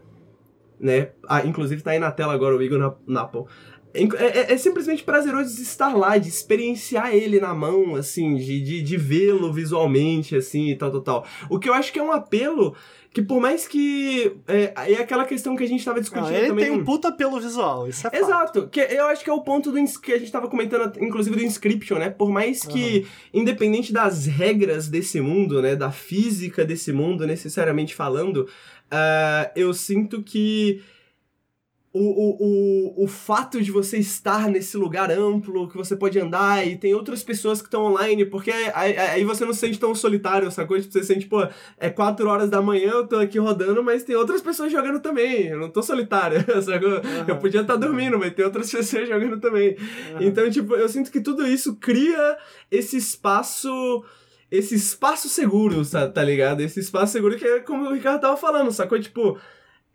né? Ah, inclusive tá aí na tela agora o Igor Napo. É, é, é, simplesmente prazeroso de estar lá, de experienciar ele na mão, assim, de, de, de vê-lo visualmente, assim, e tal, tal, tal. O que eu acho que é um apelo que por mais que. É, é aquela questão que a gente estava discutindo ele também. tem um puta apelo visual, isso é Exato, fato. que eu acho que é o ponto do, que a gente estava comentando, inclusive do Inscription, né? Por mais que, uhum. independente das regras desse mundo, né? Da física desse mundo, necessariamente falando, uh, eu sinto que o, o, o, o fato de você estar nesse lugar amplo, que você pode andar e tem outras pessoas que estão online, porque aí, aí, você não se sente tão solitário, sacou? Tipo, você sente, pô, é 4 horas da manhã, eu tô aqui rodando, mas tem outras pessoas jogando também, eu não tô solitário, sacou? Uhum. Eu podia estar tá dormindo, mas tem outras pessoas jogando também. Uhum. Então, tipo, eu sinto que tudo isso cria esse espaço esse espaço seguro, tá ligado? Esse espaço seguro que é como o Ricardo tava falando, sacou? Tipo,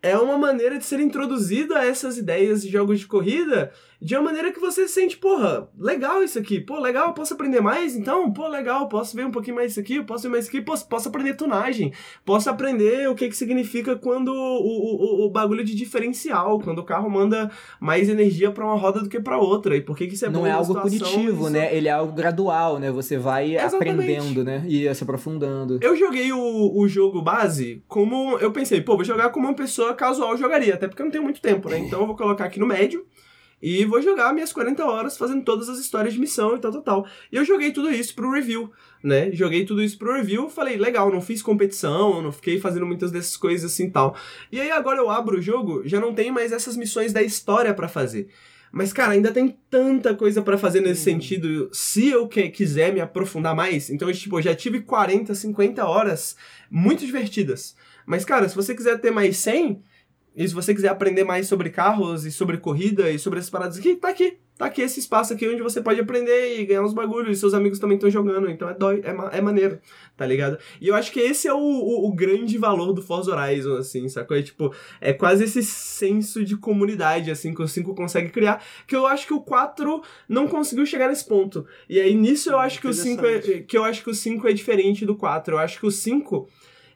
é uma maneira de ser introduzido a essas ideias de jogos de corrida de uma maneira que você sente, porra, legal isso aqui, pô, legal, posso aprender mais, então, pô, legal, posso ver um pouquinho mais isso aqui, posso ver mais isso aqui, posso, posso aprender tunagem, posso aprender o que que significa quando o, o, o, bagulho de diferencial, quando o carro manda mais energia para uma roda do que para outra, e por que que isso é Não é algo punitivo, isso... né, ele é algo gradual, né, você vai Exatamente. aprendendo, né, e se aprofundando. Eu joguei o, o jogo base como, eu pensei, pô, vou jogar como uma pessoa casual jogaria, até porque eu não tenho muito tempo, né, então eu vou colocar aqui no médio, e vou jogar minhas 40 horas fazendo todas as histórias de missão e tal, tal, tal. E eu joguei tudo isso pro review, né? Joguei tudo isso pro review, falei, legal, não fiz competição, não fiquei fazendo muitas dessas coisas assim tal. E aí agora eu abro o jogo, já não tem mais essas missões da história para fazer. Mas, cara, ainda tem tanta coisa para fazer nesse uhum. sentido. Se eu que, quiser me aprofundar mais, então, tipo, eu já tive 40, 50 horas muito divertidas. Mas, cara, se você quiser ter mais 100, e se você quiser aprender mais sobre carros e sobre corrida e sobre essas paradas aqui, tá aqui. Tá aqui esse espaço aqui onde você pode aprender e ganhar uns bagulhos. E seus amigos também estão jogando. Então é, dói, é, é maneiro, tá ligado? E eu acho que esse é o, o, o, grande valor do Forza Horizon, assim, sacou? É tipo, é quase esse senso de comunidade, assim, que o 5 consegue criar. Que eu acho que o 4 não conseguiu chegar nesse ponto. E aí nisso eu acho que o 5 é, que eu acho que o 5 é diferente do 4. Eu acho que o 5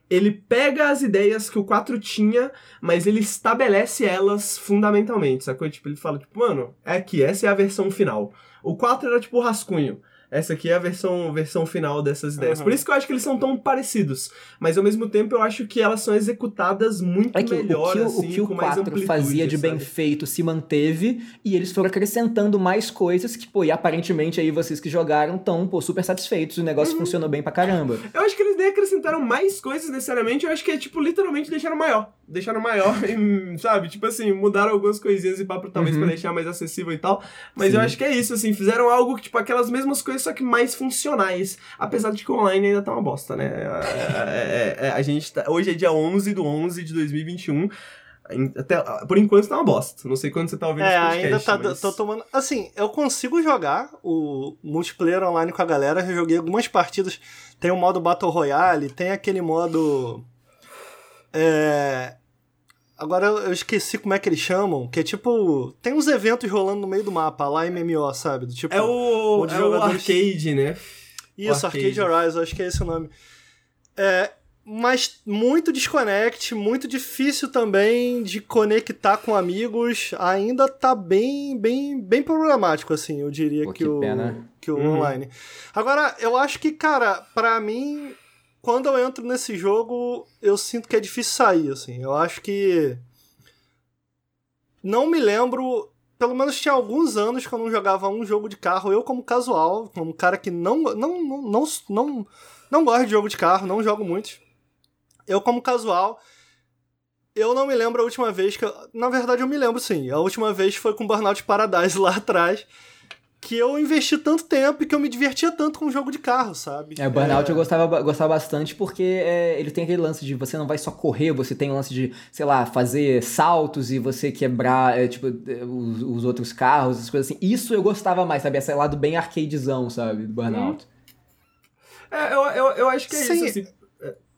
ele pega as ideias que o 4 tinha, mas ele estabelece elas fundamentalmente, sacou? Tipo, ele fala, tipo, mano, é aqui, essa é a versão final. O 4 era tipo o rascunho. Essa aqui é a versão, versão final dessas ideias. Uhum. Por isso que eu acho que eles são tão parecidos. Mas ao mesmo tempo eu acho que elas são executadas muito é que melhor, o que, assim, o, que o 4 fazia de sabe? bem feito se manteve e eles foram acrescentando mais coisas que, pô, e aparentemente aí vocês que jogaram estão, pô, super satisfeitos. O negócio uhum. funcionou bem pra caramba. Eu acho que eles nem acrescentaram mais coisas necessariamente, eu acho que é, tipo, literalmente deixaram maior. Deixaram maior, e, sabe? Tipo assim, mudaram algumas coisinhas e papo talvez uhum. pra deixar mais acessível e tal. Mas Sim. eu acho que é isso, assim, fizeram algo que, tipo, aquelas mesmas coisas só que mais funcionais. Apesar de que o online ainda tá uma bosta, né? É, é, é, é, a gente tá, hoje é dia 11 do 11 de 2021. Até, por enquanto tá uma bosta. Não sei quando você tá ouvindo é, esse podcast. ainda tá mas... tô tomando. Assim, eu consigo jogar o multiplayer online com a galera. Joguei algumas partidas. Tem o modo Battle Royale, tem aquele modo. É. Agora eu esqueci como é que eles chamam, que é tipo. Tem uns eventos rolando no meio do mapa, lá MMO, sabe? Do tipo, é o, é o arcade, né? Isso, o arcade. arcade Horizon, acho que é esse o nome. É, mas muito desconecte, muito difícil também de conectar com amigos. Ainda tá bem, bem, bem problemático, assim, eu diria Pô, que, que, o, pena. que o uhum. online. Agora, eu acho que, cara, para mim, quando eu entro nesse jogo, eu sinto que é difícil sair, assim. Eu acho que. Não me lembro. Pelo menos tinha alguns anos que eu não jogava um jogo de carro. Eu, como casual, como cara que não, não, não, não, não, não gosta de jogo de carro, não jogo muito eu, como casual, eu não me lembro a última vez que. Eu, na verdade, eu me lembro sim. A última vez foi com Burnout Paradise lá atrás. Que eu investi tanto tempo e que eu me divertia tanto com um jogo de carro, sabe? É, o Burnout é... eu gostava, gostava bastante porque é, ele tem aquele lance de você não vai só correr, você tem o lance de, sei lá, fazer saltos e você quebrar, é, tipo, é, os, os, outros carros, as coisas assim. Isso eu gostava mais, sabe? Esse lado bem arcadezão, sabe? Do Burnout. Hum. É, eu, eu, eu acho que é Sim. isso, assim.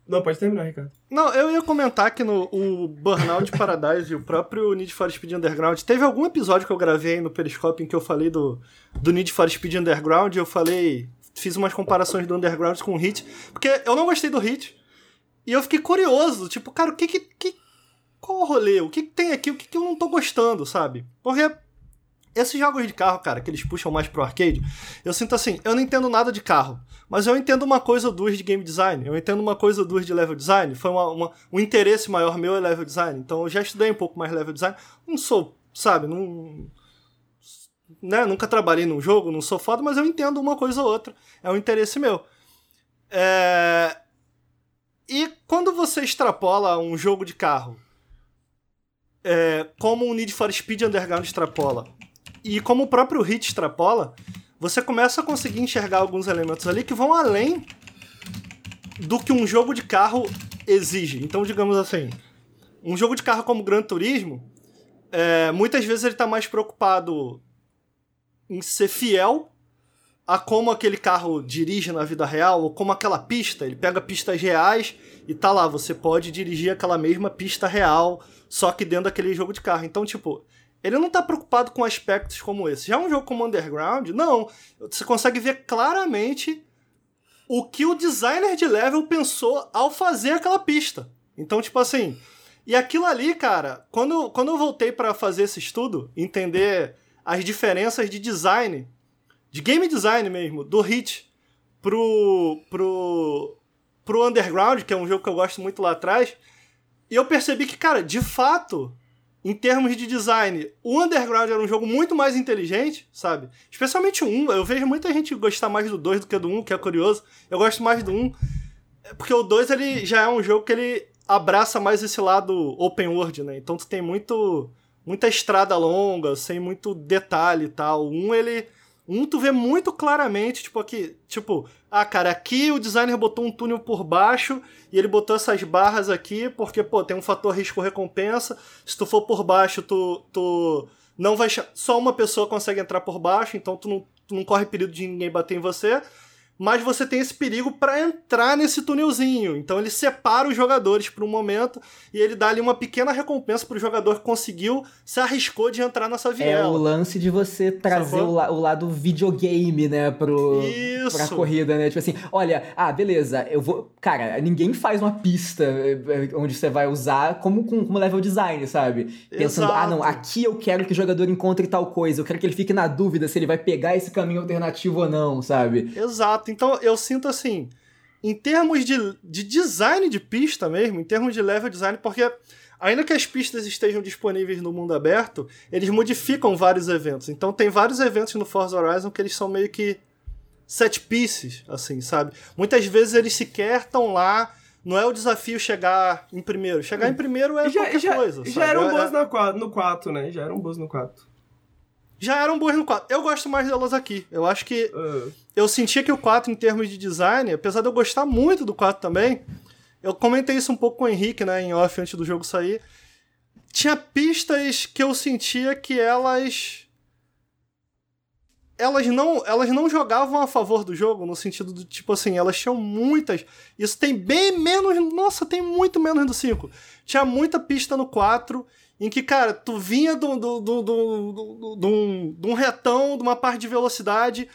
Não, pode terminar, Ricardo. Não, eu ia comentar que no o Burnout Paradise e o próprio Need for Speed Underground, teve algum episódio que eu gravei no Periscope em que eu falei do, do Need for Speed Underground, eu falei, fiz umas comparações do Underground com o Hit, porque eu não gostei do Hit, e eu fiquei curioso, tipo, cara, o que que... que qual o rolê? O que, que tem aqui? O que, que eu não tô gostando, sabe? Porque esses jogos de carro, cara, que eles puxam mais pro arcade, eu sinto assim, eu não entendo nada de carro, mas eu entendo uma coisa ou duas de game design, eu entendo uma coisa ou duas de level design, foi uma, uma, um interesse maior meu é level design, então eu já estudei um pouco mais level design, não sou, sabe, não... Né, nunca trabalhei num jogo, não sou foda, mas eu entendo uma coisa ou outra, é um interesse meu. É... E quando você extrapola um jogo de carro, é, como o Need for Speed Underground extrapola, e como o próprio Hit extrapola, você começa a conseguir enxergar alguns elementos ali que vão além do que um jogo de carro exige. Então, digamos assim, um jogo de carro como Gran Turismo, é, muitas vezes ele está mais preocupado em ser fiel a como aquele carro dirige na vida real, ou como aquela pista, ele pega pistas reais e tá lá, você pode dirigir aquela mesma pista real, só que dentro daquele jogo de carro. Então, tipo, ele não está preocupado com aspectos como esse. Já um jogo como Underground, não. Você consegue ver claramente o que o designer de level pensou ao fazer aquela pista. Então, tipo assim. E aquilo ali, cara, quando, quando eu voltei para fazer esse estudo, entender as diferenças de design, de game design mesmo, do Hit pro, pro, pro Underground, que é um jogo que eu gosto muito lá atrás, e eu percebi que, cara, de fato, em termos de design, o Underground era um jogo muito mais inteligente, sabe? Especialmente o 1. Eu vejo muita gente gostar mais do 2 do que do 1, que é curioso. Eu gosto mais do 1, porque o 2 ele já é um jogo que ele abraça mais esse lado open world, né? Então tu tem muito muita estrada longa, sem muito detalhe e tal. O 1 ele um tu vê muito claramente, tipo aqui, tipo, ah, cara, aqui o designer botou um túnel por baixo e ele botou essas barras aqui porque, pô, tem um fator risco-recompensa. Se tu for por baixo, tu, tu não vai. Só uma pessoa consegue entrar por baixo, então tu não, tu não corre perigo de ninguém bater em você mas você tem esse perigo para entrar nesse túnelzinho. Então ele separa os jogadores por um momento e ele dá ali uma pequena recompensa pro jogador que conseguiu, se arriscou de entrar nessa viela. É o lance de você trazer o, la o, lado videogame, né, pro, Isso. pra corrida, né? Tipo assim, olha, ah, beleza, eu vou. Cara, ninguém faz uma pista eh, eh, onde você vai usar como, como level design, sabe? Pensando, Exato. ah, não, aqui eu quero que o jogador encontre tal coisa, eu quero que ele fique na dúvida se ele vai pegar esse caminho alternativo ou não, sabe? Exato. Então eu sinto assim, em termos de, de design de pista mesmo, em termos de level design, porque ainda que as pistas estejam disponíveis no mundo aberto, eles modificam vários eventos. Então tem vários eventos no Forza Horizon que eles são meio que set pieces, assim, sabe? Muitas vezes eles sequer estão lá. Não é o desafio chegar em primeiro. Chegar em primeiro é já, qualquer já, coisa. Já sabe? eram boas é, no 4, né? Já eram boas no 4 já eram boas no 4. Eu gosto mais delas aqui. Eu acho que. Uh. Eu sentia que o 4, em termos de design, apesar de eu gostar muito do 4 também, eu comentei isso um pouco com o Henrique, né, em off antes do jogo sair. tinha pistas que eu sentia que elas elas não, elas não jogavam a favor do jogo, no sentido do tipo assim, elas tinham muitas. Isso tem bem menos. Nossa, tem muito menos do 5. Tinha muita pista no 4, em que, cara, tu vinha de do, do, do, do, do, um, retão, de uma parte de velocidade,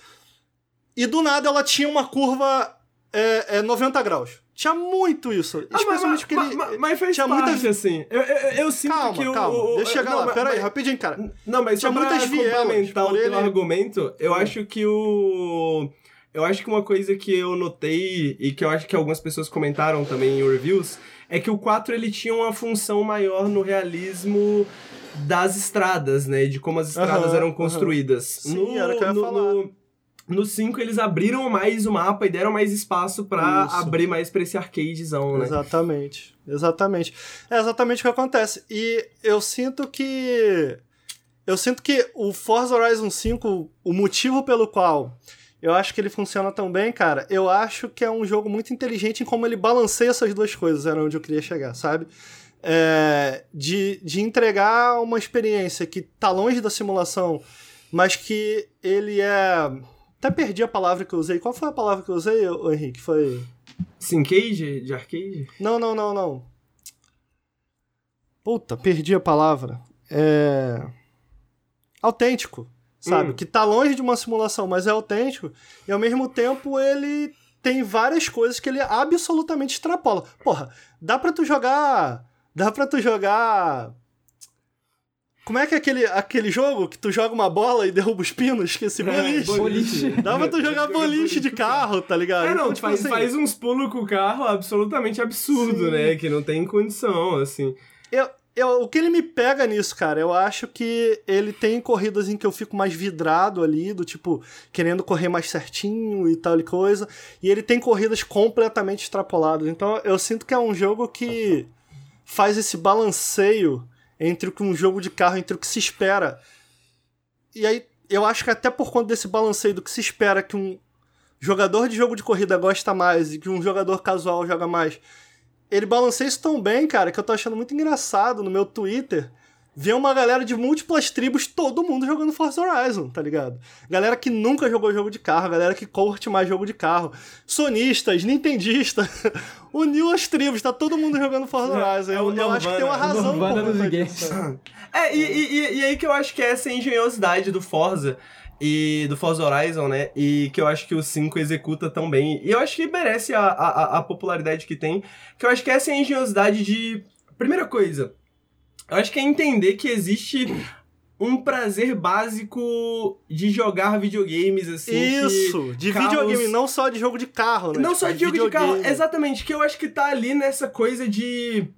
e do nada ela tinha uma curva é, é 90 graus. Tinha muito isso. Ah, especialmente porque ele. Mas, mas tinha parte, muita... assim. Eu, eu, eu sinto calma, que calma. o. Deixa eu chegar não, lá. Mas, Pera aí, rapidinho, cara. Não, mas tinha muitas complementar o ele... argumento, eu hum. acho que o. Eu acho que uma coisa que eu notei e que eu acho que algumas pessoas comentaram também em reviews é que o 4 ele tinha uma função maior no realismo das estradas, né? De como as estradas eram construídas. Sim, no, era o que eu ia no, falar. No, no 5 eles abriram mais o mapa e deram mais espaço para abrir mais pra esse arcadezão, né? Exatamente. Exatamente. É exatamente o que acontece. E eu sinto que. Eu sinto que o Forza Horizon 5, o motivo pelo qual eu acho que ele funciona tão bem, cara, eu acho que é um jogo muito inteligente em como ele balanceia essas duas coisas, era onde eu queria chegar, sabe? É, de, de entregar uma experiência que tá longe da simulação, mas que ele é até perdi a palavra que eu usei. Qual foi a palavra que eu usei, Henrique? Foi. Syncade? De arcade? Não, não, não, não. Puta, perdi a palavra. É. Autêntico, sabe? Hum. Que tá longe de uma simulação, mas é autêntico. E ao mesmo tempo ele tem várias coisas que ele absolutamente extrapola. Porra, dá pra tu jogar. Dá pra tu jogar como é que é aquele, aquele jogo que tu joga uma bola e derruba os pinos? Esqueci, é, boliche. boliche. Dá pra tu jogar boliche de carro, tá ligado? É, não, então, tipo faz, assim, faz uns pulos com o carro absolutamente absurdo, sim. né? Que não tem condição, assim. Eu, eu, o que ele me pega nisso, cara, eu acho que ele tem corridas em que eu fico mais vidrado ali, do tipo, querendo correr mais certinho e tal e coisa. E ele tem corridas completamente extrapoladas. Então eu sinto que é um jogo que faz esse balanceio entre o que um jogo de carro, entre o que se espera. E aí, eu acho que até por conta desse balanceio do que se espera que um jogador de jogo de corrida gosta mais e que um jogador casual joga mais, ele balanceia isso tão bem, cara, que eu tô achando muito engraçado no meu Twitter ver uma galera de múltiplas tribos, todo mundo jogando Forza Horizon, tá ligado? Galera que nunca jogou jogo de carro, galera que curte mais jogo de carro, sonistas, nintendistas, uniu as tribos, tá todo mundo jogando Forza é, Horizon. É, eu, eu acho que tem uma razão por conta É, e, e, e aí que eu acho que é essa engenhosidade do Forza e do Forza Horizon, né? E que eu acho que o 5 executa tão bem. E eu acho que merece a, a, a popularidade que tem. Que eu acho que essa é a engenhosidade de. Primeira coisa, eu acho que é entender que existe um prazer básico de jogar videogames, assim. Isso! De carros... videogame, não só de jogo de carro, né? Não tipo, só de jogo videogame. de carro, exatamente. Que eu acho que tá ali nessa coisa de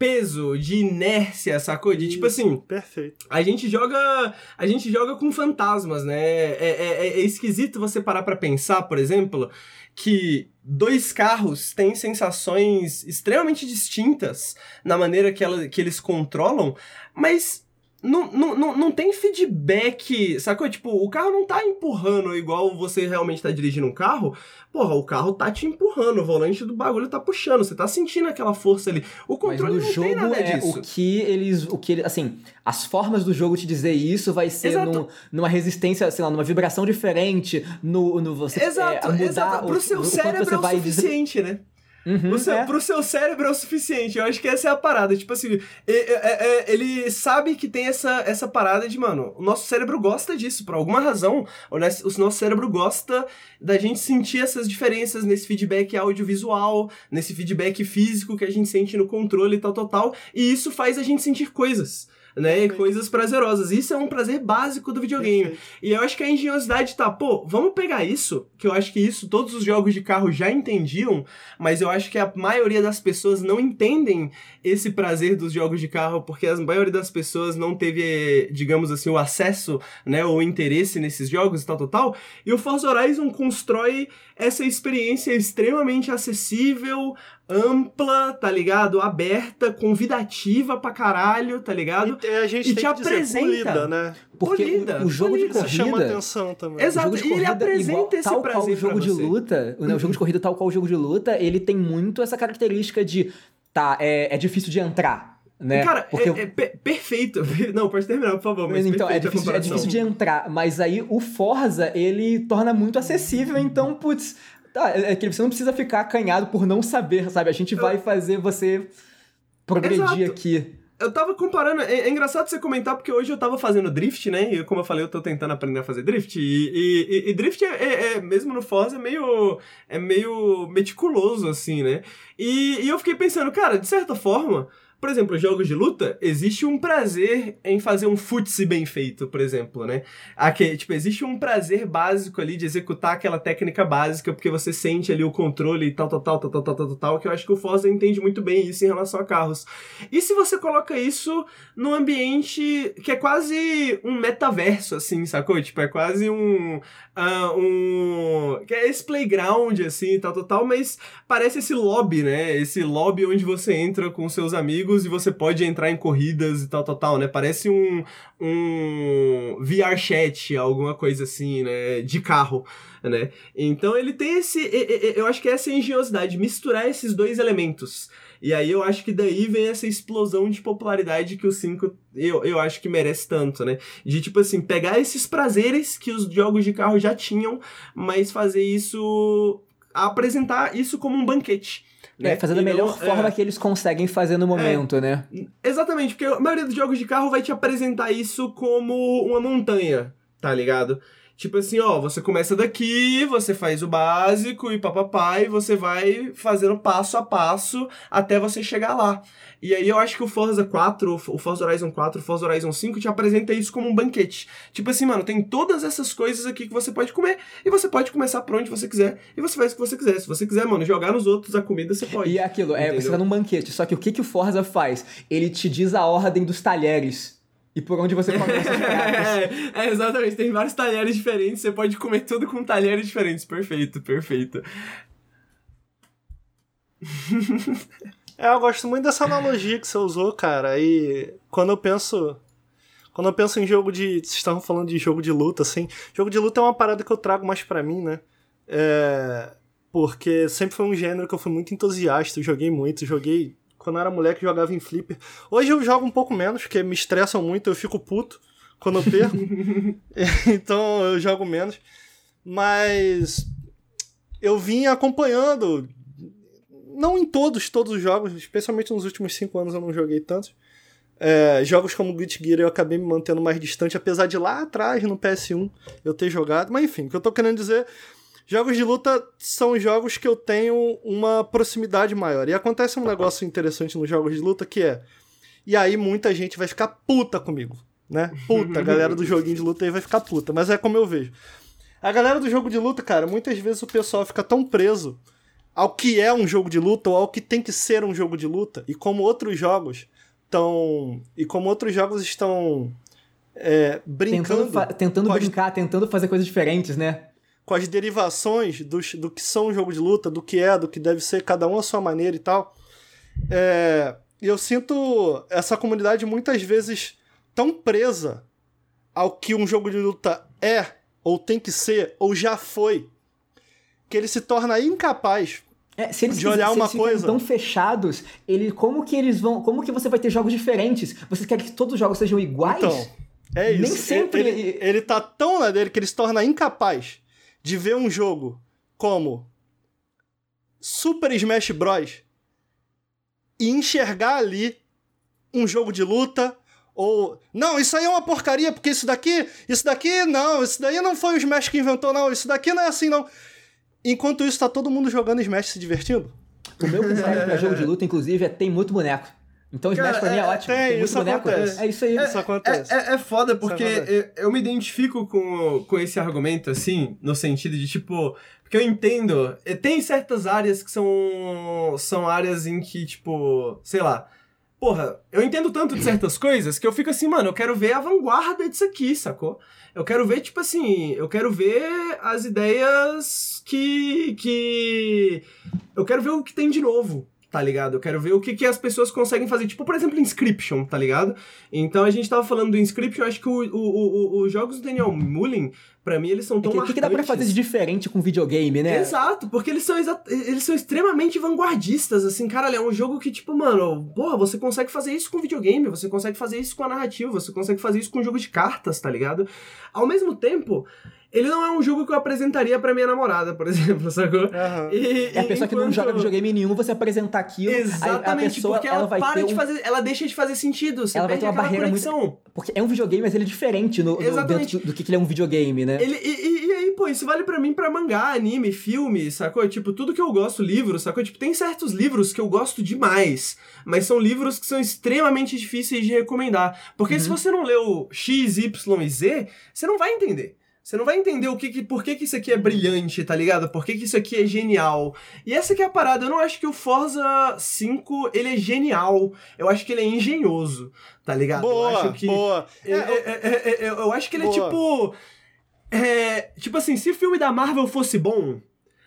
peso, de inércia, sacou? De tipo assim. Perfeito. A gente joga. A gente joga com fantasmas, né? É, é, é esquisito você parar pra pensar, por exemplo, que dois carros têm sensações extremamente distintas na maneira que, ela, que eles controlam, mas não, não, não, tem feedback, sacou? Tipo, o carro não tá empurrando igual você realmente tá dirigindo um carro. Porra, o carro tá te empurrando, o volante do bagulho tá puxando, você tá sentindo aquela força ali. O controle Mas no não jogo tem nada é disso. o que eles, o que assim, as formas do jogo te dizer isso vai ser num, numa resistência, sei lá, numa vibração diferente, no, no você exato, é, mudar exato. Pro o, seu o, cérebro você é o suficiente, dizer... né? Uhum, seu, é. Pro seu cérebro é o suficiente. Eu acho que essa é a parada. Tipo assim, ele sabe que tem essa, essa parada de, mano, o nosso cérebro gosta disso. Por alguma razão, o nosso cérebro gosta da gente sentir essas diferenças nesse feedback audiovisual, nesse feedback físico que a gente sente no controle e tal, tal, tal. E isso faz a gente sentir coisas né? E coisas prazerosas. Isso é um prazer básico do videogame. E eu acho que a engenhosidade tá, pô, vamos pegar isso, que eu acho que isso todos os jogos de carro já entendiam, mas eu acho que a maioria das pessoas não entendem esse prazer dos jogos de carro, porque a maioria das pessoas não teve, digamos assim, o acesso, né, ou interesse nesses jogos e tal, tal, tal. E o Forza Horizon constrói essa experiência extremamente acessível, ampla, tá ligado? Aberta, convidativa pra caralho, tá ligado? E a gente e te apresenta. polida, né? Porque polida, o, o jogo polida. de corrida chama atenção também. Exato, e ele apresenta igual, esse tal prazer qual o jogo de luta, né, o jogo de corrida tal qual o jogo de luta, ele tem muito essa característica de tá, é, é difícil de entrar Né? Cara, Porque... é, é perfeito. Não, pode terminar, por favor. Mas então, é difícil, é difícil de entrar. Mas aí o Forza, ele torna muito acessível, então, putz. Tá, é, é que você não precisa ficar acanhado por não saber, sabe? A gente vai fazer você progredir Exato. aqui eu tava comparando. É, é, engraçado você comentar, porque hoje eu tava fazendo drift, né? E como eu falei, eu tô tentando aprender a fazer drift. E, e, e drift, é, é, é, mesmo no Forza, é meio, é meio meticuloso, assim, né? E, e eu fiquei pensando, cara, de certa forma, por exemplo, jogos de luta, existe um prazer em fazer um futsi bem feito, por exemplo, né? Aqui, tipo, existe um prazer básico ali de executar aquela técnica básica, porque você sente ali o controle e tal, tal, tal, tal, tal, tal, tal, tal que eu acho que o Forza entende muito bem isso em relação a carros. E se você coloca isso num ambiente que é quase um metaverso, assim, sacou? Tipo, é quase um... Uh, um que é esse playground, assim, tal, tal, tal, mas parece esse lobby, né? Esse lobby onde você entra com seus amigos amigos e você pode entrar em corridas e tal, tal, tal, né? Parece um, um VR chat, alguma coisa assim, né? De carro, né? Então ele tem esse. Eu acho que é essa engenhosidade, misturar esses dois elementos. E aí eu acho que daí vem essa explosão de popularidade que o 5 eu, eu acho que merece tanto, né? De tipo assim, pegar esses prazeres que os jogos de carro já tinham, mas fazer isso. apresentar isso como um banquete. Né? É, fazer da melhor não, forma é... que eles conseguem fazer no momento, é, né? Exatamente, porque a maioria dos jogos de carro vai te apresentar isso como uma montanha, tá ligado? Tipo assim, ó, você começa daqui, você faz o básico e papapá, e você vai fazendo passo a passo até você chegar lá. E aí eu acho que o Forza 4, o Forza Horizon 4, o Forza Horizon 5 te apresenta isso como um banquete. Tipo assim, mano, tem todas essas coisas aqui que você pode comer, e você pode começar por onde você quiser, e você faz o que você quiser. Se você quiser, mano, jogar nos outros a comida, você pode. E é aquilo, é, você tá num banquete, só que o que, que o Forza faz? Ele te diz a ordem dos talheres e por onde você começa os pratos. é, é, exatamente. Tem vários talheres diferentes, você pode comer tudo com talheres diferentes. Perfeito, perfeito. é, eu gosto muito dessa analogia que você usou, cara. E quando eu penso. Quando eu penso em jogo de. Vocês estavam falando de jogo de luta, assim. Jogo de luta é uma parada que eu trago mais para mim, né? É, porque sempre foi um gênero que eu fui muito entusiasta, eu joguei muito, joguei quando eu era moleque, jogava em flipper. Hoje eu jogo um pouco menos, porque me estressam muito, eu fico puto quando eu perco. então eu jogo menos. Mas eu vim acompanhando. Não em todos, todos os jogos, especialmente nos últimos cinco anos eu não joguei tantos. É, jogos como Glitch Gear eu acabei me mantendo mais distante, apesar de lá atrás no PS1 eu ter jogado. Mas enfim, o que eu tô querendo dizer Jogos de luta são jogos que eu tenho uma proximidade maior. E acontece um negócio interessante nos jogos de luta que é. E aí muita gente vai ficar puta comigo, né? Puta, a galera do joguinho de luta aí vai ficar puta. Mas é como eu vejo. A galera do jogo de luta, cara, muitas vezes o pessoal fica tão preso ao que é um jogo de luta ou ao que tem que ser um jogo de luta e como outros jogos estão e como outros jogos estão é, brincando tentando, tentando brincar tentando fazer coisas diferentes né com as derivações do, do que são um jogo de luta, do que é, do que deve ser, cada um à sua maneira e tal. É, e eu sinto essa comunidade muitas vezes tão presa ao que um jogo de luta é, ou tem que ser, ou já foi, que ele se torna incapaz é, se eles, de olhar se uma eles coisa. tão fechados, ele, como que eles vão. Como que você vai ter jogos diferentes? Você quer que todos os jogos sejam iguais? Então, é isso. Nem sempre. Ele, ele, ele tá tão na dele que ele se torna incapaz de ver um jogo como Super Smash Bros. e enxergar ali um jogo de luta ou não, isso aí é uma porcaria, porque isso daqui, isso daqui não, isso daí não foi o Smash que inventou não, isso daqui não é assim não. Enquanto isso tá todo mundo jogando Smash se divertindo. O meu critério pra jogo de luta inclusive é tem muito boneco. Então o Smash Cara, pra mim é, é ótimo. Tem, tem isso boneco. acontece. É isso aí. É, isso acontece. É, é, é foda porque eu, eu, me identifico com, com esse argumento, assim, no sentido de, tipo... Porque eu entendo... Tem certas áreas que são, são áreas em que, tipo... Sei lá... Porra, eu entendo tanto de certas coisas que eu fico assim, mano, eu quero ver a vanguarda disso aqui, sacou? Eu quero ver, tipo assim, eu quero ver as ideias que. que. Eu quero ver o que tem de novo tá ligado? Eu quero ver o que, que as pessoas conseguem fazer. Tipo, por exemplo, Inscription, tá ligado? Então a gente tava falando do Inscription, acho que o, o, o, os jogos do Daniel Mullen, pra mim, eles são tão O que, que, dá pra fazer de diferente com videogame, né? Exato, porque eles são, eles são extremamente vanguardistas, assim, cara, é um jogo que, tipo, mano, porra, você consegue fazer isso com videogame, você consegue fazer isso com a narrativa, você consegue fazer isso com um jogo de cartas, tá ligado? Ao mesmo tempo, ele não é um jogo que eu apresentaria pra minha namorada, por exemplo, sacou? Uhum. E, é a pessoa enquanto... que não joga videogame nenhum, você apresentar aquilo. Exatamente, a, pessoa, porque ela, ela vai para de um... fazer. Ela deixa de fazer sentido. Você ela vai ter uma barreira conexão. muito. Porque é um videogame, mas ele é diferente no, no dentro do, do que, que ele é um videogame, né? Ele, e, e, aí, pô, isso vale para mim para mangá, anime, filme, sacou? Tipo, tudo que eu gosto, livro, sacou? Tipo, tem certos livros que eu gosto demais, mas são livros que são extremamente difíceis de recomendar. Porque uhum. se você não leu X, Y e Z, você não vai entender. Você não vai entender o que, que por que, que isso aqui é brilhante, tá ligado? Por que, que isso aqui é genial. E essa que é a parada. Eu não acho que o Forza 5 ele é genial. Eu acho que ele é engenhoso, tá ligado? Boa, eu acho que, boa. É, é, é, eu acho que ele boa. é tipo. É, tipo assim, se o filme da Marvel fosse bom,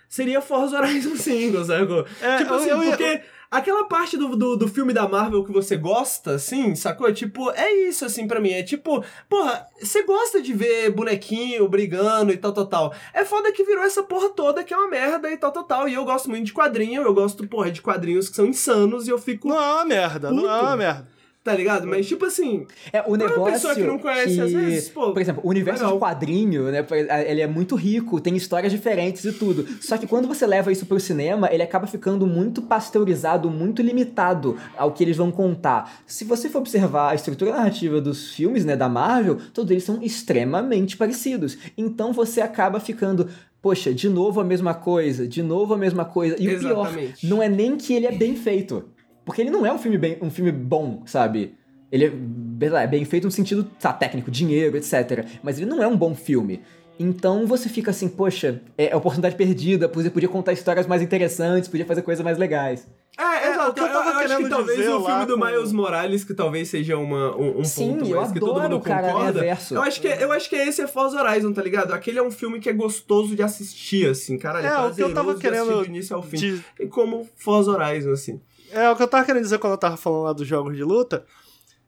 seria Forza Horizon 5, sabe? É, tipo assim, eu, eu, porque Aquela parte do, do, do, filme da Marvel que você gosta, assim, sacou? Tipo, é isso, assim, para mim. É tipo, porra, você gosta de ver bonequinho brigando e tal, tal, tal. É foda que virou essa porra toda que é uma merda e tal, tal, tal. E eu gosto muito de quadrinho, eu gosto, porra, de quadrinhos que são insanos e eu fico. Não é uma merda, puto. não é uma merda. Tá ligado? Mas, tipo assim. É, o negócio. Uma pessoa que não conhece, que, às vezes, pô. Por exemplo, o universo legal. de quadrinho, né? Ele é muito rico, tem histórias diferentes e tudo. Só que quando você leva isso pro cinema, ele acaba ficando muito pasteurizado, muito limitado ao que eles vão contar. Se você for observar a estrutura narrativa dos filmes, né, da Marvel, todos eles são extremamente parecidos. Então você acaba ficando poxa, de novo a mesma coisa, de novo a mesma coisa. E Exatamente. o pior, não é nem que ele é bem feito. Porque ele não é um filme, bem, um filme bom, sabe? Ele é, é bem feito no sentido tá, técnico, dinheiro, etc. Mas ele não é um bom filme. Então você fica assim, poxa, é, é oportunidade perdida, você podia contar histórias mais interessantes, podia fazer coisas mais legais. É, exato. O que eu, tava eu, acho que talvez o filme do Miles Morales, que talvez seja uma, um, um Sim, ponto mais que todo mundo cara, concorda. Eu acho, que, eu acho que esse é Forza Horizon, tá ligado? Aquele é um filme que é gostoso de assistir, assim, caralho. É, é o que eu tava querendo do início ao fim. De... E como Forza Horizon, assim. É, o que eu tava querendo dizer quando eu tava falando lá dos jogos de luta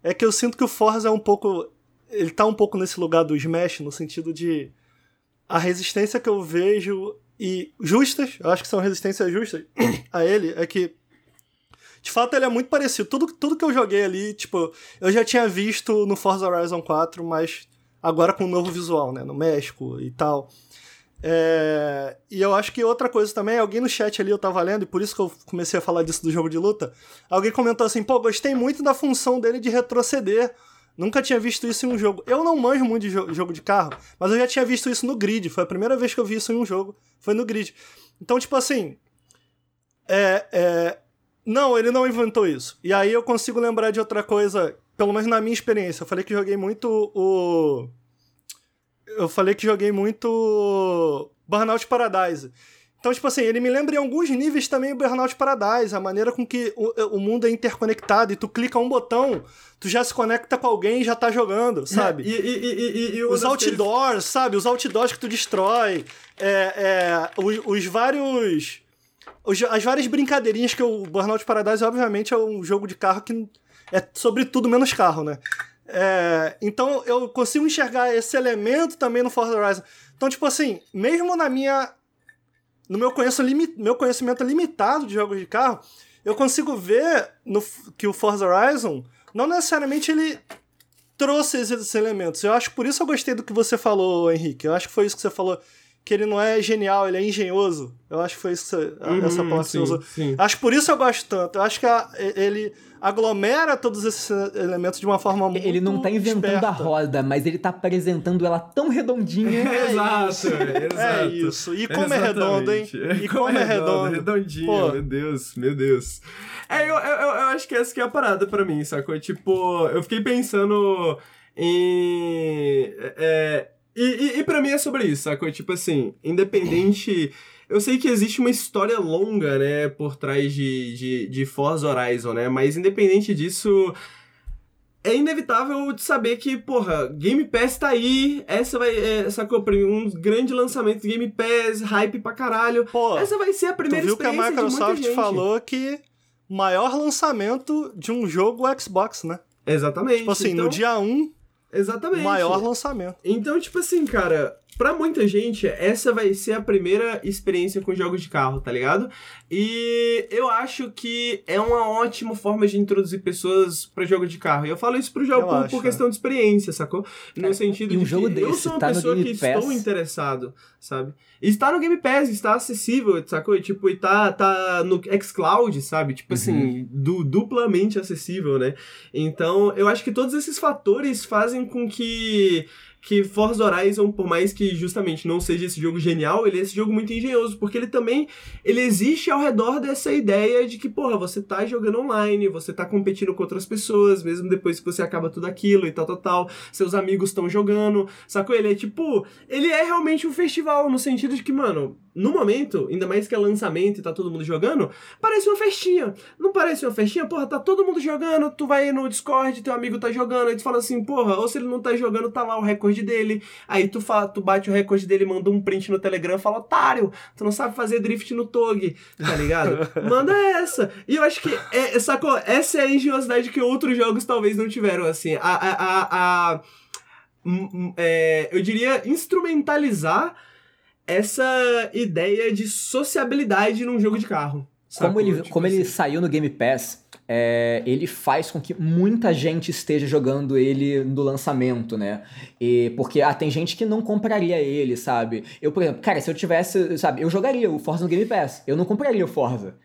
é que eu sinto que o Forza é um pouco. Ele tá um pouco nesse lugar do Smash, no sentido de. A resistência que eu vejo e justas, eu acho que são resistências justas a ele, é que. De fato, ele é muito parecido. Tudo, tudo que eu joguei ali, tipo, eu já tinha visto no Forza Horizon 4, mas agora com um novo visual, né? No México e tal. É, e eu acho que outra coisa também, alguém no chat ali eu tava lendo, e por isso que eu comecei a falar disso do jogo de luta. Alguém comentou assim: pô, gostei muito da função dele de retroceder. Nunca tinha visto isso em um jogo. Eu não manjo muito de jo jogo de carro, mas eu já tinha visto isso no grid. Foi a primeira vez que eu vi isso em um jogo. Foi no grid. Então, tipo assim. É, é, não, ele não inventou isso. E aí eu consigo lembrar de outra coisa, pelo menos na minha experiência. Eu falei que joguei muito o eu falei que joguei muito Burnout Paradise. Então, tipo assim, ele me lembra em alguns níveis também o Burnout Paradise, a maneira com que o, o mundo é interconectado e tu clica um botão, tu já se conecta com alguém e já tá jogando, sabe? É, e, e, e, e, os outdoors, sabe? Os outdoors que tu destrói, é, é, os, os vários... Os, as várias brincadeirinhas que o Burnout Paradise, obviamente, é um jogo de carro que é sobre tudo menos carro, né? É, então eu consigo enxergar esse elemento também no Forza Horizon. Então, tipo assim, mesmo na minha. No meu, conhecimento, meu conhecimento limitado de jogos de carro, eu consigo ver no, que o Forza Horizon não necessariamente ele trouxe esses elementos. Eu acho por isso eu gostei do que você falou, Henrique. Eu acho que foi isso que você falou que ele não é genial, ele é engenhoso. Eu acho que foi isso uhum, essa palavra que você usou. Sim. Acho que por isso eu gosto tanto. Eu acho que a, ele aglomera todos esses elementos de uma forma muito Ele não tá inventando esperta. a roda, mas ele tá apresentando ela tão redondinha. É, exato, isso. exato. É isso. E como Exatamente. é redondo, hein? E como, como é redondo. Redondinho, Pô. meu Deus, meu Deus. É, eu, eu, eu acho que essa que é a parada pra mim, sacou? Tipo, eu fiquei pensando em... É, e, e, e pra mim é sobre isso, sacou? Tipo assim, independente. Eu sei que existe uma história longa, né, por trás de, de, de Forza Horizon, né? Mas independente disso, é inevitável de saber que, porra, Game Pass tá aí, essa vai, é, sacou? Um grande lançamento de Game Pass, hype pra caralho. Pô, essa vai ser a primeira tu viu que a Microsoft falou que maior lançamento de um jogo Xbox, né? Exatamente. Tipo assim, então, no dia 1, Exatamente. maior lançamento. Então, tipo assim, cara, pra muita gente, essa vai ser a primeira experiência com jogos de carro, tá ligado? E eu acho que é uma ótima forma de introduzir pessoas pra jogo de carro. E eu falo isso pro jogo Eu por, por questão de experiência, sacou? No É, sentido um de jogo que eu desse sou uma tá pessoa que Pass. estou interessado, sabe? E está no Game Pass, está acessível, sacou? E, tipo, e tá, tá no xCloud, sabe? Tipo Uhum. assim, du- duplamente acessível, né? Então, eu acho que todos esses fatores fazem com que que Forza Horizon, por mais que justamente não seja esse jogo genial, ele é esse jogo muito engenhoso, porque ele também ele existe ao redor dessa ideia de que, porra, você tá jogando online, você tá competindo com outras pessoas, mesmo depois que você acaba tudo aquilo e tal, tal, tal, seus amigos estão jogando, sacou? Ele é tipo, ele é realmente um festival, no sentido de que, mano, no momento, ainda mais que é lançamento e tá todo mundo jogando, parece uma festinha. Não parece uma festinha? Porra, tá todo mundo jogando, tu vai no Discord, teu amigo tá jogando, aí tu fala assim, porra, ou se ele não tá jogando, tá lá o recorde dele. Aí tu, fala, tu bate o recorde dele, manda um print no Telegram, fala, otário, tu não sabe fazer drift no TOG, tá ligado? manda essa. E eu acho que, é, sacou? Essa é a engenhosidade que outros jogos talvez não tiveram, assim. A, a, a, a- é, eu diria instrumentalizar essa ideia de sociabilidade num jogo de carro. Como sacou? ele, Tipo como ele assim. saiu no Game Pass, é, ele faz com que muita gente esteja jogando ele no lançamento, né? E, porque ah, tem gente que não compraria ele, sabe? Eu, por exemplo, cara, se eu tivesse, sabe, eu jogaria o Forza no Game Pass. Eu não compraria o Forza.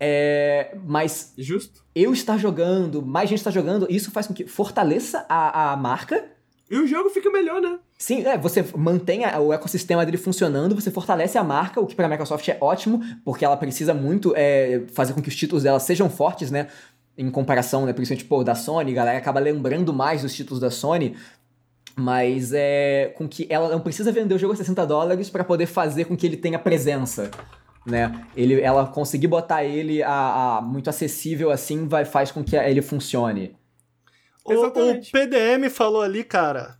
É, mas Justo. eu estar jogando, mais gente está jogando, isso faz com que fortaleça a, a marca. E o jogo fica melhor, né? Sim, é, você mantém a- o ecossistema dele funcionando, você fortalece a marca, o que para a Microsoft é ótimo, porque ela precisa muito é, fazer com que os títulos dela sejam fortes, né? Em comparação, né? Principalmente, pô, da Sony, a galera acaba lembrando mais dos títulos da Sony. Mas é com que ela não precisa vender o jogo a 60 dólares para poder fazer com que ele tenha presença. Né? Ele, ela conseguir botar ele a, a muito acessível assim vai, faz com que ele funcione. O, o. PDM falou ali, cara,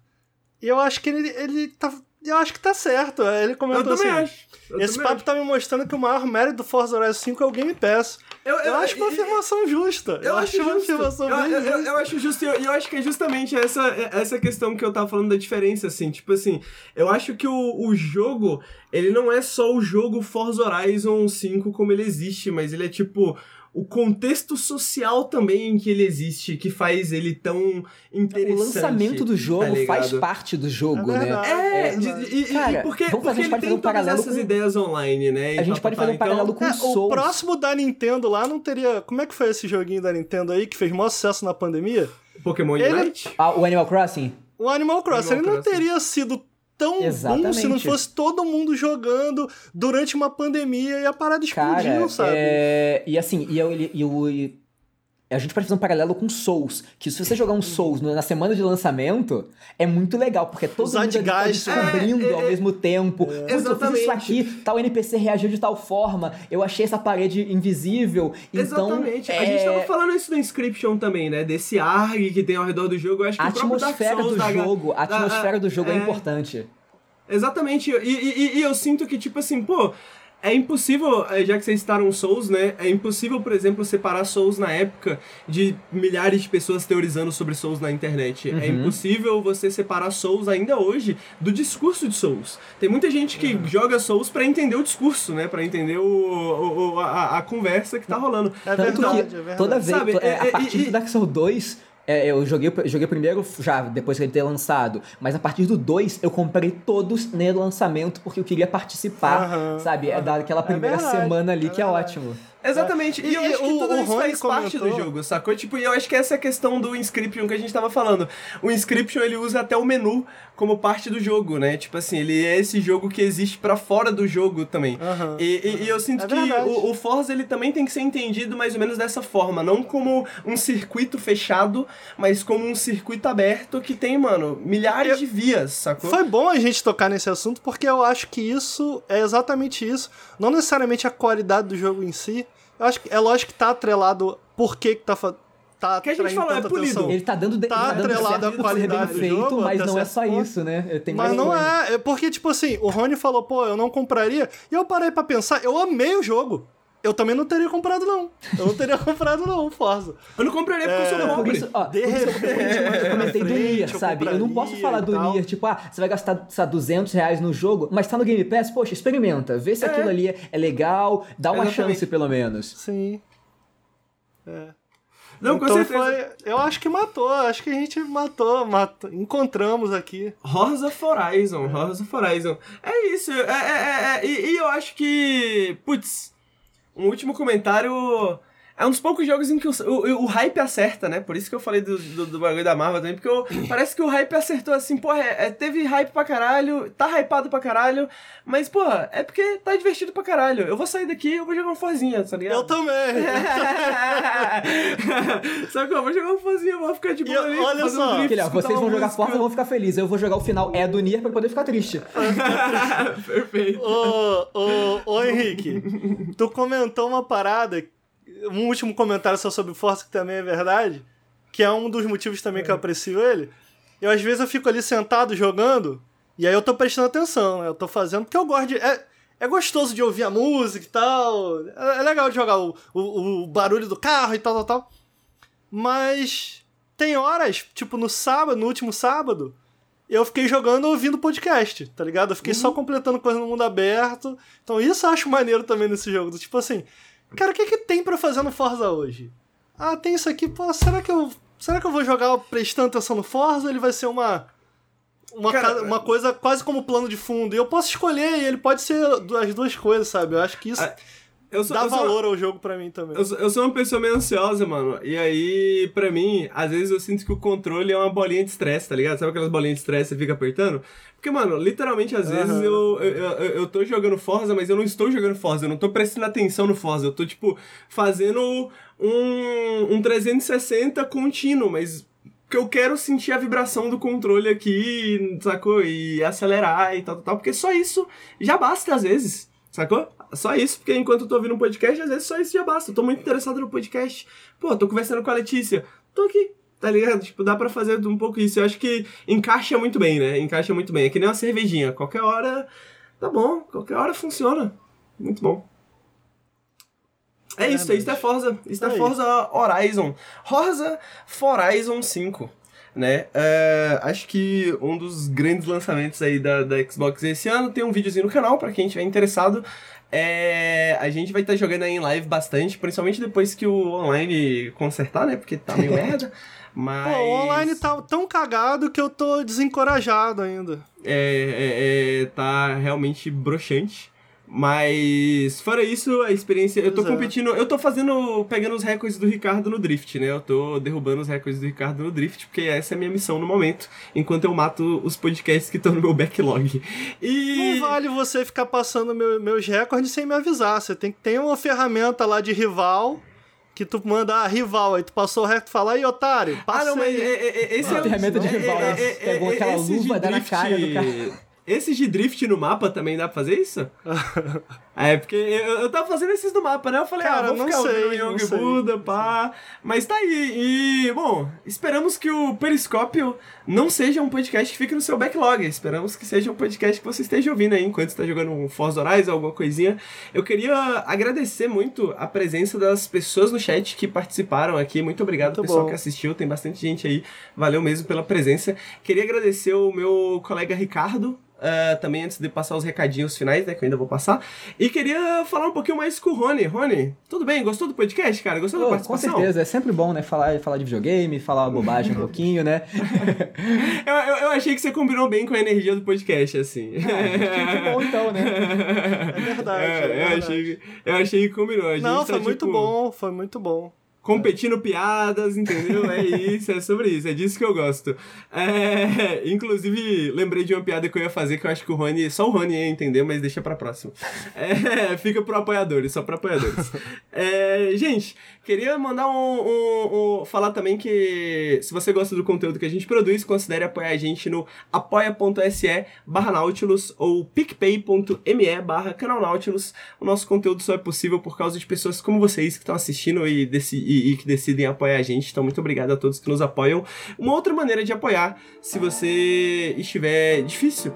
e eu acho que ele, ele tá. Eu acho que tá certo. Ele Eu comentou também assim. acho. Eu Esse papo acho. tá me mostrando que o maior mérito do Forza Horizon 5 é o Game Pass. Eu, Eu, acho uma afirmação justa. Eu, acho uma afirmação Eu, bem eu- eu- justa. eu acho justo e eu, e eu acho que é justamente essa, essa questão que eu tava falando da diferença, assim. Tipo assim, eu acho que o, o jogo, ele não é só o jogo Forza Horizon 5 como ele existe, mas ele é tipo o contexto social também em que ele existe, que faz ele tão interessante. O lançamento do jogo tá faz parte do jogo, É né? verdade. É, É, de- verdade. e, e- Cara, e porque, vamos fazer- a porque gente ele pode tem fazer um todas paralelo essas com- ideias online, né? e A gente pode fazer um paralelo com É, o Souls. próximo da Nintendo lá não teria. Como é que foi esse joguinho da Nintendo aí que fez maior sucesso na pandemia? Pokémon Ele- Unite? Ah, o Animal Crossing? O Animal Crossing. Animal ele não Crossing. teria sido tão bom se não Exatamente. fosse todo mundo jogando durante uma pandemia e a parada explodiu, Cara, sabe? é... e assim, e, eu, e, o- e a gente pode fazer um paralelo com Souls, que se você jogar um Souls na semana de lançamento, é muito legal, porque todo Os mundo tá zeitgeist, descobrindo é, é, ao é. mesmo tempo. Putz, eu fiz isso Exatamente. aqui, tal NPC reagiu de tal forma, eu achei essa parede invisível, então... Exatamente. É... A gente tava falando isso no Inscription também, né? Desse ARG que tem ao redor do jogo. Eu acho que A atmosfera do da- jogo, a da- atmosfera do jogo é, é. importante. Exatamente. E- e- e eu sinto que, tipo assim, pô, é impossível, eh, já que vocês citaram Souls, né? É impossível, por exemplo, separar Souls na época de milhares de pessoas teorizando sobre Souls na internet. É Uhum. impossível você separar Souls ainda hoje do discurso de Souls. Tem muita gente que Uhum. joga Souls pra entender o discurso, né? Pra entender o, o- o- a, a conversa que tá rolando. É Tanto verdade, que é verdade. toda vez, Sabe, é, é- a é- partir e- do Dark Souls 2, é, eu joguei, joguei primeiro já, depois que ele ter lançado. Mas a partir do 2, eu comprei todos no lançamento porque eu queria participar, Aham, sabe? É daquela É primeira verdade, semana ali é que é ótimo. Exatamente. E, E eu acho que o- tudo o isso Rony faz parte do comentou- jogo, sacou? Tipo, e eu acho que essa é a questão do Inscription que a gente tava falando. O Inscription, ele usa até o menu como parte do jogo, né? Tipo assim, ele é esse jogo que existe pra fora do jogo também. Aham. E, e- e eu sinto É que o, o Forza, ele também tem que ser entendido mais ou menos dessa forma. Não como um circuito fechado, mas como um circuito aberto que tem, mano, milhares Eu- de vias, sacou? Foi bom a gente tocar nesse assunto porque eu acho que isso é exatamente isso. Não necessariamente a qualidade do jogo em si. Eu acho que é lógico que tá atrelado por que que tá tá Que a gente falou, é polido. Ele tá dando, de, Tá tá dando atrelado à ser qualidade bem do feito, jogo, mas não é só ponto. isso, né? Mas não coisa. é, é porque, tipo assim, o Rony falou, pô, eu não compraria. E eu parei pra pensar, eu amei o jogo. Eu também não teria comprado, não. Eu não teria comprado, não, Forza. Eu não compraria porque é, eu sou pobre. Por isso, ó, de por isso eu comentei do Nier, sabe? Eu não posso falar do Nier, tipo, ah, você vai gastar sabe, 200 reais no jogo, mas tá no Game Pass, poxa, experimenta. Vê se é. aquilo ali é legal, dá uma Exatamente. chance, pelo menos. Sim. É. Não, então com certeza. Foi, eu acho que matou, acho que a gente matou, matou encontramos aqui. Rosa Horizon, Rosa Horizon. É isso, é, é, é, é e, e eu acho que, putz, um último comentário é um dos poucos jogos em que o, o, o, hype acerta, né? Por isso que eu falei do, do, do bagulho da Marvel também, porque eu, parece que o hype acertou assim, porra, é, é, teve hype pra caralho, tá hypado pra caralho, mas, porra, é porque tá divertido pra caralho. Eu vou sair daqui eu vou jogar uma forzinha, tá ligado? Eu também! só que eu vou jogar uma forzinha, vou ficar de boa ali. Olha só, drift, Filha, vocês vão jogar Forza e vão ficar felizes. Eu vou jogar o final é do Nier pra poder ficar triste. Perfeito. Ô, ô, ô, Henrique, tu comentou uma parada um último comentário só sobre Forza, que também é verdade, que é um dos motivos também é. que eu é. aprecio ele. Eu, às vezes, eu fico ali sentado jogando, e aí eu tô prestando atenção, né? Eu tô fazendo porque eu gosto de. É, é gostoso de ouvir a música e tal. É, é legal de jogar o, o, o, barulho do carro e tal, tal, tal. Mas tem horas, tipo no sábado, no último sábado, eu fiquei jogando ouvindo podcast, tá ligado? Eu fiquei uhum. só completando coisa no mundo aberto. Então isso eu acho maneiro também nesse jogo. Tipo assim, Cara, o que, que tem para fazer no Forza hoje? Ah, tem isso aqui, pô, será que eu. Será que eu vou jogar prestando atenção no Forza ou ele vai ser uma. Uma, Cara, uma coisa quase como plano de fundo. E eu posso escolher, e ele pode ser as duas coisas, sabe? Eu acho que isso. Eu sou, Dá eu valor sou, ao jogo pra mim também. Eu sou, eu sou, uma pessoa meio ansiosa, mano. E aí, pra mim, às vezes eu sinto que o controle é uma bolinha de estresse, tá ligado? Sabe aquelas bolinhas de estresse que você fica apertando? Porque, mano, literalmente, às uhum. vezes eu, eu, eu, eu, tô jogando Forza, mas eu não estou jogando Forza. Eu não tô prestando atenção no Forza. Eu tô, tipo, fazendo um, um 360 contínuo, mas que eu quero sentir a vibração do controle aqui, sacou? E acelerar e tal, tal, tal. Porque só isso já basta às vezes, sacou? Só isso, porque enquanto eu tô ouvindo um podcast, às vezes só isso já basta. Eu tô muito interessado no podcast. Pô, tô conversando com a Letícia. Tô aqui, tá ligado? Tipo, dá pra fazer um pouco isso. Eu acho que encaixa muito bem, né? Encaixa muito bem. É que nem uma cervejinha. Qualquer hora, tá bom. Qualquer hora funciona. Muito bom. É, é isso, isso é Forza. Isso é, é Forza Horizon. Forza Horizon 5 né? Uh, acho que um dos grandes lançamentos aí da, da Xbox esse ano tem um videozinho no canal para quem estiver interessado. É, a gente vai estar tá jogando aí em live bastante, principalmente depois que o online consertar, né? Porque tá meio merda. Mas... Pô, o online tá tão cagado que eu tô desencorajado ainda. É, é, é tá realmente broxante. Mas, fora isso, a experiência. Eu tô competindo. Eu tô fazendo. pegando os recordes do Ricardo no Drift, né? Eu tô derrubando os recordes do Ricardo no Drift, porque essa é a minha missão no momento, enquanto eu mato os podcasts que estão no meu backlog. E. Não vale você ficar passando meu, meus recordes sem me avisar. Você tem que ter uma ferramenta lá de rival que tu manda ah, rival, aí tu passou o resto e fala, aí, otário, passei. Ah, não, mas esse é, é, ferramenta de rival, né? Pegou aquela luva, dá na cara do cara. Esses de drift no mapa também dá pra fazer isso? é, porque eu, eu tava fazendo esses do mapa, né? Eu falei, Cara, ah, vou ficar sei, Young Buda, pá. Mas tá aí. E, bom, esperamos que o Periscópio não seja um podcast que fique no seu backlog. Esperamos que seja um podcast que você esteja ouvindo aí enquanto está jogando um Forza Horizon, alguma coisinha. Eu queria agradecer muito a presença das pessoas no chat que participaram aqui. Muito obrigado, muito pessoal bom. que assistiu. Tem bastante gente aí. Valeu mesmo pela presença. Queria agradecer o meu colega Ricardo, Uh, também antes de passar os recadinhos finais, né, que eu ainda vou passar. E queria falar um pouquinho mais com o Rony. Rony, tudo bem? Gostou do podcast, cara? Gostou oh, da participação? Com certeza, é sempre bom, né, falar, falar de videogame, falar bobagem um pouquinho, né? eu, eu, eu, achei que você combinou bem com a energia do podcast, assim. Ah, que bom então, né? É verdade. É, é verdade. Eu, achei, eu achei que combinou. Não, foi tá, muito tipo... bom, foi muito bom competindo piadas, entendeu? É isso, é sobre isso, é disso que eu gosto. É, inclusive, lembrei de uma piada que eu ia fazer que eu acho que o Rony, só o Rony ia entender, mas deixa pra próxima. É, fica pro apoiadores, só pra apoiadores. É, gente, queria mandar um, um, um, falar também que se você gosta do conteúdo que a gente produz, considere apoiar a gente no apoia.se barra Nautilus ou picpay.me barra canal Nautilus. O nosso conteúdo só é possível por causa de pessoas como vocês que estão assistindo e, desse, e e, que decidem apoiar a gente. Então, muito obrigado a todos que nos apoiam. Uma outra maneira de apoiar, se você estiver difícil,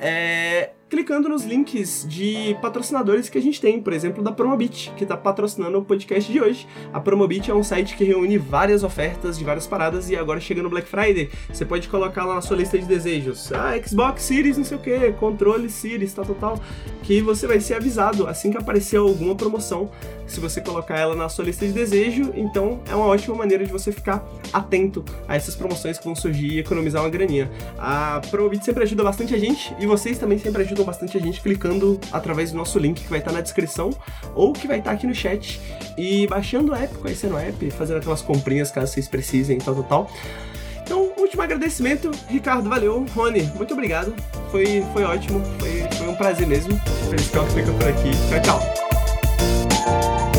é clicando nos links de patrocinadores que a gente tem, por exemplo, da Promobit, que está patrocinando o podcast de hoje. A Promobit é um site que reúne várias ofertas de várias paradas e agora chega no Black Friday, você pode colocar lá na sua lista de desejos, ah, Xbox Series, não sei o que, controle Series, tal, tal, tal, que você vai ser avisado assim que aparecer alguma promoção. Se você colocar ela na sua lista de desejo, então é uma ótima maneira de você ficar atento a essas promoções que vão surgir e economizar uma graninha. A Promobit sempre ajuda bastante a gente e vocês também sempre ajudam bastante a gente clicando através do nosso link que vai estar na descrição ou que vai estar aqui no chat e baixando o app, conhecendo o app, fazendo aquelas comprinhas caso vocês precisem, tal, tal, tal. Então, último agradecimento, Ricardo, valeu. Rony, muito obrigado. Foi, foi ótimo, foi, foi um prazer mesmo. Feliz que fica por aqui. Tchau, tchau.